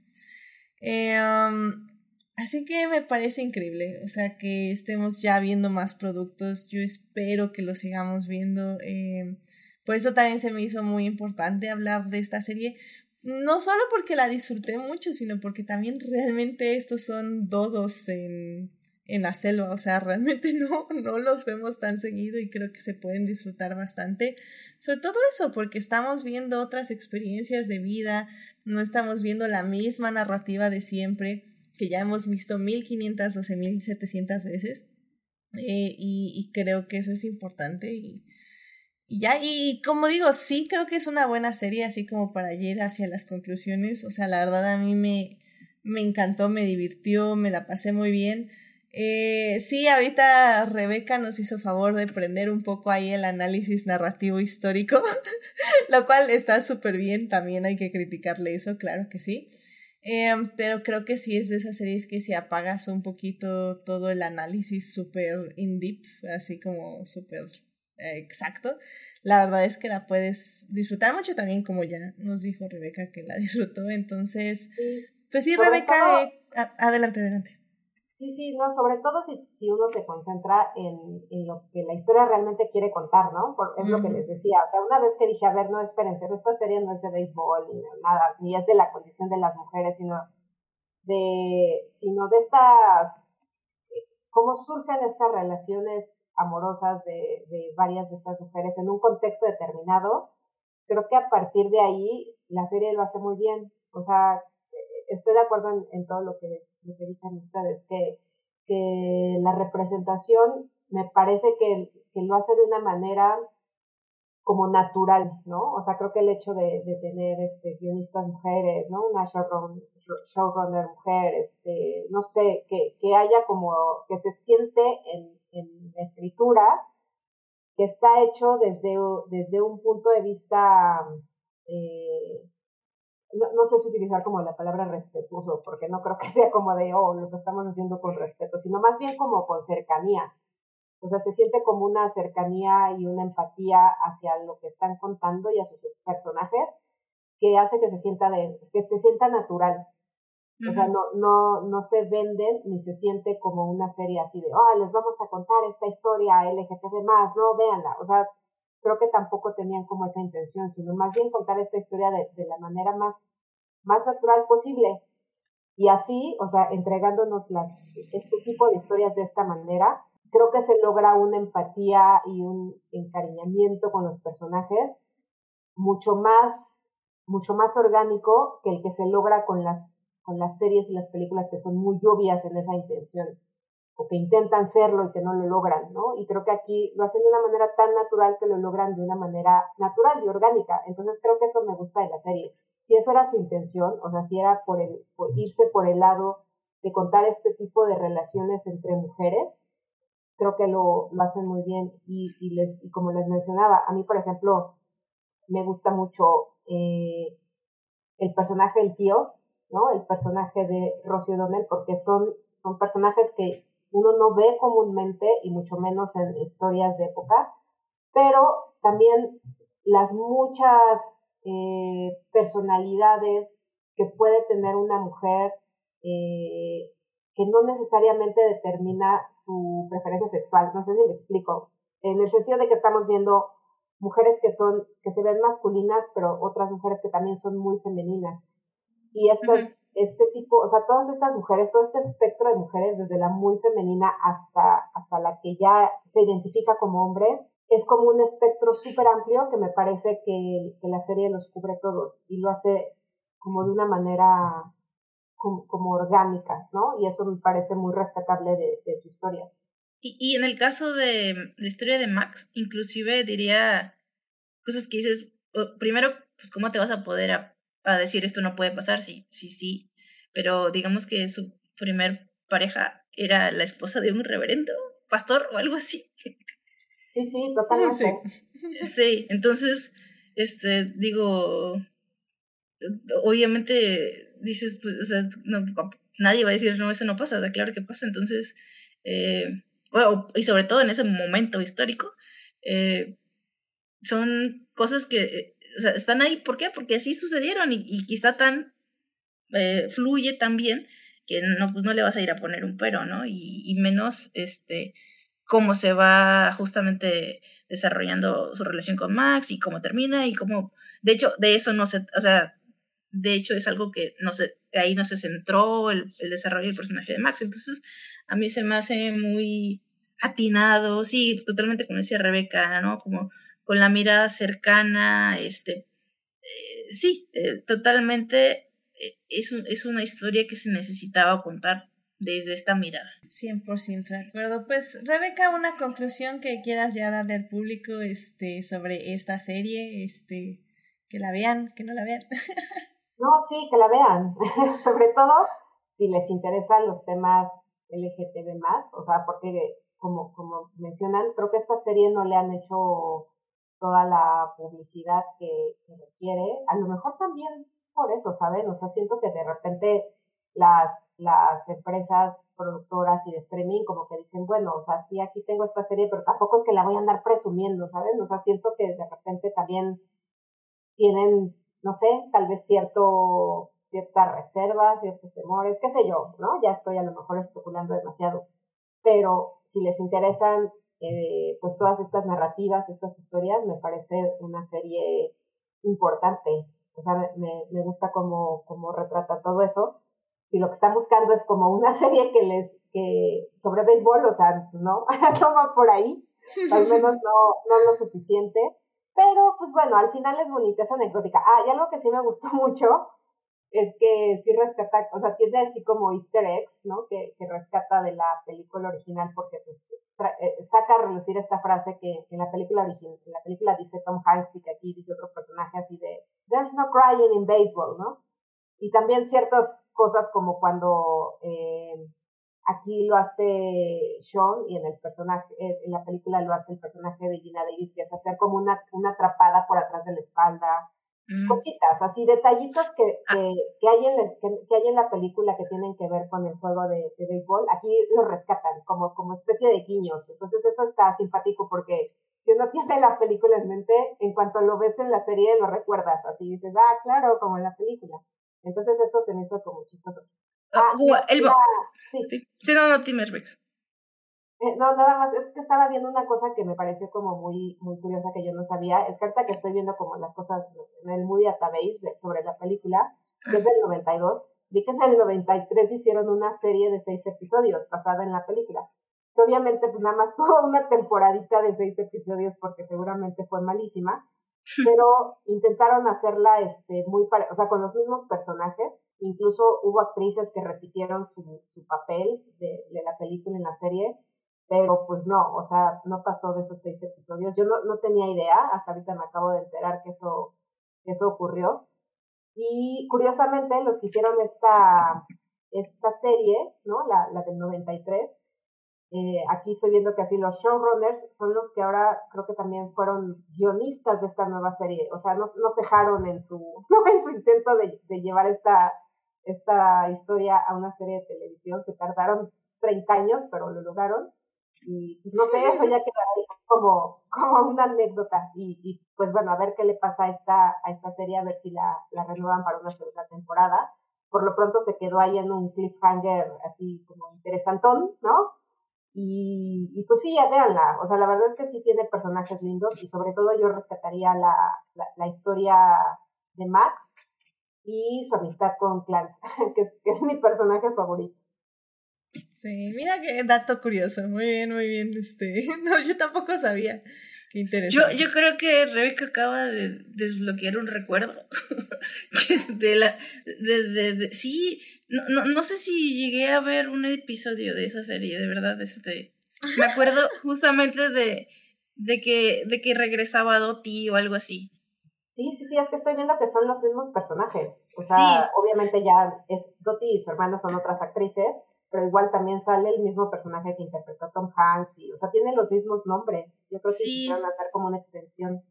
Em, así que me parece increíble, o sea, que estemos ya viendo más productos, yo espero que lo sigamos viendo. Eh, por eso también se me hizo muy importante hablar de esta serie, no solo porque la disfruté mucho, sino porque también realmente estos son dodos en, en la selva, o sea, realmente no, no los vemos tan seguido y creo que se pueden disfrutar bastante. Sobre todo eso, porque estamos viendo otras experiencias de vida, no estamos viendo la misma narrativa de siempre, que ya hemos visto 1500 o 1700 veces. Eh, y, y creo que eso es importante y, y ya, y como digo, sí creo que es una buena serie, así como para ir hacia las conclusiones. O sea, la verdad a mí me, me encantó, me divirtió, me la pasé muy bien. Eh, sí, ahorita Rebeca nos hizo favor de prender un poco ahí el análisis narrativo histórico, lo cual está súper bien, también hay que criticarle eso, claro que sí. Em, pero creo que sí es de esas series que si apagas un poquito todo el análisis súper in deep, así como súper exacto, la verdad es que la puedes disfrutar mucho también, como ya nos dijo Rebeca que la disfrutó. Entonces, pues sí, Rebeca, eh, adelante, adelante. Sí, Sí, no, sobre todo si, si uno se concentra en, en, lo que la historia realmente quiere contar, ¿no? es lo que les decía, o sea, una vez que dije, a ver, no, espérense, esta serie no es de béisbol, ni nada, ni es de la condición de las mujeres, sino de, sino de estas, cómo surgen estas relaciones amorosas de, de varias de estas mujeres en un contexto determinado, creo que a partir de ahí la serie lo hace muy bien, o sea, estoy de acuerdo en, todo lo que, es, lo que dicen ustedes, que, que la representación me parece que, que, lo hace de una manera como natural, ¿no? O sea, creo que el hecho de, de tener este, guionistas mujeres, ¿no? Una showrunner, showrunner mujer, este, no sé, que, que haya como, que se siente en, en escritura, que está hecho desde, desde un punto de vista eh, no, sé si utilizar como la palabra respetuoso, porque no creo que sea como de, oh, lo que estamos haciendo con respeto, sino más bien como con cercanía. O sea, se siente como una cercanía y una empatía hacia lo que están contando y a sus personajes que hace que se sienta de, que se sienta natural. O sea, no, no, no se venden ni se siente como una serie así de, oh, les vamos a contar esta historia LGTB más, no, véanla. O sea, creo que tampoco tenían como esa intención, sino más bien contar esta historia de, la manera más, más natural posible. Y así, o sea, entregándonos las, este tipo de historias de esta manera, creo que se logra una empatía y un encariñamiento con los personajes mucho más, mucho más orgánico que el que se logra con las, con las series y las películas que son muy obvias en esa intención o que intentan serlo y que no lo logran, ¿no? Y creo que aquí lo hacen de una manera tan natural que lo logran de una manera natural y orgánica. Entonces creo que eso me gusta de la serie. Si esa era su intención, o sea, si era por, el, irse por el lado de contar este tipo de relaciones entre mujeres, creo que lo, lo hacen muy bien. Y, y, les, y como les mencionaba, a mí, por ejemplo, me gusta mucho eh, el personaje del tío, ¿no? El personaje de Rosie O'Donnell, porque son, son personajes que uno no ve comúnmente y mucho menos en historias de época, pero también las muchas eh, personalidades que puede tener una mujer eh, que no necesariamente determina su preferencia sexual. No sé si me explico. En el sentido de que estamos viendo mujeres que son, que se ven masculinas, pero otras mujeres que también son muy femeninas. Y estas, este tipo, o sea, todas estas mujeres, todo este espectro de mujeres, desde la muy femenina hasta, hasta la que ya se identifica como hombre, es como un espectro súper amplio que me parece que, que, la serie los cubre todos y lo hace como de una manera como, como orgánica, ¿no? Y eso me parece muy rescatable de, de su historia. Y, y, en el caso de la historia de Max, inclusive diría cosas que dices, primero, pues cómo te vas a poder a decir esto no puede pasar, sí, sí, sí, pero digamos que su primer pareja era la esposa de un reverendo, pastor o algo así. Sí, sí, totalmente. Sí, entonces, este, digo, obviamente dices, pues, o sea, no, nadie va a decir, no, eso no pasa, o claro que pasa, entonces, eh, y sobre todo en ese momento histórico, eh, son cosas que o sea, están ahí, ¿por qué? Porque así sucedieron y, quizá tan, eh, fluye tan bien que no, pues no le vas a ir a poner un pero, ¿no? Y, y menos, este, cómo se va justamente desarrollando su relación con Max y cómo termina y cómo, de hecho, de eso no se, o sea, de hecho es algo que no se, ahí no se centró el, el desarrollo del personaje de Max, entonces a mí se me hace muy atinado, sí, totalmente como decía Rebeca, ¿no? Como con la mirada cercana, este, eh, sí, eh, totalmente eh, es, es una historia que se necesitaba contar desde esta mirada. 100% de acuerdo. Pues Rebeca, una conclusión que quieras ya darle al público este, sobre esta serie, este, que la vean, que no la vean. no, sí, que la vean. sobre todo si les interesan los temas LGTB más, o sea, porque como, como mencionan, creo que esta serie no le han hecho toda la publicidad que, requiere. A lo mejor también por eso, ¿saben? O sea, siento que de repente las, las empresas productoras y de streaming como que dicen, bueno, o sea, sí, aquí tengo esta serie, pero tampoco es que la voy a andar presumiendo, ¿saben? O sea, siento que de repente también tienen, no sé, tal vez cierto, cierta reserva, ciertos temores, qué sé yo, ¿no? Ya estoy a lo mejor especulando demasiado, pero si les interesan eh, pues todas estas narrativas, estas historias, me parece una serie importante. O sea, me, me gusta cómo, cómo retrata todo eso. Si lo que están buscando es como una serie que les, que sobre béisbol, o sea, no, no va por ahí, al menos no, no lo suficiente. Pero, pues bueno, al final es bonita, es anecdótica. Ah, y algo que sí me gustó mucho es que sí rescata, o sea, tiene así como easter eggs, ¿no? Que, que rescata de la película original porque pues, saca a relucir esta frase que en la película original, en la película dice Tom Hanks y que aquí dice otro personaje así de There's no crying in baseball, ¿no? Y también ciertas cosas como cuando eh, aquí lo hace Sean y en el personaje, eh, en la película lo hace el personaje de Gina Davis, que es hacer como una, una atrapada por atrás de la espalda, Mm. cositas, así detallitos que, ah. que, que hay en la, que, hay en la película que tienen que ver con el juego de, de béisbol, aquí lo rescatan como, como especie de guiños. Entonces eso está simpático porque si uno tiene la película en mente, en cuanto lo ves en la serie lo recuerdas, así dices, ah, claro, como en la película. Entonces eso se me hizo como chistoso. Ah, ah el... sí. sí. no, no, eh, no, nada más, es que estaba viendo una cosa que me pareció como muy, muy curiosa que yo no sabía. Es que ahorita que estoy viendo como las cosas en el Movie Database sobre la película, que es del 92, vi que en el 93 hicieron una serie de seis episodios basada en la película. Que obviamente, pues nada más toda una temporadita de seis episodios porque seguramente fue malísima, pero intentaron hacerla este, muy, pare o sea, con los mismos personajes. Incluso hubo actrices que repitieron su, su papel de, de la película en la serie pero pues no, o sea, no pasó de esos seis episodios. Yo no, no tenía idea, hasta ahorita me acabo de enterar que eso, que eso ocurrió. Y curiosamente, los que hicieron esta, esta serie, ¿no? La, la del 93, eh, aquí estoy viendo que así los showrunners son los que ahora creo que también fueron guionistas de esta nueva serie. O sea, no, no cejaron en su, no en su intento de, de llevar esta, esta historia a una serie de televisión. Se tardaron 30 años, pero lo lograron. Y pues no sé, eso ya queda como, como una anécdota. Y, y, pues bueno, a ver qué le pasa a esta, a esta serie, a ver si la, la renuevan para una segunda temporada. Por lo pronto se quedó ahí en un cliffhanger así como interesantón, ¿no? Y, y pues sí, ya véanla. O sea, la verdad es que sí tiene personajes lindos y sobre todo yo rescataría la, la, la historia de Max y su amistad con Clance, que es, que es mi personaje favorito. Sí, mira qué dato curioso. Muy bien, muy bien. Este, no, yo tampoco sabía. Qué interesante. Yo, yo creo que Rebeca acaba de desbloquear un recuerdo. de la. De, de, sí, no, no, no, sé si llegué a ver un episodio de esa serie, de verdad. Este, me acuerdo justamente de, de, que, de que regresaba Dottie o algo así. Sí, sí, sí, es que estoy viendo que son los mismos personajes. O sea, obviamente ya es Dottie y su hermana son otras actrices, pero igual también sale el mismo personaje que interpretó Tom Hanks, y, o sea, tiene los mismos nombres. Yo creo que sí. quisieron hacer como una extensión.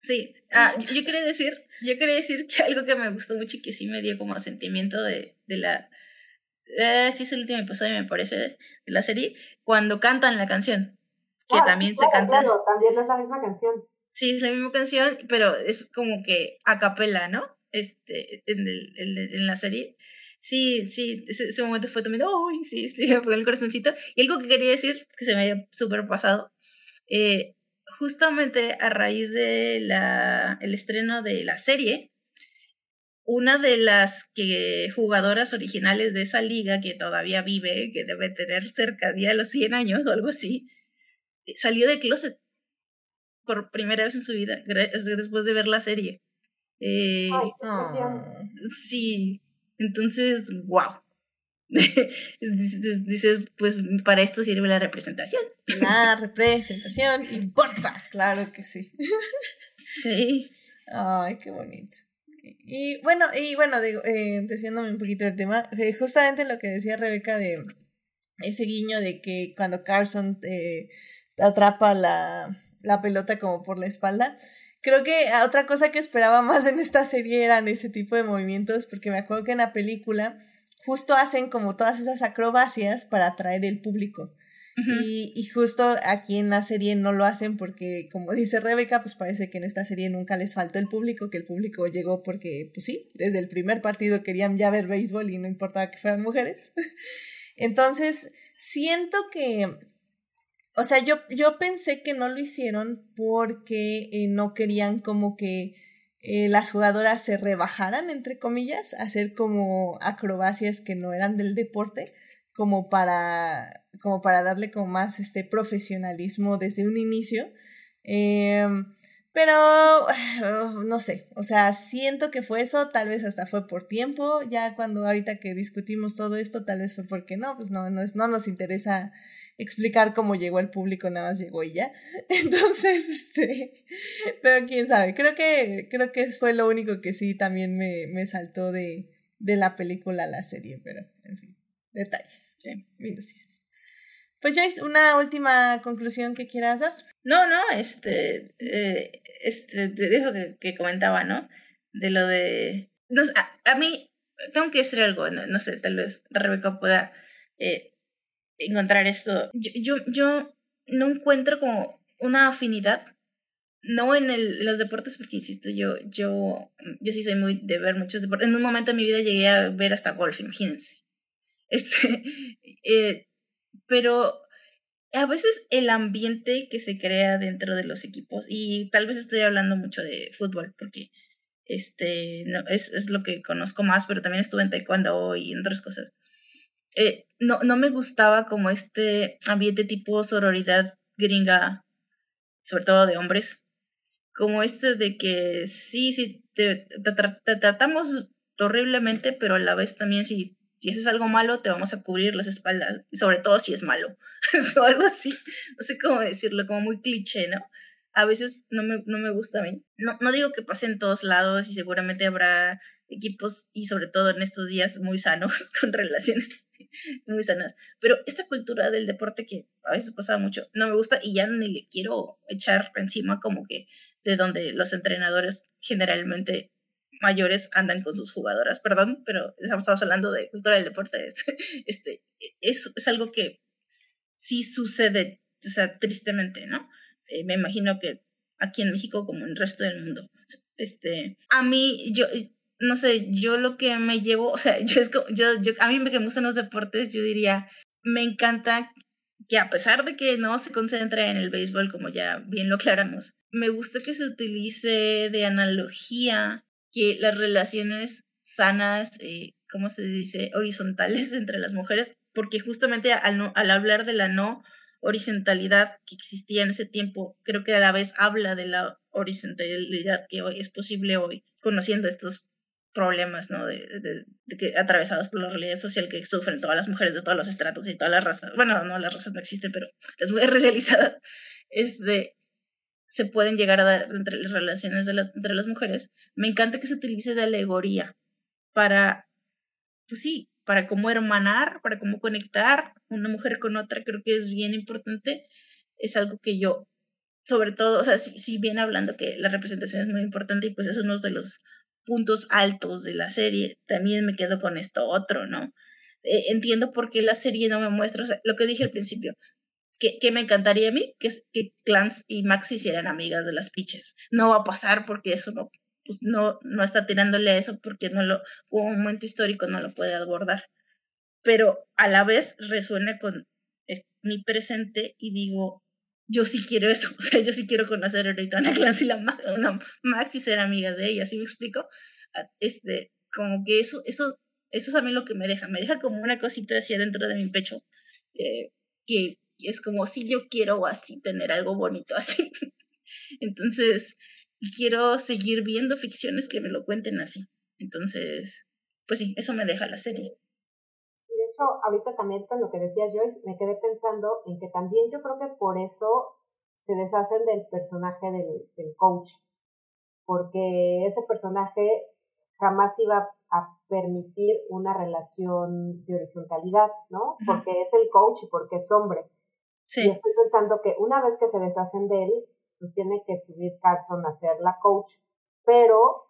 Sí, ah, yo quería decir, yo quería decir que algo que me gustó mucho y que sí me dio como sentimiento de, de la, eh, sí es el último episodio me parece de, la serie, cuando cantan la canción, que ah, también se canta. Claro, también es la misma canción. Sí, es la misma canción, pero es como que a capela, ¿no? Este, en, el, en la serie sí, sí, ese, momento fue también, uy, sí, sí, me fue el corazoncito. Y algo que quería decir, que se me había súper pasado, eh, justamente a raíz de la, el estreno de la serie, una de las que, jugadoras originales de esa liga que todavía vive, que debe tener cerca de los 100 años o algo así, salió de closet por primera vez en su vida, después de ver la serie. Eh, sí, entonces, wow. Dices, pues para esto sirve la representación. La representación importa, claro que sí. Sí. Ay, qué bonito. Y bueno, y bueno, digo, eh, un poquito el tema, eh, justamente lo que decía Rebeca de ese guiño de que cuando Carlson te atrapa la, la pelota como por la espalda, Creo que otra cosa que esperaba más en esta serie eran ese tipo de movimientos, porque me acuerdo que en la película justo hacen como todas esas acrobacias para atraer el público. y, y, justo aquí en la serie no lo hacen porque, como dice Rebeca, pues parece que en esta serie nunca les faltó el público, que el público llegó porque, pues sí, desde el primer partido querían ya ver béisbol y no importaba que fueran mujeres. Entonces, siento que, o sea, yo, yo pensé que no lo hicieron porque eh, no querían como que eh, las jugadoras se rebajaran, entre comillas, hacer como acrobacias que no eran del deporte, como para, como para darle como más este profesionalismo desde un inicio. Em, pero no sé, o sea, siento que fue eso, tal vez hasta fue por tiempo, ya cuando ahorita que discutimos todo esto, tal vez fue porque no, pues no, no, no nos interesa explicar cómo llegó el público, nada más llegó y ya. Entonces, este, pero quién sabe, creo que, creo que fue lo único que sí también me, me saltó de, de la película a la serie, pero en fin, detalles, sí. Pues Joyce, una última conclusión que quieras dar. No, no, este, eh, este, de eso que, comentaba, ¿no? De lo de, no, a, a, mí, tengo que decir algo, no, no sé, tal vez Rebeca pueda eh, encontrar esto. Yo, yo, yo no encuentro como una afinidad, no en, el, los deportes, porque insisto, yo, yo, yo sí soy muy de ver muchos deportes. En un momento de mi vida llegué a ver hasta golf, imagínense. Este, eh, pero a veces el ambiente que se crea dentro de los equipos, y tal vez estoy hablando mucho de fútbol, porque este, no, es, es lo que conozco más, pero también estuve en taekwondo y en otras cosas. Eh, no, no me gustaba como este ambiente tipo sororidad gringa, sobre todo de hombres, como este de que sí, sí, te, te, tratamos horriblemente, pero a la vez también si, si haces algo malo, te vamos a cubrir las espaldas, sobre todo si es malo, o algo así, no sé cómo decirlo, como muy cliché, ¿no? A veces no me, no me gusta a. No, no digo que pase en todos lados y seguramente habrá equipos y sobre todo en estos días muy sanos, con relaciones muy sanas. Pero esta cultura del deporte que a veces pasa mucho, no me gusta y ya ni le quiero echar encima como que de donde los entrenadores generalmente mayores andan con sus jugadoras, perdón, pero estamos hablando de cultura del deporte, este, es, es algo que sí sucede, o sea, tristemente, ¿no? Eh, me imagino que aquí en México como en el resto del mundo. Este, a mí, yo, no sé, yo lo que me llevo, o sea, yo, es yo, yo, a mí me gustan los deportes, yo diría, me encanta que a pesar de que no se concentra en el béisbol, como ya bien lo aclaramos, me gusta que se utilice de analogía que las relaciones sanas, eh, ¿cómo se dice?, horizontales entre las mujeres, porque justamente al, al hablar de la no horizontalidad que existía en ese tiempo, creo que a la vez habla de la horizontalidad que hoy es posible hoy, conociendo estos problemas, ¿no? De, de, que atravesados por la realidad social que sufren todas las mujeres de todos los estratos y todas las razas. Bueno, no, las razas no existen, pero las mujeres racializadas, este, se pueden llegar a dar entre las relaciones de entre las mujeres. Me encanta que se utilice de alegoría para, pues sí, para cómo hermanar, para cómo conectar una mujer con otra, creo que es bien importante. Es algo que yo, sobre todo, o sea, si, si bien hablando que la representación es muy importante y pues es uno de los puntos altos de la serie, también me quedo con esto otro, ¿no? Eh, entiendo por qué la serie no me muestra, o sea, lo que dije al principio, que, que me encantaría a mí que, que Clans y Max hicieran amigas de las piches. No va a pasar porque eso no, pues no, no está tirándole a eso porque no lo, un momento histórico no lo puede abordar. Pero a la vez resuena con mi presente y digo, yo sí quiero eso, o sea, yo sí quiero conocer a una clase y la Max y ser amiga de ella, ¿sí me explico? Ah, este, como que eso, eso, eso es a mí lo que me deja, me deja como una cosita así dentro de mi pecho, eh, que, es como si yo quiero así tener algo bonito así. Entonces, quiero seguir viendo ficciones que me lo cuenten así. Entonces, pues sí, eso me deja la serie ahorita también con lo que decía Joyce, me quedé pensando en que también yo creo que por eso se deshacen del personaje del, del coach, porque ese personaje jamás iba a permitir una relación de horizontalidad, ¿no? Porque es el coach y porque es hombre. Y estoy pensando que una vez que se deshacen de él, pues tiene que subir Carson a ser la coach, pero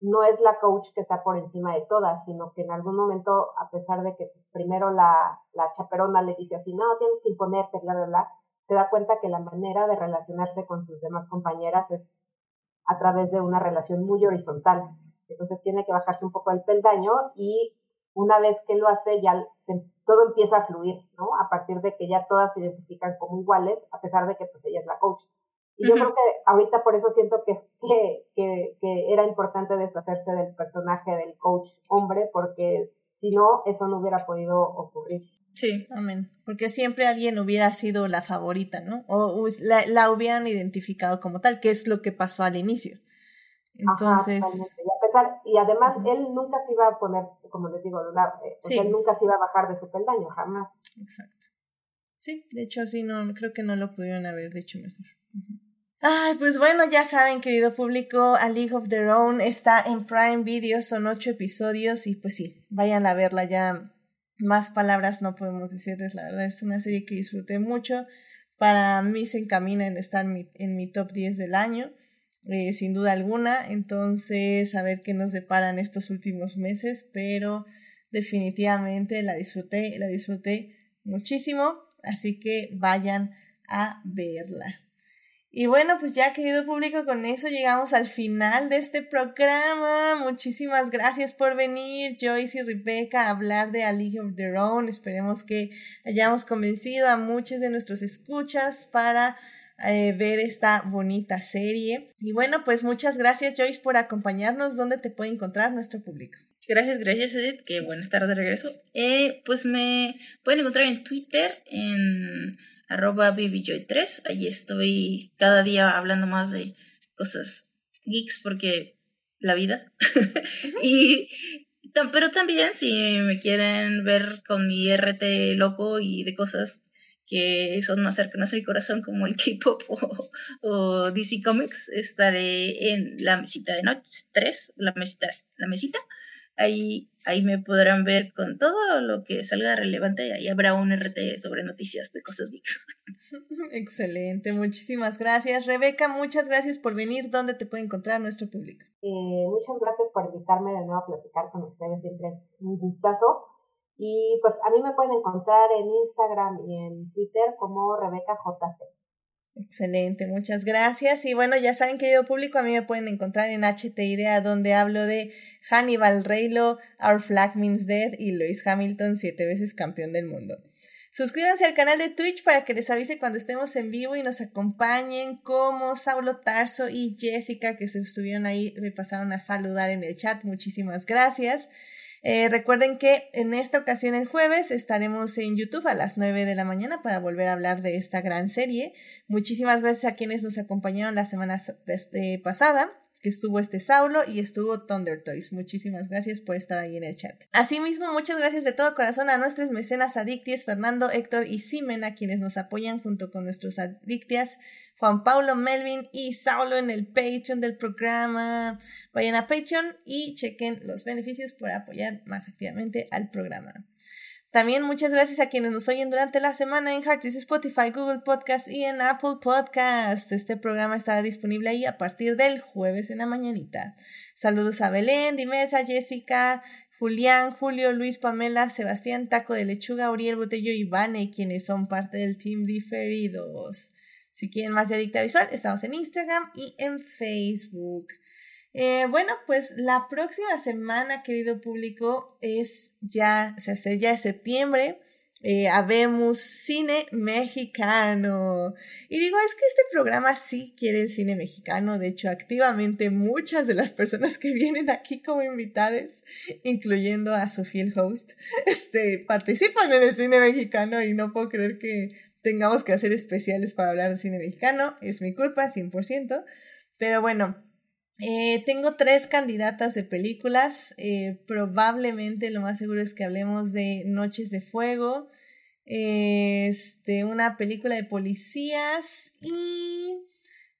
no es la coach que está por encima de todas, sino que en algún momento, a pesar de que pues, primero la, la chaperona le dice así, no, tienes que imponerte, bla, bla, bla, se da cuenta que la manera de relacionarse con sus demás compañeras es a través de una relación muy horizontal. Entonces tiene que bajarse un poco el peldaño y una vez que lo hace ya todo empieza a fluir, ¿no? A partir de que ya todas se identifican como iguales, a pesar de que pues ella es la coach. Y yo creo que ahorita por eso siento que, que, que, era importante deshacerse del personaje del coach hombre, porque si no, eso no hubiera podido ocurrir. Sí. Amén. Porque siempre alguien hubiera sido la favorita, ¿no? O, la, la, hubieran identificado como tal, que es lo que pasó al inicio. Entonces. y, a pesar, y además, él nunca se iba a poner, como les digo, eh, él nunca se iba a bajar de su peldaño, jamás. Exacto. Sí, de hecho, sí, no, creo que no lo pudieron haber dicho mejor. Ay, pues bueno, ya saben, querido público, A League of Their Own está en Prime Video, son ocho episodios y pues sí, vayan a verla ya. Más palabras no podemos decirles, la verdad es una serie que disfruté mucho. Para mí se encamina en estar en mi, top 10 del año, eh, sin duda alguna. Entonces, a ver qué nos deparan estos últimos meses, pero definitivamente la disfruté, la disfruté muchísimo, así que vayan a verla. Y bueno, pues ya querido público, con eso llegamos al final de este programa. Muchísimas gracias por venir, Joyce y Rebecca, a hablar de A League of Their Own. Esperemos que hayamos convencido a muchos de nuestros escuchas para eh, ver esta bonita serie. Y bueno, pues muchas gracias Joyce por acompañarnos. ¿Dónde te puede encontrar nuestro público? Gracias, gracias Edith, que buenas estar de regreso. Eh, pues me pueden encontrar en Twitter, en arroba babyjoy3. Allí estoy cada día hablando más de cosas geeks porque la vida. y pero también si me quieren ver con mi RT loco y de cosas que son más cercanas a mi corazón como el K-pop o, DC Comics, estaré en la mesita de noche 3, la mesita, la mesita Ahí, ahí me podrán ver con todo lo que salga relevante. Ahí habrá un RT sobre noticias de cosas geeks. Excelente, muchísimas gracias. Rebeca, muchas gracias por venir. ¿Dónde te puede encontrar nuestro público? Eh, muchas gracias por invitarme de nuevo a platicar con ustedes. Siempre es un gustazo. Y pues a mí me pueden encontrar en Instagram y en Twitter como Rebeca JC. Excelente, muchas gracias. Y bueno, ya saben, querido público, a mí me pueden encontrar en HT Idea, donde hablo de Hannibal Reylo, Our Flag Means Dead y Lewis Hamilton, siete veces campeón del mundo. Suscríbanse al canal de Twitch para que les avise cuando estemos en vivo y nos acompañen como Saulo Tarso y Jessica que se estuvieron ahí, me pasaron a saludar en el chat. Muchísimas gracias. Eh, recuerden que en esta ocasión el jueves estaremos en YouTube a las 9 de la mañana para volver a hablar de esta gran serie. Muchísimas gracias a quienes nos acompañaron la semana eh, pasada que estuvo este Saulo y estuvo Thunder Toys. Muchísimas gracias por estar ahí en el chat. Asimismo, muchas gracias de todo corazón a nuestros mecenas adicties, Fernando, Héctor y Simena, quienes nos apoyan junto con nuestros adictias, Juan Paulo, Melvin y Saulo en el Patreon del programa. Vayan a Patreon y chequen los beneficios por apoyar más activamente al programa. También muchas gracias a quienes nos oyen durante la semana en Heartis, Spotify, Google Podcast y en Apple Podcast. Este programa estará disponible ahí a partir del jueves en la mañanita. Saludos a Belén, Dimersa, Jessica, Julián, Julio, Luis, Pamela, Sebastián, Taco de Lechuga, Uriel Botello y Vane, quienes son parte del Team Diferidos. Si quieren más de Adicta Visual, estamos en Instagram y en Facebook. Eh, bueno, pues la próxima semana, querido público, es ya, se hace ya septiembre. Eh, habemos cine mexicano. Y digo, es que este programa sí quiere el cine mexicano. De hecho, activamente muchas de las personas que vienen aquí como invitadas, incluyendo a Sofía el host, este, participan en el cine mexicano y no puedo creer que tengamos que hacer especiales para hablar del cine mexicano. Es mi culpa, 100%. Pero bueno, eh, tengo tres candidatas de películas. Eh, probablemente lo más seguro es que hablemos de Noches de Fuego, este, una película de policías y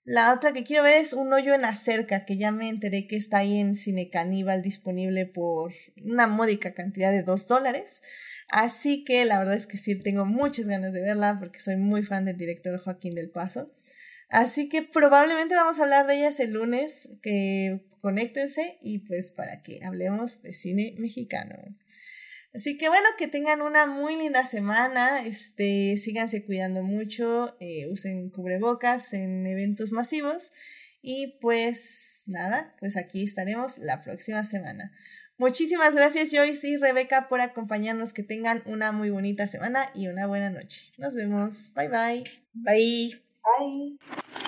la otra que quiero ver es Un hoyo en la cerca, que ya me enteré que está ahí en Cine Caníbal disponible por una módica cantidad de dos dólares. Así que la verdad es que sí, tengo muchas ganas de verla porque soy muy fan del director Joaquín del Paso. Así que probablemente vamos a hablar de ellas el lunes, que conéctense y pues para que hablemos de cine mexicano. Así que bueno, que tengan una muy linda semana, este, síganse cuidando mucho, eh, usen cubrebocas en eventos masivos y pues nada, pues aquí estaremos la próxima semana. Muchísimas gracias Joyce y Rebeca por acompañarnos, que tengan una muy bonita semana y una buena noche. Nos vemos, bye bye. Bye. Bye.